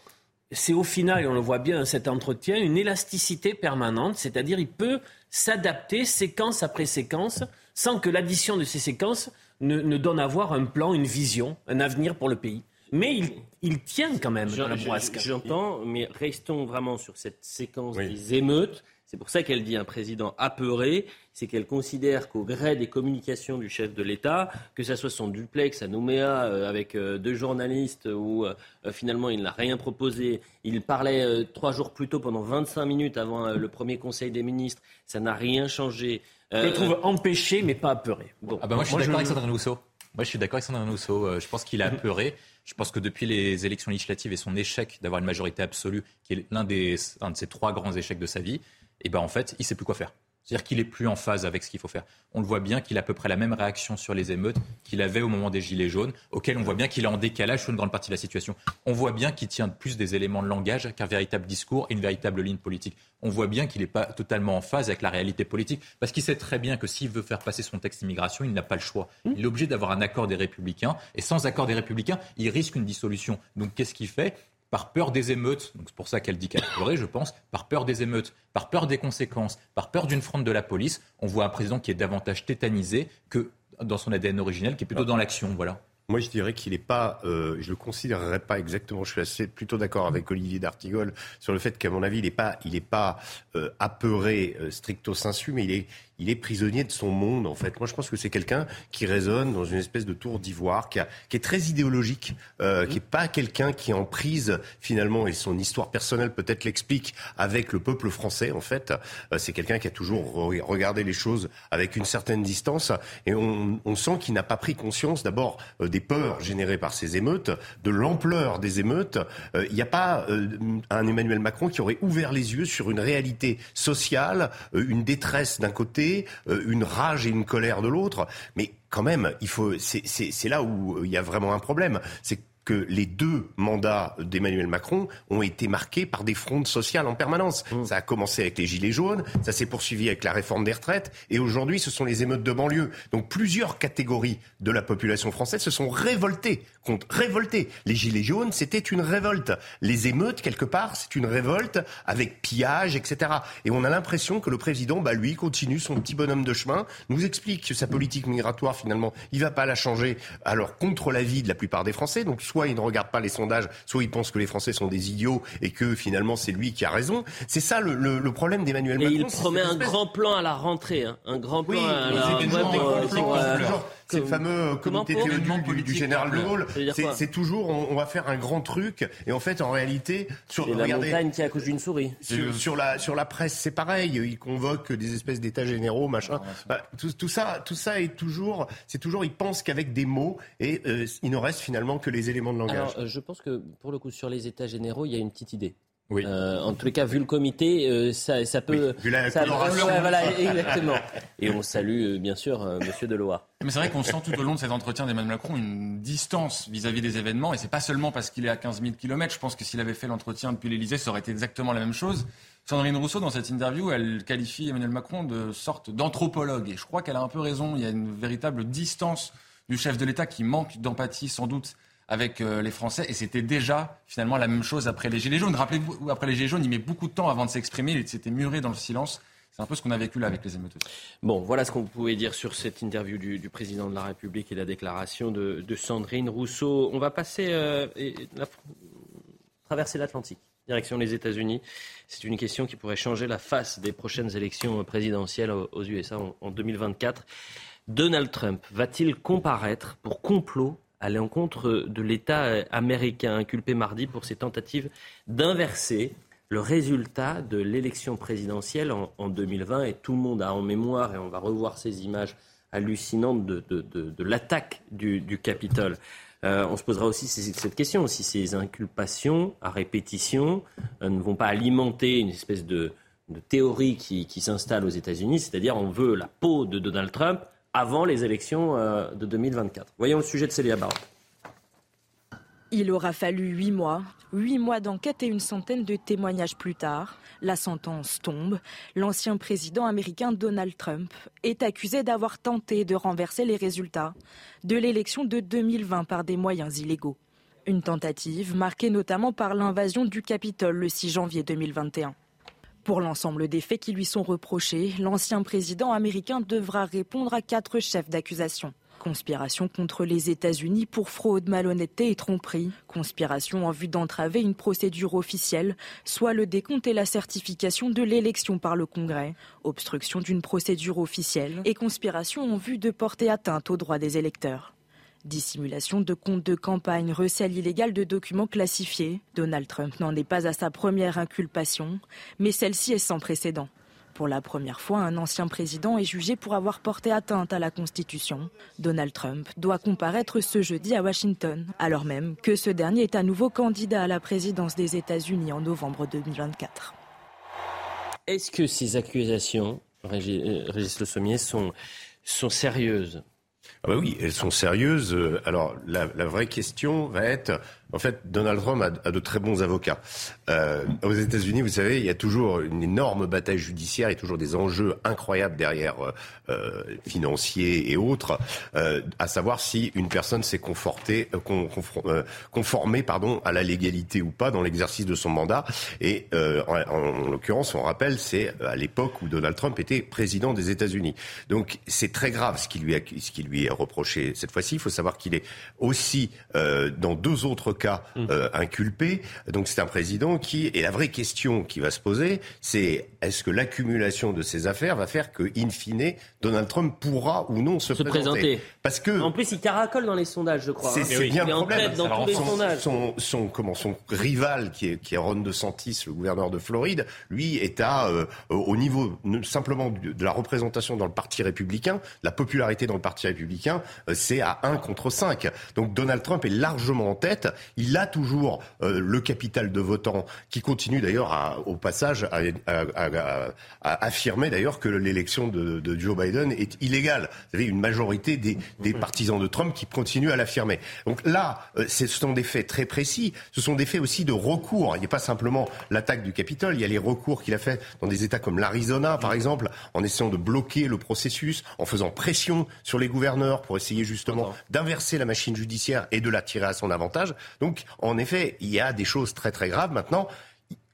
C'est au final, et on le voit bien dans cet entretien, une élasticité permanente, c'est-à-dire il peut s'adapter séquence après séquence sans que l'addition de ces séquences ne, ne donne à voir un plan, une vision, un avenir pour le pays. Mais il, il tient quand même à la boisque. J'entends, mais restons vraiment sur cette séquence des émeutes. C'est pour ça qu'elle dit un président apeuré, c'est qu'elle considère qu'au gré des communications du chef de l'État, que ce soit son duplex à Nouméa euh, avec euh, deux journalistes où euh, finalement il n'a rien proposé, il parlait trois jours plus tôt pendant 25 minutes avant le premier Conseil des ministres, ça n'a rien changé. Je le trouve empêché mais pas apeuré. Bon. Ah bah moi je suis d'accord avec Sandrine Rousseau. Moi je suis d'accord avec Sandrine Rousseau. Je pense qu'il a apeuré. Je pense que depuis les élections législatives et son échec d'avoir une majorité absolue, qui est l'un des, un de ses trois grands échecs de sa vie, et ben en fait, il sait plus quoi faire. C'est-à-dire qu'il est plus en phase avec ce qu'il faut faire. On le voit bien qu'il a à peu près la même réaction sur les émeutes qu'il avait au moment des Gilets jaunes, auquel on voit bien qu'il est en décalage sur une grande partie de la situation. On voit bien qu'il tient plus des éléments de langage qu'un véritable discours et une véritable ligne politique. On voit bien qu'il n'est pas totalement en phase avec la réalité politique, parce qu'il sait très bien que s'il veut faire passer son texte immigration, il n'a pas le choix. Il est obligé d'avoir un accord des républicains, et sans accord des républicains, il risque une dissolution. Donc qu'est-ce qu'il fait? Par peur des émeutes, donc c'est pour ça qu'elle dit qu'elle pleurait, je pense, par peur des émeutes, par peur des conséquences, par peur d'une fronde de la police, on voit un président qui est davantage tétanisé que dans son ADN originel, qui est plutôt dans l'action, voilà. Moi, je dirais qu'il n'est pas, euh, je le considérerais pas exactement. Je suis assez plutôt d'accord avec Olivier d'Artigol sur le fait qu'à mon avis, il n'est pas, il est pas euh, apeuré euh, stricto sensu, mais il est, il est prisonnier de son monde, en fait. Moi, je pense que c'est quelqu'un qui résonne dans une espèce de tour d'ivoire, qui, qui, est très idéologique, euh, qui n'est pas quelqu'un qui est en prise, finalement, et son histoire personnelle peut-être l'explique, avec le peuple français, en fait. Euh, c'est quelqu'un qui a toujours regardé les choses avec une certaine distance, et on, on sent qu'il n'a pas pris conscience, d'abord, euh, des peurs générées par ces émeutes, de l'ampleur des émeutes. Il n'y a pas un Emmanuel Macron qui aurait ouvert les yeux sur une réalité sociale, une détresse d'un côté, euh, une rage et une colère de l'autre. Mais quand même, il faut, c'est là où euh, il y a vraiment un problème. C'est que les deux mandats d'Emmanuel Macron ont été marqués par des frondes sociales en permanence. Mmh. Ça a commencé avec les Gilets jaunes, ça s'est poursuivi avec la réforme des retraites, et aujourd'hui, ce sont les émeutes de banlieue. Donc plusieurs catégories de la population française se sont révoltées contre révoltées. Les Gilets jaunes, c'était une révolte. Les émeutes, quelque part, c'est une révolte avec pillage, etc. Et on a l'impression que le président, bah, lui, continue son petit bonhomme de chemin, nous explique que sa politique migratoire, finalement, il va pas la changer, alors contre l'avis de la plupart des Français. Donc soit il ne regarde pas les sondages, soit il pense que les Français sont des idiots et que finalement c'est lui qui a raison. C'est ça le, le, problème d'Emmanuel Macron. Et il promet un grand plan à la rentrée, hein. un grand plan à la rentrée. C'est le fameux comité théodule du, général de Gaulle. C'est toujours, on, va faire un grand truc, et en fait, en réalité, sur la montagne qui accouche d'une souris. Sur, la sur la presse, c'est pareil. Ils convoquent des espèces d'états généraux, machin. Bah, tout, ça, tout ça est toujours, c'est toujours, ils pensent qu'avec des mots, et euh, il ne reste finalement que les éléments de langage. Alors, euh, je pense que pour le coup, sur les états généraux, il y a une petite idée. Oui. Euh, en tous les cas, vu le comité, euh, ça, ça, peut. Vu la ça, voilà, exactement. Et on salue euh, bien sûr Monsieur Deloire. Mais c'est vrai qu'on sent tout au long de cet entretien d'Emmanuel Macron une distance vis-à-vis des événements, et c'est pas seulement parce qu'il est à 15 000 km. Je pense que s'il avait fait l'entretien depuis l'Élysée, ça aurait été exactement la même chose. Sandrine Rousseau, dans cette interview, elle qualifie Emmanuel Macron de sorte d'anthropologue, et je crois qu'elle a un peu raison. Il y a une véritable distance du chef de l'État qui manque d'empathie, sans doute, avec euh, les Français. Et c'était déjà finalement la même chose après les Gilets jaunes. Rappelez-vous, après les Gilets jaunes, il met beaucoup de temps avant de s'exprimer. Il s'était muré dans le silence. C'est un peu ce qu'on a vécu là avec les émeutes. Bon, voilà ce qu'on pouvait dire sur cette interview du, président de la République et la déclaration de, Sandrine Rousseau. On va passer, euh, traverser l'Atlantique, direction les États-Unis. C'est une question qui pourrait changer la face des prochaines élections présidentielles aux, USA en 2024. Donald Trump va-t-il comparaître pour complot à l'encontre de l'État américain, inculpé mardi pour ses tentatives d'inverser le résultat de l'élection présidentielle en, 2020. Et tout le monde a en mémoire, et on va revoir ces images hallucinantes de, l'attaque du, Capitole. Euh, on se posera aussi cette question, si ces inculpations à répétition euh, ne vont pas alimenter une espèce de, théorie qui, s'installe aux États-Unis, c'est-à-dire on veut la peau de Donald Trump avant les élections euh, de 2024. Voyons le sujet de Célia Baron. Il aura fallu huit mois, huit mois d'enquête et une centaine de témoignages plus tard. La sentence tombe. L'ancien président américain Donald Trump est accusé d'avoir tenté de renverser les résultats de l'élection de 2020 par des moyens illégaux. Une tentative marquée notamment par l'invasion du Capitole le 6 janvier 2021. Pour l'ensemble des faits qui lui sont reprochés, l'ancien président américain devra répondre à quatre chefs d'accusation. Conspiration contre les États-Unis pour fraude, malhonnêteté et tromperie. Conspiration en vue d'entraver une procédure officielle, soit le décompte et la certification de l'élection par le Congrès. Obstruction d'une procédure officielle et conspiration en vue de porter atteinte aux droits des électeurs. Dissimulation de comptes de campagne, recel illégal de documents classifiés. Donald Trump n'en est pas à sa première inculpation, mais celle-ci est sans précédent. Pour la première fois, un ancien président est jugé pour avoir porté atteinte à la Constitution. Donald Trump doit comparaître ce jeudi à Washington, alors même que ce dernier est à nouveau candidat à la présidence des États-Unis en novembre 2024. Est-ce que ces accusations, euh, Régis Le Sommier, sont, sont sérieuses? Ah bah oui, elles sont sérieuses. Alors la, la vraie question va être en fait, Donald Trump a, de très bons avocats. Euh, aux États-Unis, vous savez, il y a toujours une énorme bataille judiciaire, il y a toujours des enjeux incroyables derrière, euh, euh financiers et autres, euh, à savoir si une personne s'est confortée, euh, conformée pardon, à la légalité ou pas dans l'exercice de son mandat. Et en, en l'occurrence, on rappelle, c'est à l'époque où Donald Trump était président des États-Unis. Donc c'est très grave ce qui lui, ce qui lui est reproché cette fois-ci. Il faut savoir qu'il est aussi dans deux autres cas mmh. euh, inculpé. Donc c'est un président qui... Et la vraie question qui va se poser, c'est est-ce que l'accumulation de ces affaires va faire que, in fine, Donald Trump pourra ou non se, présenter. Parce que... En plus, il caracole dans les sondages, je crois. C'est hein. bien le problème. Dans tous les son, sondages. Son, comment, son rival, qui est, qui est Ron DeSantis, le gouverneur de Floride, lui est à, euh, au niveau simplement de la représentation dans le Parti républicain, la popularité dans le Parti républicain, euh, c'est à 1 contre 5. Donc Donald Trump est largement en tête. Il a toujours euh, le capital de votants qui continue d'ailleurs au passage à, affirmer d'ailleurs que l'élection de, Joe Biden est illégale. Vous avez une majorité des, partisans de Trump qui continuent à l'affirmer. Donc là, euh, ce sont des faits très précis. Ce sont des faits aussi de recours. Il n'y a pas simplement l'attaque du Capitole. Il y a les recours qu'il a fait dans des États comme l'Arizona, par exemple, en essayant de bloquer le processus, en faisant pression sur les gouverneurs pour essayer justement d'inverser la machine judiciaire et de la tirer à son avantage. Donc, en effet, il y a des choses très très graves. Maintenant,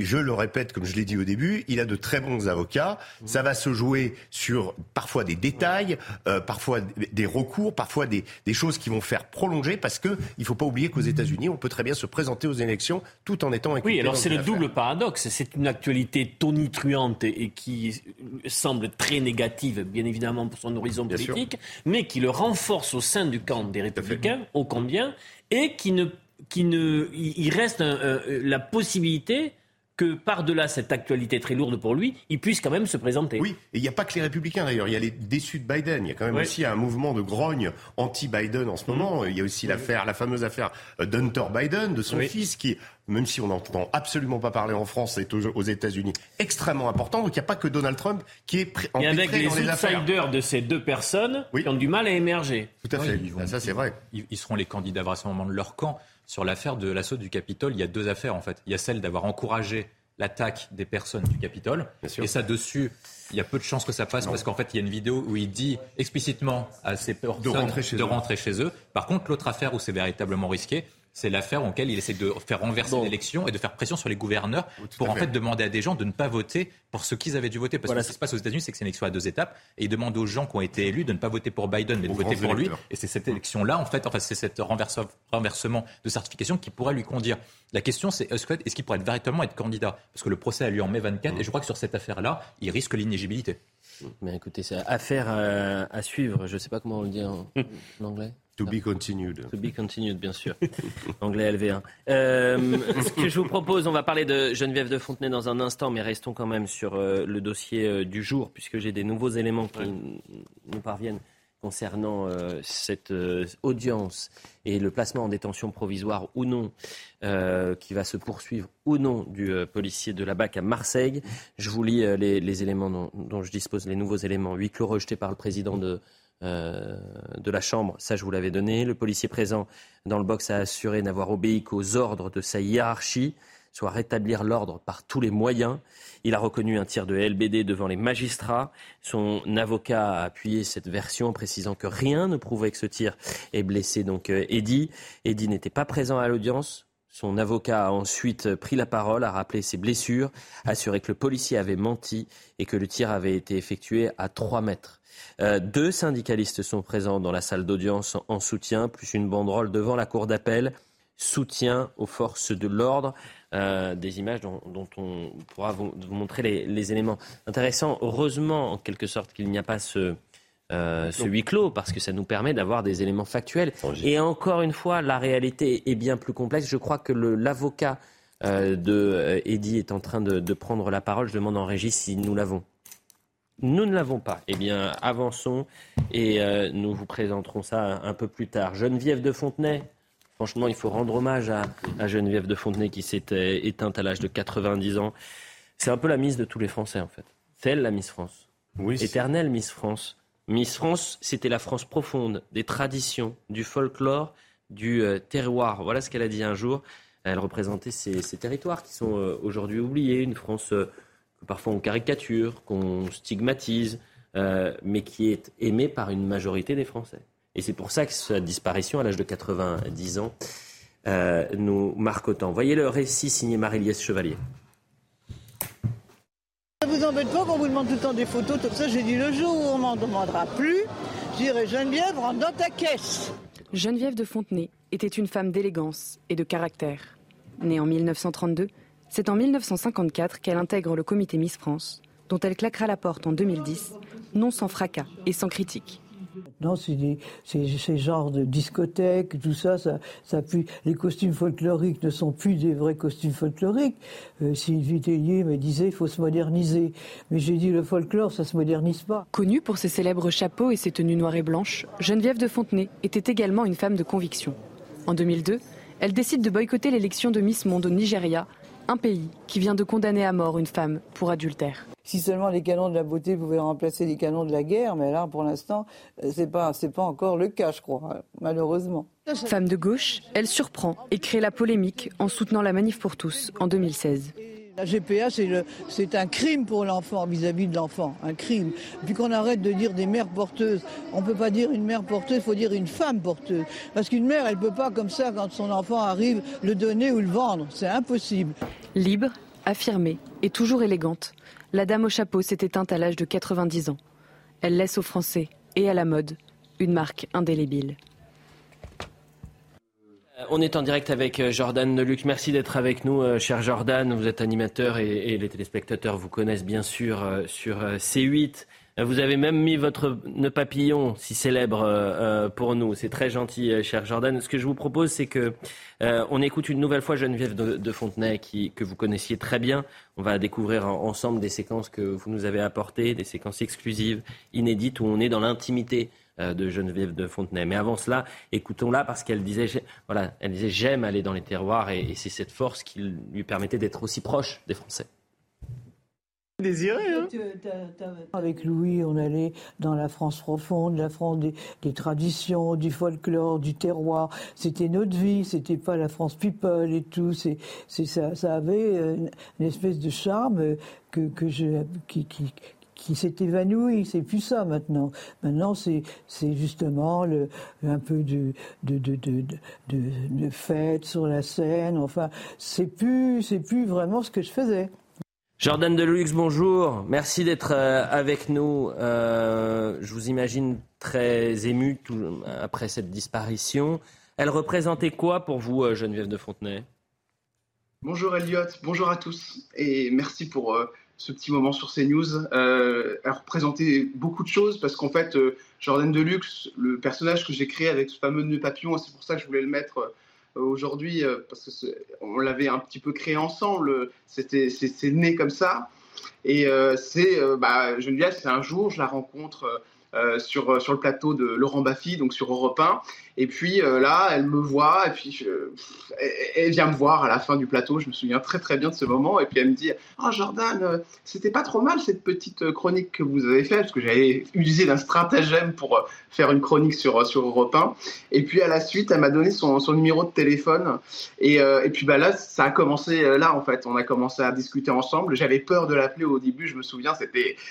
je le répète, comme je l'ai dit au début, il a de très bons avocats. Ça va se jouer sur parfois des détails, euh, parfois des recours, parfois des, choses qui vont faire prolonger, parce qu'il ne faut pas oublier qu'aux États-Unis, on peut très bien se présenter aux élections tout en étant Oui, alors c'est le double paradoxe. C'est une actualité tonitruante et, qui semble très négative, bien évidemment, pour son horizon politique, mais qui le renforce au sein du camp des Républicains, au combien, et qui ne qui ne, il reste la possibilité que par-delà cette actualité très lourde pour lui, il puisse quand même se présenter. Oui, et il n'y a pas que les républicains d'ailleurs, il y a les déçus de Biden, il y a quand même aussi un mouvement de grogne anti-Biden en ce moment, il y a aussi l'affaire, la fameuse affaire d'Hunter Biden, de son fils, qui même si on n'entend absolument pas parler en France, et aux, États-Unis extrêmement important. Donc il n'y a pas que Donald Trump qui est en Et avec les outsiders de ces deux personnes qui ont du mal à émerger. Tout à fait. ça c'est vrai. Ils, seront les candidats à ce moment de leur camp sur l'affaire de l'assaut du Capitole, il y a deux affaires en fait. Il y a celle d'avoir encouragé l'attaque des personnes du Capitole. Et ça, dessus, il y a peu de chances que ça passe parce qu'en fait, il y a une vidéo où il dit explicitement à ces personnes de rentrer chez eux. Par contre, l'autre affaire où c'est véritablement risqué, c'est l'affaire en laquelle il essaie de faire renverser l'élection et de faire pression sur les gouverneurs pour en fait. demander à des gens de ne pas voter pour ce qu'ils avaient dû voter. Parce que ce qui se passe aux États-Unis, c'est que c'est une élection à deux étapes et il demande aux gens qui ont été élus de ne pas voter pour Biden mais de voter pour lui. Et c'est cette élection-là, en fait, enfin, c'est cet renversement de certification qui pourrait lui conduire. La question, c'est est-ce qu'il pourrait véritablement être candidat? Parce que le procès a lieu en mai 24 et je crois que sur cette affaire-là, il risque l'inégibilité. Mais écoutez, c'est affaire à, suivre. Je ne sais pas comment on le dit en anglais. To be continued. To be continued, bien sûr. (laughs) Anglais LV1. Euh, ce que je vous propose, on va parler de Geneviève de Fontenay dans un instant, mais restons quand même sur euh, le dossier euh, du jour, puisque j'ai des nouveaux éléments qui nous parviennent concernant cette audience et le placement en détention provisoire ou non, qui va se poursuivre ou non du policier de la BAC à Marseille. Je vous lis les, éléments dont, dont, je dispose, les nouveaux éléments. Huit clos rejetés par le président de de la Chambre, ça je vous l'avais donné. Le policier présent dans le box a assuré n'avoir obéi qu'aux ordres de sa hiérarchie, soit rétablir l'ordre par tous les moyens. Il a reconnu un tir de LBD devant les magistrats. Son avocat a appuyé cette version, précisant que rien ne prouvait que ce tir ait blessé donc euh, Eddy. Eddy n'était pas présent à l'audience. Son avocat a ensuite pris la parole, a rappelé ses blessures, assuré que le policier avait menti et que le tir avait été effectué à 3 mètres. Euh, deux syndicalistes sont présents dans la salle d'audience en soutien, plus une banderole devant la cour d'appel. Soutien aux forces de l'ordre. Euh, des images dont, on pourra vous, montrer les, éléments intéressants. Heureusement, en quelque sorte, qu'il n'y a pas ce, euh, ce huis clos, parce que ça nous permet d'avoir des éléments factuels. Et encore une fois, la réalité est bien plus complexe. Je crois que l'avocat de Eddy est en train de, de, prendre la parole. Je demande en régie si nous l'avons. Nous ne l'avons pas. Eh bien, avançons et euh, nous vous présenterons ça un, peu plus tard. Geneviève de Fontenay. Franchement, il faut rendre hommage à, Geneviève de Fontenay qui s'est euh, éteinte à l'âge de 90 ans. C'est un peu la Miss de tous les Français, en fait. C'est elle, la Miss France. Oui. Éternelle Miss France. Miss France, c'était la France profonde, des traditions, du folklore, du euh, terroir. Voilà ce qu'elle a dit un jour. Elle représentait ces, territoires qui sont aujourd'hui oubliés, une France que parfois on caricature, qu'on stigmatise, euh, mais qui est aimé par une majorité des Français. Et c'est pour ça que sa disparition à l'âge de 90 ans euh, nous marque autant. Voyez le récit signé Marie-Liesse Chevalier. Ça vous embête pas qu'on vous demande tout le temps des photos comme ça J'ai dit le jour où on m'en demandera plus, je dirais Geneviève, rentre dans ta caisse. Geneviève de Fontenay était une femme d'élégance et de caractère. Née en 1932, c'est en 1954 qu'elle intègre le comité Miss France, dont elle claquera la porte en 2010, non sans fracas et sans critique. Non, c'est ces genres de discothèques, tout ça, ça, ça les costumes folkloriques ne sont plus des vrais costumes folkloriques. Euh, Sylvie Tellier me disait il faut se moderniser. Mais j'ai dit le folklore, ça se modernise pas. Connue pour ses célèbres chapeaux et ses tenues noires et blanches, Geneviève de Fontenay était également une femme de conviction. En 2002, elle décide de boycotter l'élection de Miss Monde au Nigeria un pays qui vient de condamner à mort une femme pour adultère. Si seulement les canons de la beauté pouvaient remplacer les canons de la guerre, mais là, pour l'instant, euh, c'est pas, c'est pas encore le cas, je crois, malheureusement. Femme de gauche, elle surprend et crée la polémique en soutenant la manif pour tous en 2016. La GPA, c'est un crime pour l'enfant vis-à-vis de l'enfant, un crime. Puis qu'on arrête de dire des mères porteuses. On ne peut pas dire une mère porteuse, il faut dire une femme porteuse. Parce qu'une mère, elle ne peut pas comme ça, quand son enfant arrive, le donner ou le vendre. C'est impossible. Libre, affirmée et toujours élégante, la dame au chapeau s'est éteinte à l'âge de 90 ans. Elle laisse aux Français et à la mode une marque indélébile. Euh, on est en direct avec euh, Jordan Deluc. Merci d'être avec nous, euh, cher Jordan. Vous êtes animateur et, les téléspectateurs vous connaissent bien sûr sur C8. Vous avez même mis votre nœud papillon, si célèbre pour nous. C'est très gentil, cher Jordan. Ce que je vous propose, c'est que on écoute une nouvelle fois Geneviève de, Fontenay, que vous connaissiez très bien. On va découvrir ensemble des séquences que vous nous avez apportées, des séquences exclusives, inédites, où on est dans l'intimité de Geneviève de Fontenay. Mais avant cela, écoutons-la parce qu'elle disait, voilà, elle disait j'aime aller dans les terroirs et, c'est cette force qui lui permettait d'être aussi proche des Français. Désiré, hein Avec Louis, on allait dans la France profonde, la France des, traditions, du folklore, du terroir. C'était notre vie, c'était pas la France people et tout. C'est, ça, ça avait une, espèce de charme que, que je, qui, qui, qui s'est évanoui. C'est plus ça maintenant. Maintenant, c'est c'est justement le, un peu de de, de, de, de, fête sur la scène. Enfin, c'est plus c'est plus vraiment ce que je faisais. Jordan Deluxe, bonjour. Merci d'être euh, avec nous. Euh, je vous imagine très ému tout, après cette disparition. Elle représentait quoi pour vous, euh, Geneviève de Fontenay? Bonjour Elliot, bonjour à tous et merci pour ce petit moment sur CNews. Euh, elle représentait beaucoup de choses parce qu'en fait, euh, Jordan Deluxe, le personnage que j'ai créé avec ce fameux nœud papillon, c'est pour ça que je voulais le mettre euh, aujourd'hui parce que on l'avait un petit peu créé ensemble. C'est né comme ça. Et c'est bah, Geneviève, c'est un jour, je la rencontre euh, sur, euh, sur le plateau de Laurent Baffy, donc sur Europe 1. Et puis euh, là, elle me voit, et puis elle, vient me voir à la fin du plateau. Je me souviens très très bien de ce moment. Et puis elle me dit Oh Jordan, c'était pas trop mal cette petite chronique que vous avez faite, parce que j'avais utilisé d'un stratagème pour faire une chronique sur, sur Europe 1. Et puis à la suite, elle m'a donné son, son, numéro de téléphone. Et, et puis bah, là, ça a commencé là en fait. On a commencé à discuter ensemble. J'avais peur de l'appeler au début, je me souviens,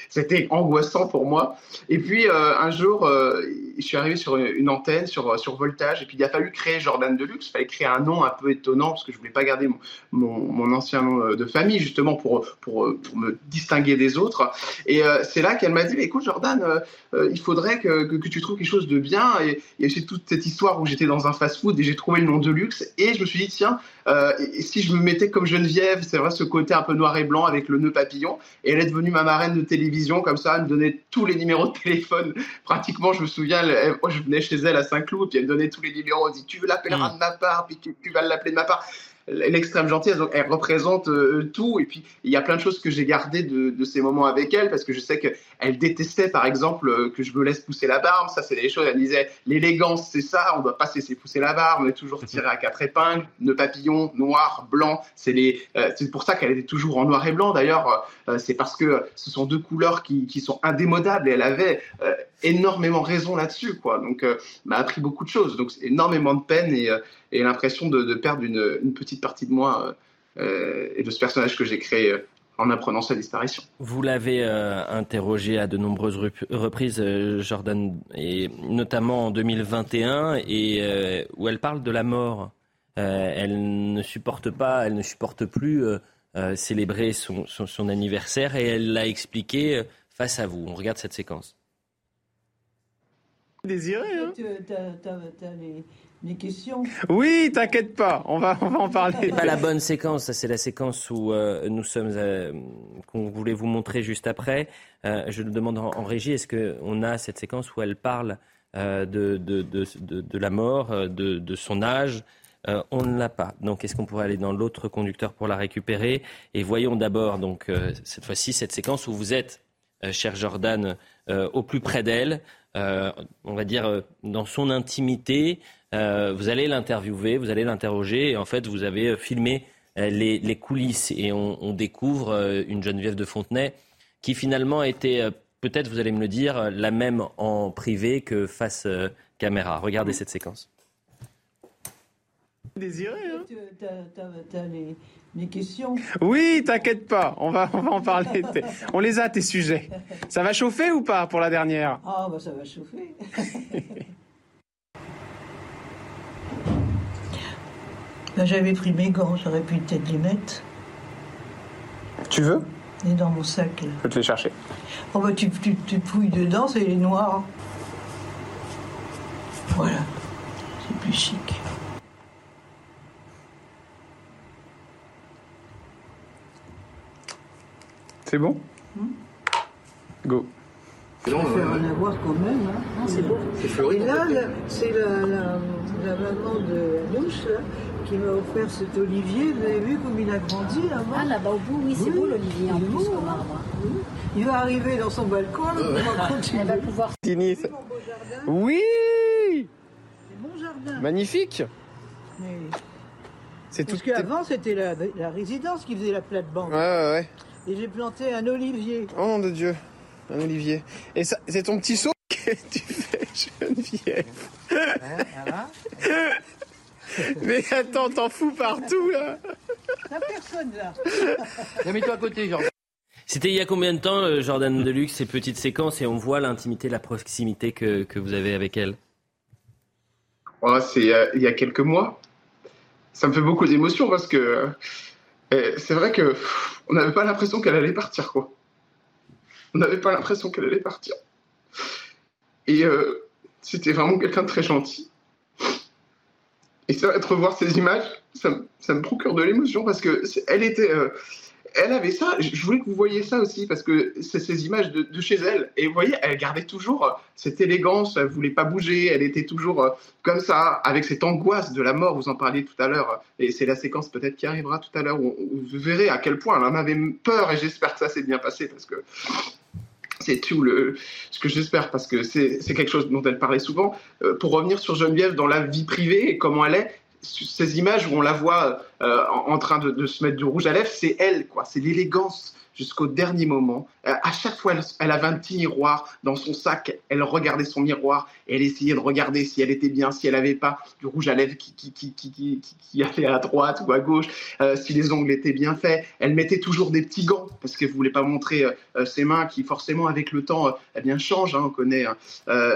c'était angoissant pour moi. Et puis euh, un jour, euh, je suis arrivé sur une, antenne, sur, sur Voltage, et puis il a fallu créer Jordan Deluxe. Il fallait créer un nom un peu étonnant, parce que je voulais pas garder mon, mon, ancien nom euh, de famille, justement, pour, pour, pour me distinguer des autres. Et c'est là qu'elle m'a dit, écoute Jordan, il faudrait que, que, tu trouves quelque chose de bien. Et il toute cette histoire où j'étais dans un fast-food et j'ai trouvé le nom Deluxe. Et je me suis dit, tiens, si je me mettais comme Geneviève, c'est vrai, ce côté un peu noir et blanc avec le nœud papillon, et elle est devenue ma marraine de télévision, comme ça, elle me donnait tous les numéros de téléphone pratiquement, je me souviens, moi, je venais chez elle à Saint-Cloud, me donnait tous les numéros, elle dit tu veux l'appeler mm. de ma part, puis tu, tu vas l'appeler de ma part l'extrême gentillesse. Donc, elle représente euh, tout. Et puis, il y a plein de choses que j'ai gardées de, de, ces moments avec elle, parce que je sais qu'elle détestait, par exemple, euh, que je me laisse pousser la barbe. Ça, c'est des choses. Elle disait, l'élégance, c'est ça. On doit pas se laisser pousser la barbe. On est toujours tiré à quatre épingles. Ne papillon, noir, blanc. C'est les, euh, c'est pour ça qu'elle était toujours en noir et blanc. D'ailleurs, c'est parce que ce sont deux couleurs qui, qui sont indémodables. Et elle avait énormément raison là-dessus, quoi. Donc, m'a appris beaucoup de choses. Donc, énormément de peine et, et l'impression de, de, perdre une, une, petite partie de moi euh, et de ce personnage que j'ai créé euh, en apprenant sa disparition. Vous l'avez euh, interrogé à de nombreuses reprises, Jordan, et notamment en 2021, et où elle parle de la mort. elle ne supporte pas, elle ne supporte plus célébrer son, son, son, anniversaire, et elle l'a expliqué face à vous. On regarde cette séquence. Désiré, hein questions? Oui, t'inquiète pas, on va, on va en parler. C'est pas la bonne séquence, c'est la séquence où euh, nous sommes, euh, qu'on voulait vous montrer juste après. Euh, je le demande en, régie, est-ce qu'on a cette séquence où elle parle de, de, de, de, la mort, de, son âge? On ne l'a pas. Donc, est-ce qu'on pourrait aller dans l'autre conducteur pour la récupérer? Et voyons d'abord, donc, cette fois-ci, cette séquence où vous êtes, cher Jordan, au plus près d'elle, on va dire dans son intimité, euh, vous allez l'interviewer, vous allez l'interroger, et en fait, vous avez euh, filmé euh, les, coulisses, et on, découvre une Geneviève de Fontenay qui finalement était, peut-être vous allez me le dire, la même en privé que face caméra. Regardez cette séquence. Désiré, hein T'as les, questions? Oui, t'inquiète pas, on va, on va en parler. On les a, tes sujets. Ça va chauffer ou pas pour la dernière? Ah, bah ça va chauffer. (laughs) Ben, j'avais pris mes gants, j'aurais pu peut-être les mettre. Tu veux? Et dans mon sac. Je peux te les chercher. Oh bah tu, tu, tu fouilles dedans, c'est les noirs. Voilà, c'est plus chic. C'est bon? Hmm? Go. Je vais en avoir quand même. Hein. Non, c'est beau. C'est fleuri. Et là, c'est la, la, la, maman de Anouche, là, qui m'a offert cet olivier. Vous avez vu comme il a grandi là-bas Ah, là-bas au bout, oui, c'est beau l'olivier en plus comme arbre. Il va arriver dans son balcon, là, Elle va pouvoir. Oui C'est mon jardin. Magnifique C'est tout. Parce qu'avant, c'était la, la, résidence qui faisait la plate-bande. Ouais, ouais, ouais. Et j'ai planté un olivier. Oh nom de Dieu, un olivier. Et ça, c'est ton petit saut que (laughs) tu fais, Geneviève. Ouais, voilà. (laughs) Mais attends, t'en fous partout là Y'a personne là (laughs) Mets-toi à côté, Jordan. C'était il y a combien de temps, euh, Jordan Deluxe, ces petites séquences, et on voit l'intimité, la proximité que, que, vous avez avec elle? Oh, C'est euh, il y a quelques mois. Ça me fait beaucoup d'émotion parce que euh, c'est vrai que on n'avait pas l'impression qu'elle allait partir, quoi. On n'avait pas l'impression qu'elle allait partir. Et c'était vraiment quelqu'un de très gentil. Et c'est de revoir ces images, ça, me procure de l'émotion parce que elle était, euh, elle avait ça. Je voulais que vous voyiez ça aussi parce que c'est ces images de, chez elle. Et vous voyez, elle gardait toujours euh, cette élégance. Elle voulait pas bouger. Elle était toujours euh, comme ça, avec cette angoisse de la mort. Vous en parliez tout à l'heure. Et c'est la séquence peut-être qui arrivera tout à l'heure où, vous verrez à quel point elle en avait peur. Et j'espère que ça s'est bien passé parce que c'est tout le, ce que j'espère, parce que c'est quelque chose dont elle parlait souvent. Euh, pour revenir sur Geneviève dans la vie privée et comment elle est, ces images où on la voit euh, en, train de, se mettre du rouge à lèvres, c'est elle, quoi. C'est l'élégance jusqu'au dernier moment. Euh, à chaque fois, elle, avait un petit miroir dans son sac. Elle regardait son miroir et elle essayait de regarder si elle était bien, si elle n'avait pas du rouge à lèvres qui, allait à droite ou à gauche, euh, si les ongles étaient bien faits. Elle mettait toujours des petits gants parce qu'elle ne voulait pas montrer euh, ses mains qui, forcément, avec le temps, eh bien, changent. Hein. On connaît hein,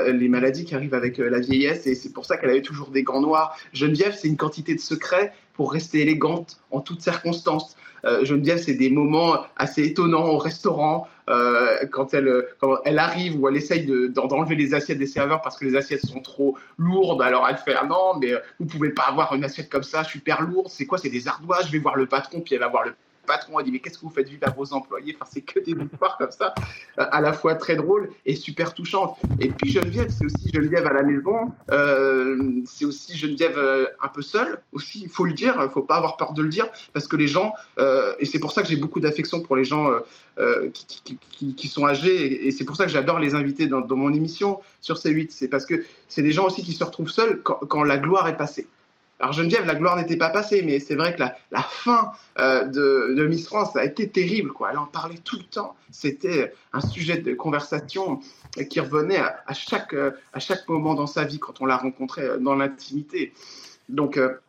les maladies qui arrivent avec la vieillesse et c'est pour ça qu'elle avait toujours des gants noirs. Geneviève, c'est une quantité de secret rester élégante en toutes circonstances. Euh, Geneviève, c'est des moments assez étonnants au restaurant, euh, quand, elle, quand elle arrive ou elle essaye d'enlever les assiettes des serveurs parce que les assiettes sont trop lourdes. Alors elle fait ah non, mais vous pouvez pas avoir une assiette comme ça, super lourde. C'est quoi C'est des ardoises? Je vais voir le patron, puis elle va voir le patron a dit mais qu'est-ce que vous faites vivre à vos employés? Enfin, c'est que des histoires comme ça, euh, à la fois très drôles et super touchantes. Et puis Geneviève, c'est aussi Geneviève à la maison, euh, c'est aussi Geneviève euh, un peu seule aussi, il faut le dire, il faut pas avoir peur de le dire, parce que les gens, et c'est pour ça que j'ai beaucoup d'affection pour les gens qui, sont âgés, et, c'est pour ça que j'adore les inviter dans, mon émission sur C8, c'est parce que c'est des gens aussi qui se retrouvent seuls quand la gloire est passée. Alors Geneviève, la gloire n'était pas passée, mais c'est vrai que la, fin euh, de, Miss France a été terrible. Quoi. Elle en parlait tout le temps. C'était un sujet de conversation qui revenait à, chaque, à chaque moment dans sa vie quand on l'a rencontrait dans l'intimité. Donc euh,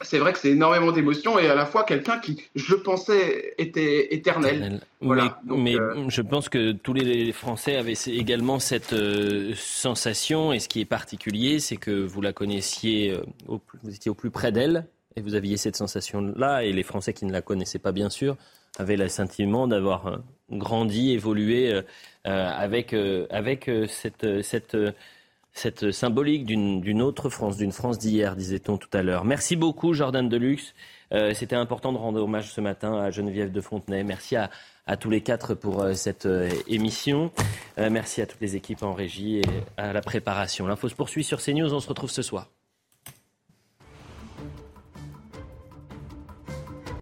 c'est vrai que c'est énormément d'émotions et à la fois quelqu'un qui, je pensais, était éternel. Mais, euh, je pense que tous les Français avaient également cette euh, sensation et ce qui est particulier, c'est que vous la connaissiez, euh, vous étiez au plus près d'elle et vous aviez cette sensation-là et les Français qui ne la connaissaient pas, bien sûr, avaient le sentiment d'avoir grandi, évolué avec, avec cette, cette cette symbolique d'une autre France, d'une France d'hier, disait-on tout à l'heure. Merci beaucoup, Jordan Deluxe. Euh, C'était important de rendre hommage ce matin à Geneviève de Fontenay. Merci à, tous les quatre pour euh, cette euh, émission. merci à toutes les équipes en régie et à la préparation. L'info se poursuit sur CNews. On se retrouve ce soir.